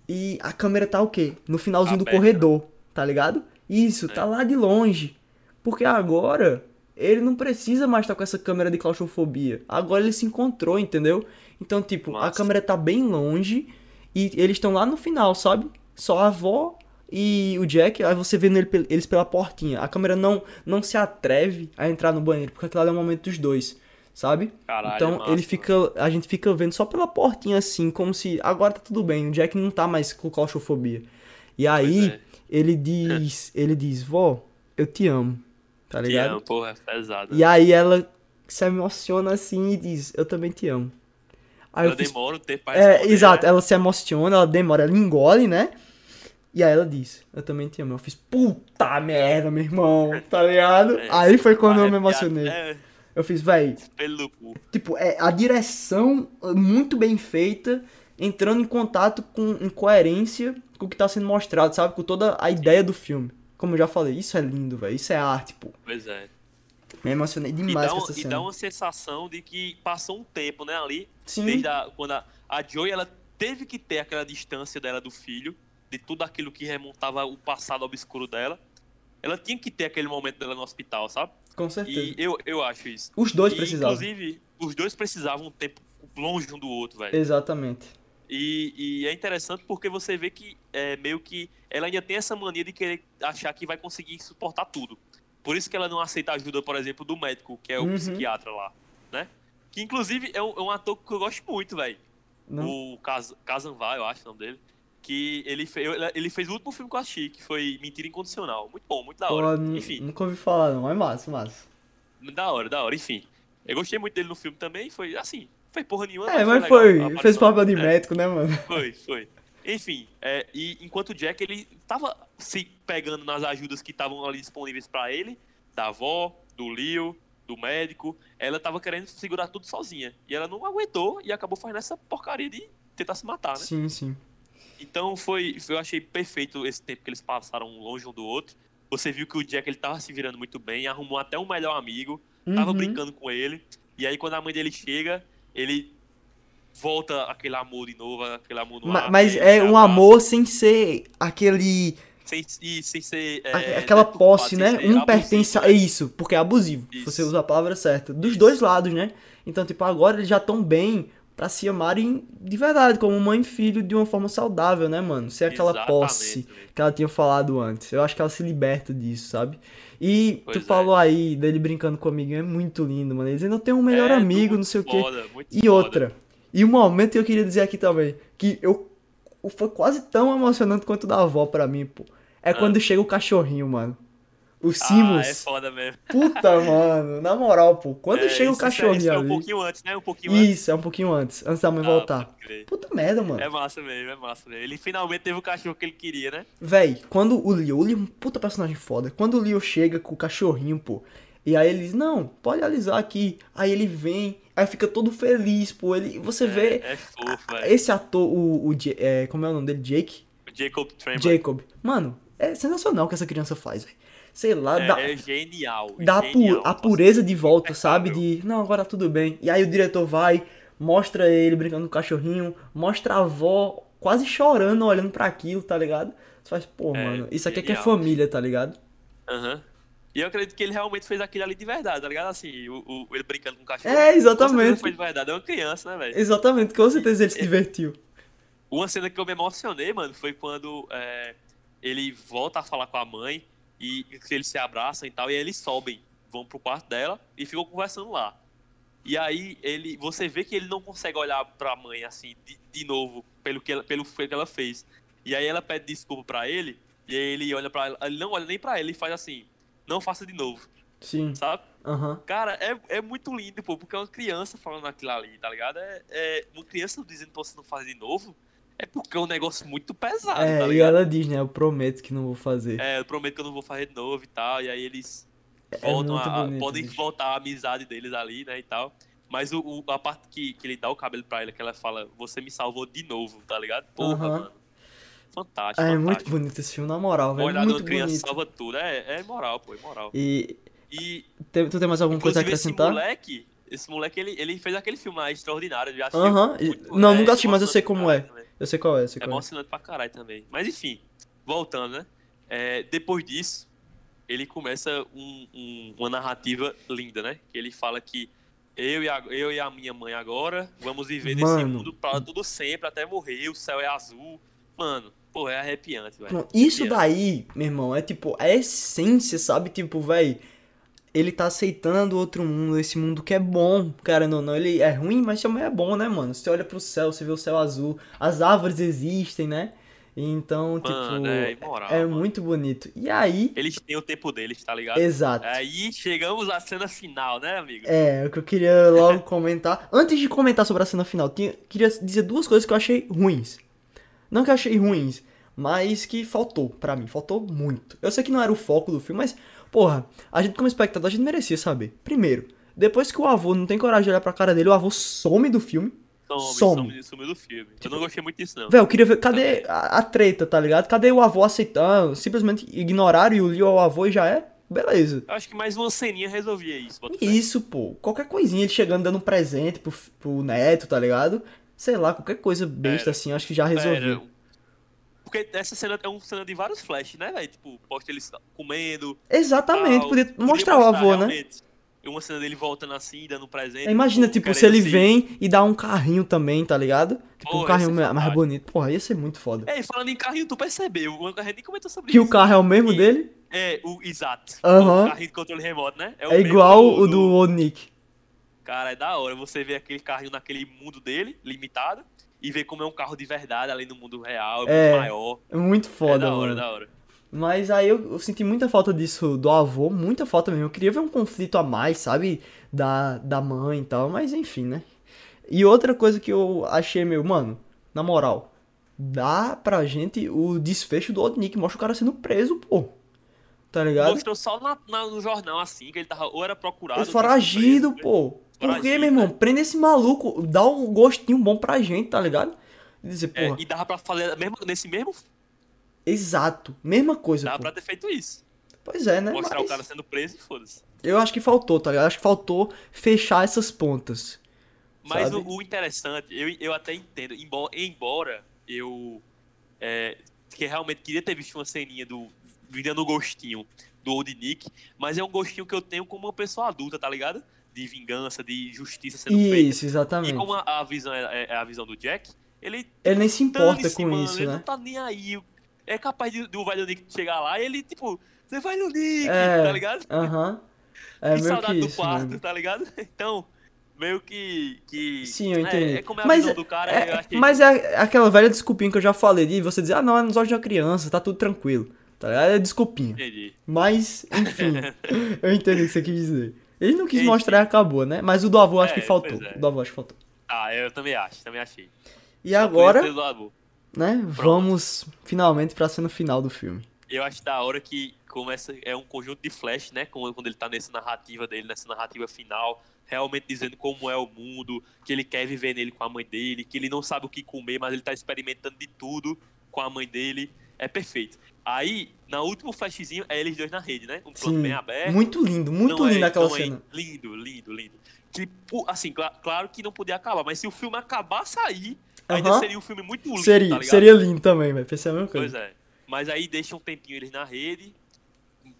E a câmera tá o quê? No finalzinho do Aberta. corredor, tá ligado? Isso, tá lá de longe. Porque agora ele não precisa mais estar com essa câmera de claustrofobia. Agora ele se encontrou, entendeu? Então, tipo, a Massa. câmera tá bem longe e eles estão lá no final, sabe? Só a avó e o Jack, aí você vendo ele eles pela portinha. A câmera não, não se atreve a entrar no banheiro, porque aquilo ali é o momento dos dois, sabe? Caralho, então massa, ele fica, a gente fica vendo só pela portinha assim, como se agora tá tudo bem, o Jack não tá mais com claustrofobia. E aí é. ele diz, ele diz, vó, eu te amo, tá Te ligado? amo, porra, é pesado. E aí ela se emociona assim e diz, eu também te amo. Aí Ela eu fiz, demora um tempo pra é, exato, né? ela se emociona, ela demora, ela engole, né? E aí ela diz, eu também te amo. Eu fiz, puta merda, meu irmão, tá ligado? É, aí foi quando eu me emocionei. É, Eu fiz, véi, tipo, é a direção muito bem feita, entrando em contato com em coerência com o que tá sendo mostrado, sabe? Com toda a ideia do filme. Como eu já falei, isso é lindo, velho. Isso é arte, pô. Pois é. Me emocionei E demais dá, com um- essa e cena. dá uma sensação de que passou um tempo, né, ali. Sim. Desde a, quando a, a Joy, ela teve que ter aquela distância dela do filho, de tudo aquilo que remontava o passado obscuro dela. Ela tinha que ter aquele momento dela no hospital, sabe? Com certeza. E eu, eu acho isso. Os dois E, precisavam. Inclusive, os dois precisavam um tempo longe um do outro, velho. Exatamente. E, e é interessante porque você vê que é meio que ela ainda tem essa mania de querer achar que vai conseguir suportar tudo. Por isso que ela não aceita a ajuda, por exemplo, do médico, que é o Uhum. psiquiatra lá, né? Que inclusive é um, é um ator que eu gosto muito, velho. O Kaz- Kazanvar, eu acho o nome dele. Que ele, fe, ele fez o último filme que eu assisti, que foi Mentira Incondicional. Muito bom, muito da Pô, hora. nu- Enfim, Nunca ouvi falar, não. É massa, massa. da hora, da hora. Enfim, eu gostei muito dele no filme também. Foi assim, foi porra nenhuma. É, mas legal foi. Fez papel de É. médico, né, mano? Foi, foi. Enfim, é, e enquanto o Jack ele tava se pegando nas ajudas que estavam ali disponíveis pra ele, da avó, do Leo, do médico, ela tava querendo segurar tudo sozinha. E ela não aguentou e acabou fazendo essa porcaria de tentar se matar, né? Sim, sim. Então foi, eu achei perfeito esse tempo que eles passaram longe um do outro. Você viu que o Jack ele tava se virando muito bem, arrumou até um melhor amigo, tava Uhum. brincando com ele. E aí quando a mãe dele chega, ele volta aquele amor de novo, aquele amor no Ma- ar. Mas é um amor sem ser aquele. sem, e sem ser. é, aquela posse, né? Um abusivo, pertence a. né? Isso, porque é abusivo. Isso. Você usa a palavra certa. Dos Isso. dois lados, né? Então, tipo, agora eles já estão bem pra se amarem de verdade, como mãe e filho, de uma forma saudável, né, mano? Sem aquela Exatamente, posse que ela tinha falado antes. Eu acho que ela se liberta disso, sabe? E Pois tu é. falou aí dele brincando com o amiguinho, é muito lindo, mano. Eles ainda têm um melhor É, amigo, não sei o quê. foda, E foda. outra. E um momento que eu queria dizer aqui também, que eu foi quase tão emocionante quanto da avó pra mim, pô. É quando chega o cachorrinho, mano. O Ah, Simus. é foda mesmo. Puta, mano. Na moral, pô. Quando É, chega o isso- isso é- cachorrinho isso é ali. um pouquinho antes, né? Um pouquinho antes. Isso, é um pouquinho antes. Antes da mãe Ah, voltar. Puta merda, mano. É massa mesmo, é massa mesmo. Ele finalmente teve o cachorro que ele queria, né? Véi, quando o Leo, o Leo é um puta personagem foda. Quando o Leo chega com o cachorrinho, pô, e aí ele diz, não, pode alisar aqui. Aí ele vem, aí fica todo feliz, pô. Ele, você vê É, é fofo, velho. esse ator, o, o é, como é o nome dele? Jake? Jacob Tremor. Jacob. Mano, é sensacional o que essa criança faz, velho. Sei lá, dá, É, é genial. dá genial. a pureza de volta, impecável. sabe? De, não, agora tudo bem. E aí o diretor vai, mostra ele brincando com o cachorrinho, mostra a avó quase chorando, olhando pra aquilo, tá ligado? Você faz, pô, É, mano, isso aqui é que é família, tá ligado? Aham. E eu acredito que ele realmente fez aquilo ali de verdade, tá ligado? Assim, o, o- ele brincando com o cachorro. É, exatamente. Foi de verdade, é uma criança, né, velho? Exatamente, com certeza ele se divertiu. Uma cena que eu me emocionei, mano, foi quando é, ele volta a falar com a mãe e que eles se abraçam e tal, e aí eles sobem, vão pro quarto dela e ficam conversando lá. E aí ele, você vê que ele não consegue olhar pra mãe assim de, de novo pelo que ela, pelo que ela fez. E aí ela pede desculpa pra ele e aí ele olha para ela, ele não olha nem pra ele e faz assim: "Não faça de novo", Sim, sabe? aham. Cara, é, é muito lindo, pô, porque é uma criança falando aquilo ali, tá ligado? É, é uma criança dizendo pra você não fazer de novo, é porque é um negócio muito pesado, É, tá e ligado? ela diz, né? Eu prometo que não vou fazer. É, eu prometo que eu não vou fazer de novo e tal, e aí eles É voltam muito a, bonito, podem bicho. voltar a amizade deles ali, né, e tal. Mas o, o- a parte que, que ele dá o cabelo pra ela, que ela fala, você me salvou de novo, tá ligado? Porra, mano. Fantástico, É muito fantástico. bonito esse filme, na moral, velho. olhar Muito criança bonito. salva tudo. É, é moral, pô, é moral. E E, tem- tu tem mais alguma coisa a inclusive, esse acrescentar? moleque, esse moleque, ele, ele fez aquele filme lá, Extraordinário, já assistiu? Aham. Muito- Não, é nunca assisti, mas eu sei como é. também. Eu sei qual é, sei É qual é. emocionante pra caralho também. Mas enfim, voltando, né? É, depois disso, ele começa um- um- uma narrativa linda, né? Que ele fala que eu e, a, eu e a minha mãe agora vamos viver nesse Mano. mundo pra tudo sempre, até morrer, o céu é azul. Mano, pô, é arrepiante, velho. Isso daí, meu irmão, é tipo, a essência, sabe? Tipo, véi, ele tá aceitando outro mundo, esse mundo que é bom, cara, não, não, ele é ruim, mas também é bom, né, mano? Você olha pro céu, você vê o céu azul, as árvores existem, né? Então, tipo, Mano, é imoral, é muito bonito. E aí, Eles têm o tempo deles, tá ligado? exato. Aí chegamos à cena final, né, amigo? É, o que eu queria logo comentar. Antes de comentar sobre a cena final, tinha, queria dizer duas coisas que eu achei ruins. Não que eu achei ruins, mas que faltou pra mim. Faltou muito. Eu sei que não era o foco do filme, mas, porra, a gente como espectador, a gente merecia saber. Primeiro, depois que o avô não tem coragem de olhar pra cara dele, o avô some do filme. Some, some. some, do filme. Eu não gostei muito disso, não. Velho, eu queria ver. Cadê a, a treta, tá ligado? Cadê o avô aceitando? Simplesmente ignoraram e o Leo ao avô e já é? Beleza. Eu acho que mais uma ceninha resolvia isso. Isso, pô. Qualquer coisinha, ele chegando dando presente pro, pro neto, tá ligado? Sei lá, qualquer coisa besta Pera, assim, acho que já resolveu. Pera, Porque essa cena é uma cena de vários flashes, né, velho? Tipo, posta eles comendo. Exatamente, tal. podia Podia mostrar o avô, né? Uma cena dele voltando assim, dando presente. Imagina, tipo, tipo, se ele se- vem e dá um carrinho também, tá ligado? Tipo, um Pô, carrinho ser mais mais bonito. Porra, ia ser muito foda. É, e falando em carrinho, tu percebeu? O carrinho nem comentou sobre Que isso. o carro é o mesmo E- dele? É, o exato. Aham. O carrinho de controle remoto, né? o É mesmo igual o do Old Nick. Cara, é da hora. Você vê aquele carrinho naquele mundo dele, limitado, e ver como é um carro de verdade, além do mundo real, é, É, muito maior. É muito é foda, da hora, mano. da hora. Mas aí eu, eu senti muita falta disso do avô, muita falta mesmo. Eu queria ver um conflito a mais, sabe? Da, da mãe e tal, mas enfim, né? E outra coisa que eu achei meio, mano, na moral, dá pra gente o desfecho do Old Nick, mostra o cara sendo preso, pô. Tá ligado? Mostrou só na- na- no jornal, assim, que ele tava, ou era procurado. Ele foragido, preso, pô. Por que, meu irmão? né? Prende esse maluco, dá um gostinho bom pra gente, tá ligado? E dizer, É, porra, e dava pra fazer mesmo, nesse mesmo. exato, mesma coisa, Dava pô. pra ter feito isso. Pois é, né? Mostrar Mas o cara sendo preso e foda-se. eu acho que faltou, tá ligado? Acho que faltou fechar essas pontas. Mas o, o interessante, eu, eu até entendo, embora, embora eu é, que realmente queria ter visto uma ceninha do vindo no gostinho do Old Nick, mas é um gostinho que eu tenho como uma pessoa adulta, tá ligado? De vingança, de justiça sendo feita. Isso, E exatamente. como a, a visão é, é a visão do Jack, ele Ele nem se importa com mano, isso, ele não né? tá nem aí. É capaz de, do velho Nick chegar lá e ele, tipo, você vai no Nick, É, tá ligado? Aham. É que meio que saudade do isso quarto, mesmo. tá ligado? Então, meio que. que Sim, eu é- entendi. É, como é a mas visão do cara, é, que. mas é aquela velha desculpinha que eu já falei de você dizer, ah, não, é nos olhos de uma criança, tá tudo tranquilo. Tá ligado? É desculpinha. Entendi. Mas, enfim, eu entendi o que você quis dizer. Ele não quis Enfim. mostrar e acabou, né? Mas o do avô acho É, que faltou. é. O do avô acho que faltou. Ah, eu também acho, também achei. E Só agora, né, vamos finalmente pra cena final do filme. Eu acho da hora que começa. É um conjunto de flash, né? Quando ele tá nessa narrativa dele, nessa narrativa final, realmente dizendo como é o mundo, que ele quer viver nele com a mãe dele, que ele não sabe o que comer, mas ele tá experimentando de tudo com a mãe dele. É perfeito. Aí, na último flashzinho, é eles dois na rede, né? Um plano Sim, bem aberto. muito lindo, muito é- lindo aquela não é cena. lindo, lindo, lindo. Que, assim, cla- claro que não podia acabar, mas se o filme acabasse aí, ainda Aham. seria um filme muito lindo, Seria, tá seria lindo também, vai pensar a mesma Pois coisa. é. Mas aí deixa um tempinho eles na rede,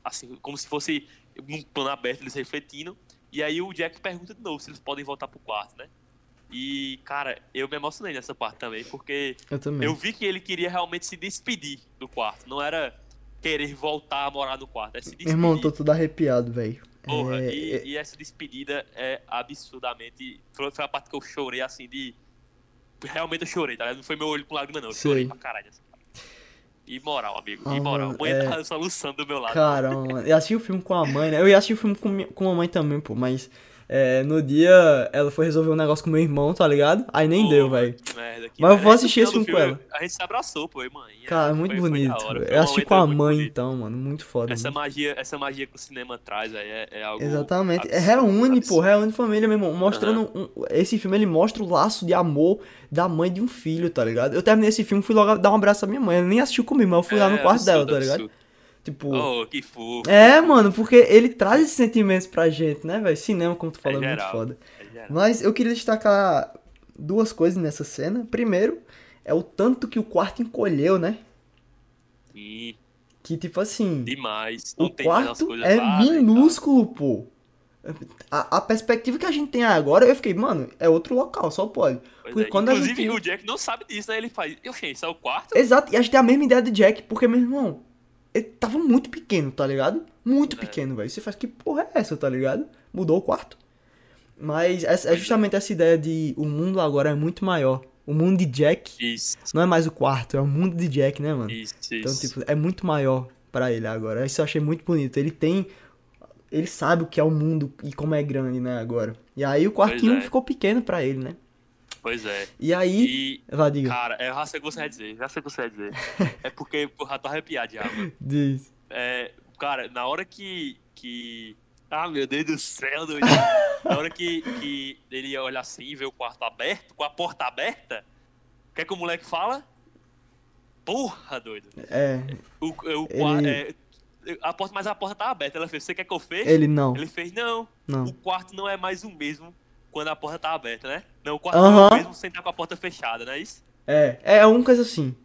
assim, como se fosse um plano aberto, eles refletindo. E aí o Jack pergunta de novo se eles podem voltar pro quarto, né? E, cara, eu me emocionei nessa parte também, porque Eu também. eu vi que ele queria realmente se despedir do quarto. Não era querer voltar a morar no quarto, é se Meu despedir. irmão, tô todo arrepiado, velho. Porra, É, e, é- e essa despedida é absurdamente. Foi, foi a parte que eu chorei assim de. Realmente eu chorei, tá? ligado? Não foi meu olho com lágrima, não. Eu chorei pra caralho. Assim. E moral, amigo. Ah, e moral. Mãe é- tá soluçando do meu lado. Caramba, mano. Eu assisti o filme com a mãe, né? Eu ia assistir o filme com, minha- com a mãe também, pô, mas é, no dia ela foi resolver um negócio com meu irmão, tá ligado? Aí nem deu, Porra, velho. Mas eu vou assistir esse do filme com ela. A gente se abraçou, pô, e mãe. Cara, muito foi- bonito. hora, foi um Eu assisti com a mãe, bonito. então, mano. Muito foda. Essa mano. magia, essa magia que o cinema traz aí é, é algo. Exatamente. É, absurdo, reúne, pô, absurdo. reúne família, meu irmão. Mostrando. um- esse filme, ele mostra o laço de amor da mãe de um filho, tá ligado? Eu terminei esse filme, fui logo dar um abraço à minha mãe. Ela nem assistiu comigo, mas eu fui lá no É, quarto dela, absurdo, tá ligado? Tipo. Oh, que fofo. É, mano, porque ele traz esses sentimentos pra gente, né, velho? Cinema, como tu falou, é, muito geral. foda. É. Mas eu queria destacar duas coisas nessa cena. Primeiro, é o tanto que o quarto encolheu, né? Sim, Que, tipo assim, demais. Não o quarto é minúsculo, pô. A, a perspectiva que a gente tem agora, eu fiquei, mano, é outro local, só pode. Pois Porque é. quando a Inclusive, gente- o Jack não sabe disso, né? Ele faz. Eu sei, isso é o quarto? Exato, e a gente tem a mesma ideia de Jack, porque, meu irmão, ele tava muito pequeno, tá ligado? Muito É. pequeno, velho. Você faz, que porra é essa, tá ligado? Mudou o quarto. Mas é, justamente essa ideia de o mundo agora é muito maior. O mundo de Jack Isso, não é mais o quarto, é o mundo de Jack, né, mano? isso, Então, isso. tipo, é muito maior pra ele agora. Isso eu achei muito bonito. Ele tem. Ele sabe o que é o mundo e como é grande, né, agora. E aí o quartinho é. ficou pequeno pra ele, né? Pois é. E aí. E, diga. cara, eu já sei o que você vai dizer. Já sei o que você vai dizer. é porque, porra, tô arrepiado já. Diz. É, cara, na hora que. que... Ah, meu Deus do céu, doido. na hora que, que ele olha assim e vê o quarto aberto, com a porta aberta, o que é que o moleque fala? Porra, doido. É. O, o, Ele- é, a porta, mas a porta tá aberta. Ela fez, você quer que eu feche? Ele não. Ele fez, não. Não. O quarto não é mais o mesmo quando a porta tá aberta, né? Não, o quarto não é mesmo sem estar com a porta fechada, não é isso? É. É uma coisa assim.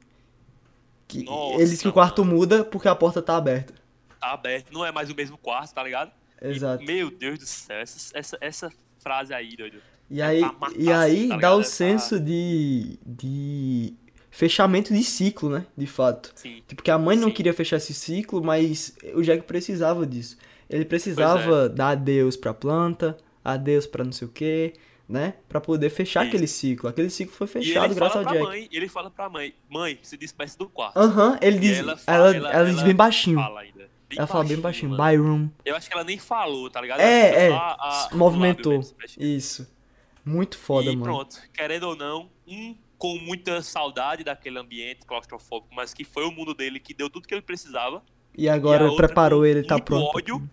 Que Nossa, ele diz que o quarto muda porque a porta tá aberta. Tá aberto, não é mais o mesmo quarto, tá ligado? E, Exato. meu Deus do céu, essa, essa, essa frase aí, doido. E É aí, matar, e aí assim, tá dá o É senso de. de. fechamento de ciclo, né? De fato. Sim. Tipo, que a mãe não Sim. queria fechar esse ciclo, mas o Jack precisava disso. Ele precisava é. dar adeus pra planta, adeus pra não sei o que, né? Pra poder fechar Isso. aquele ciclo. Aquele ciclo foi E fechado ele graças ao Jack. mãe, ele fala pra mãe, mãe, se despeça do quarto. Aham, ele E diz. ela fala- ela, ela- diz ela bem baixinho. Fala ainda. Bem ela fala bem baixinho. mano. Bye room. Eu acho que ela nem falou, tá ligado? É, é. a- a- movimentou. fecha. Isso. Muito foda, e mano. pronto, querendo ou não, um com muita saudade daquele ambiente claustrofóbico, mas que foi o mundo dele que deu tudo que ele precisava. E e agora outra preparou ele, tá pronto. ódio,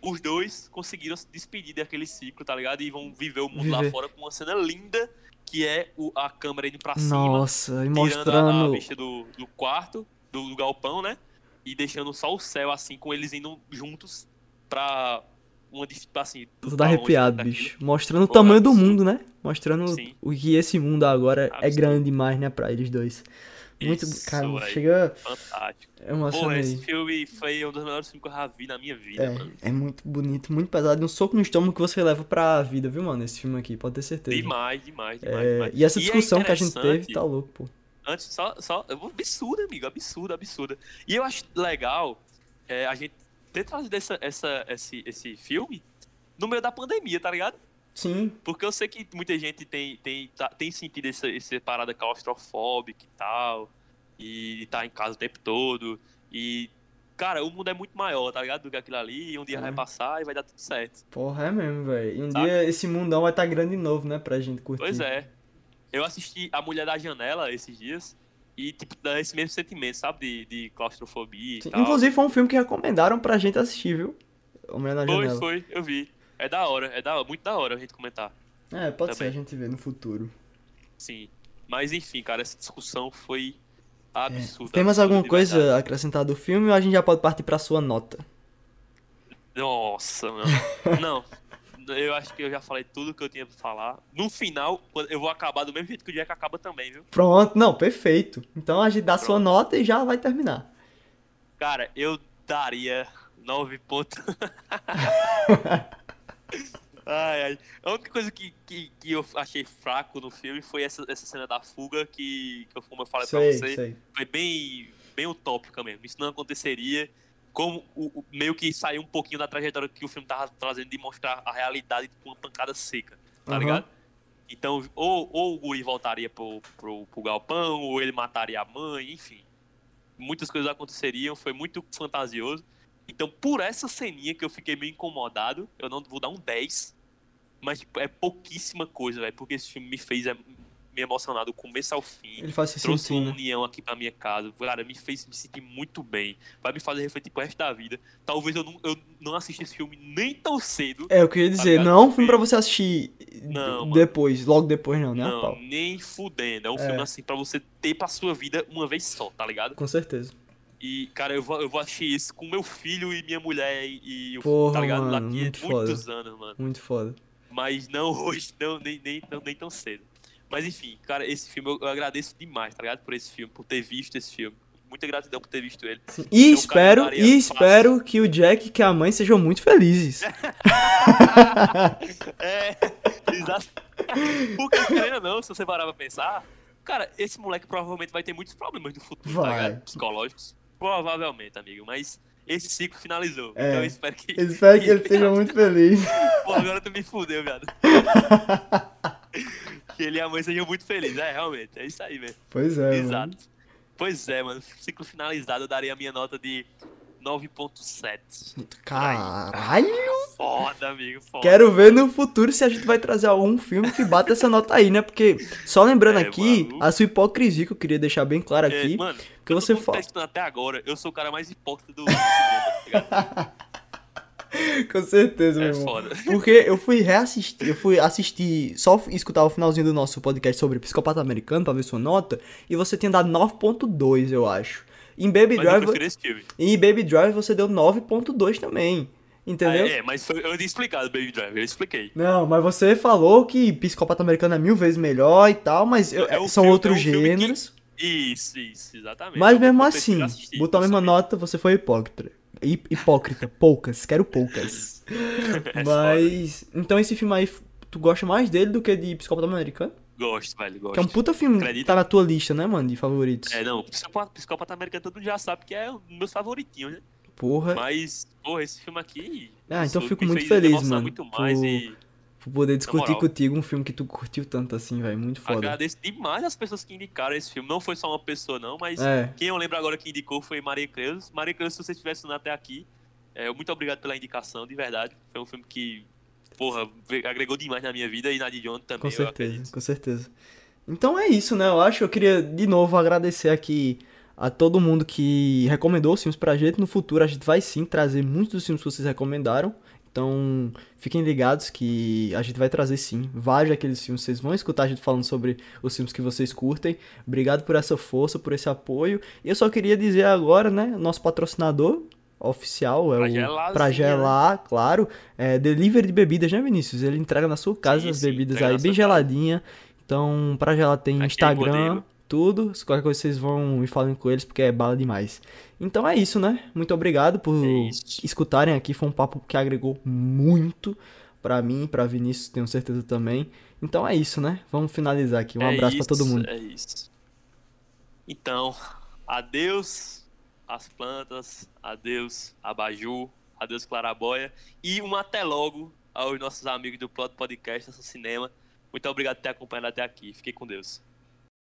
os dois conseguiram se despedir daquele ciclo, tá ligado? E vão viver o mundo Viver. lá fora com uma cena linda, que é o- a câmera indo pra cima, Nossa, e tirando a, a mostrando. vista do, do quarto, do, do galpão, né? E deixando só o céu, assim, com eles indo juntos pra uma assim. Longe arrepiado, daquilo. bicho. Mostrando o Pô, tamanho do absurdo. mundo, né? Mostrando Sim. o que esse mundo agora é grande demais, né, pra eles dois. Muito. Isso, cara, velho. chega. Fantástico. É Pô, esse filme foi um dos melhores filmes que eu já vi na minha vida, mano. É, é muito bonito, muito pesado. Um soco no estômago que você leva pra vida, viu, mano? Esse filme aqui, pode ter certeza. Demais, demais, demais, É, demais. e essa é discussão que a gente teve, tá louco, pô. Antes, só, só. Absurda, amigo. Absurda, absurda. E eu acho legal é, a gente ter trazido essa, essa, esse, esse filme no meio da pandemia, tá ligado? Sim. Porque eu sei que muita gente tem, tem, tá- tem sentido essa, essa parada claustrofóbica e tal. E tá em casa o tempo todo. E, cara, o mundo é muito maior, tá ligado? Do que aquilo ali. E um dia É. vai passar e vai dar tudo certo. Porra, é mesmo, velho. E um Sabe? dia esse mundão vai estar grande de novo, né? Pra gente curtir. Pois é. Eu assisti A Mulher da Janela esses dias. E, tipo, dá esse mesmo sentimento, sabe? De, de claustrofobia e Sim. tal. Inclusive foi um filme que recomendaram pra gente assistir, viu? O Mulher Foi, Janela. foi, eu vi. É da hora, é da, muito da hora a gente comentar. É, pode ser, Também. a gente vê no futuro. Sim. Mas enfim, cara, essa discussão foi absurda. É. Tem mais alguma coisa a acrescentar do filme ou a gente já pode partir pra sua nota? Nossa, mano. Não. Eu acho que eu já falei tudo que eu tinha pra falar. No final, eu vou acabar do mesmo jeito que o Jack acaba também, viu? Pronto, não, perfeito. Então a gente dá a sua Pronto. nota e já vai terminar. Cara, eu daria 9 pontos. ai, ai. A única coisa que, que, que eu achei fraco no filme foi essa, essa cena da fuga que, que eu, como eu falei pra Sei, você. sei. Foi bem, bem utópica mesmo. Isso não aconteceria. Como o, o- meio que saiu um pouquinho da trajetória que o filme tava trazendo de mostrar a realidade com uma pancada seca, tá Aham. ligado? Então, ou, ou o Guri voltaria pro, pro, pro galpão, ou ele mataria a mãe, enfim. Muitas coisas aconteceriam, foi muito fantasioso. Então, por essa ceninha que eu fiquei meio incomodado, eu não vou dar um 10. Mas, tipo, é pouquíssima coisa, velho. Porque esse filme me fez é, me emocionar do começo ao fim Ele faz se trouxe sentir, uma né? união aqui pra minha casa. Cara, me fez me sentir muito bem. Vai me fazer refletir pro resto da vida. Talvez eu não, eu não assista esse filme nem tão cedo. É, eu queria Tá dizer, não é um filme pra você assistir Não, mano. depois, logo depois não, né? não, nem fudendo. É um É. filme assim pra você ter pra sua vida uma vez só, tá ligado? Com certeza. E, cara, eu vou, eu vou assistir isso com meu filho e minha mulher e, o Porra, tá ligado? mano, Daqui a muito muitos anos, mano. Muito foda. Mas não hoje, não, nem, nem, não, nem tão cedo. Mas enfim, cara, esse filme eu, eu agradeço demais, tá ligado? Por esse filme, por ter visto esse filme. Muita gratidão por ter visto ele. Sim. E Então, espero, cara, e espero que o Jack e que a mãe sejam muito felizes. É, exato. Porque, querendo não, se você parar pra pensar, cara, esse moleque provavelmente vai ter muitos problemas no futuro, tá Vai. ligado? Psicológicos. Provavelmente, amigo. Mas esse ciclo finalizou. É. Então eu espero que. Eu espero que ele seja muito feliz. Pô, agora tu me fudeu, viado. que ele e a mãe sejam muito felizes. É, realmente. É isso aí, velho. Pois é, Exato. mano. Pois é, mano. Ciclo finalizado, eu daria a minha nota de 9.7. Caralho! Foda, amigo. Foda. Quero ver no futuro se a gente vai trazer algum filme que bata essa nota aí, né? Porque, só lembrando É, aqui, a sua hipocrisia que eu queria deixar bem claro É, aqui. mano, que você fala. tá até agora, eu sou o cara mais hipócrita do cinema, tá? Com certeza, meu É irmão. foda. Porque eu fui reassistir, eu fui assistir, só escutar o finalzinho do nosso podcast sobre Psicopata Americano pra ver sua nota, e você tinha dado 9.2, eu acho. Em Baby Mas eu prefiro esse filme. em Baby Driver você deu 9.2 também. Entendeu? Ah, é, mas foi- eu tinha explicado Baby Driver, eu expliquei. Não, mas você falou que Psicopata Americano é mil vezes melhor e tal, mas eu- É um são filme- outros é um filme que- gêneros. Isso, isso, exatamente. Mas Eu mesmo assim, assistir, botou a mesma nota, você foi hipócrita. Hi- Hipócrita, poucas, quero poucas. É Mas. Então esse filme aí, tu gosta mais dele do que de Psicopata Americano? Gosto, velho, gosto. Que é um puta filme que Acredita? tá na tua lista, né, mano, de favoritos. É, não, Psicopata, Psicopata Americano todo mundo já sabe que é um dos meus favoritinhos, né? Porra, Mas, porra, esse filme aqui. Ah, então isso fico muito feliz, mano, muito mais por- e por poder discutir contigo um filme que tu curtiu tanto assim, velho, muito foda. agradeço demais as pessoas que indicaram esse filme. Não foi só uma pessoa, não, mas É, quem eu lembro agora que indicou foi Maria Creus. Maria Creus, se você estivesse até aqui, é, muito obrigado pela indicação, de verdade. Foi um filme que, porra, agregou demais na minha vida e na de John também. com certeza, com certeza. Então é isso, né, eu acho, eu queria de novo agradecer aqui a todo mundo que recomendou os filmes pra gente. No futuro a gente vai sim trazer muitos dos filmes que vocês recomendaram. Então, fiquem ligados que a gente vai trazer sim vários daqueles filmes. Vocês vão escutar a gente falando sobre os filmes que vocês curtem. Obrigado por essa força, por esse apoio. E eu só queria dizer agora, né, nosso patrocinador oficial é Pra o pra sim, gelar, claro, é delivery de bebidas, né, Vinícius? Ele entrega na sua casa Sim, as sim, bebidas entrega aí bem sua casa. geladinha. Então, pra gelar tem Aquele Instagram, modelo. tudo. Se qualquer coisa vocês vão e falem com eles porque é bala demais. Então é isso, né? Muito obrigado por É escutarem aqui. Foi um papo que agregou muito pra mim, pra Vinícius, tenho certeza também. Então é isso, né? Vamos finalizar aqui. Um É abraço pra isso, todo mundo. É isso. Então, adeus às plantas, adeus abajur, adeus clarabóia e um até logo aos nossos amigos do Plot Podcast, Estação Cinema. Muito obrigado por ter acompanhado até aqui. Fiquei com Deus.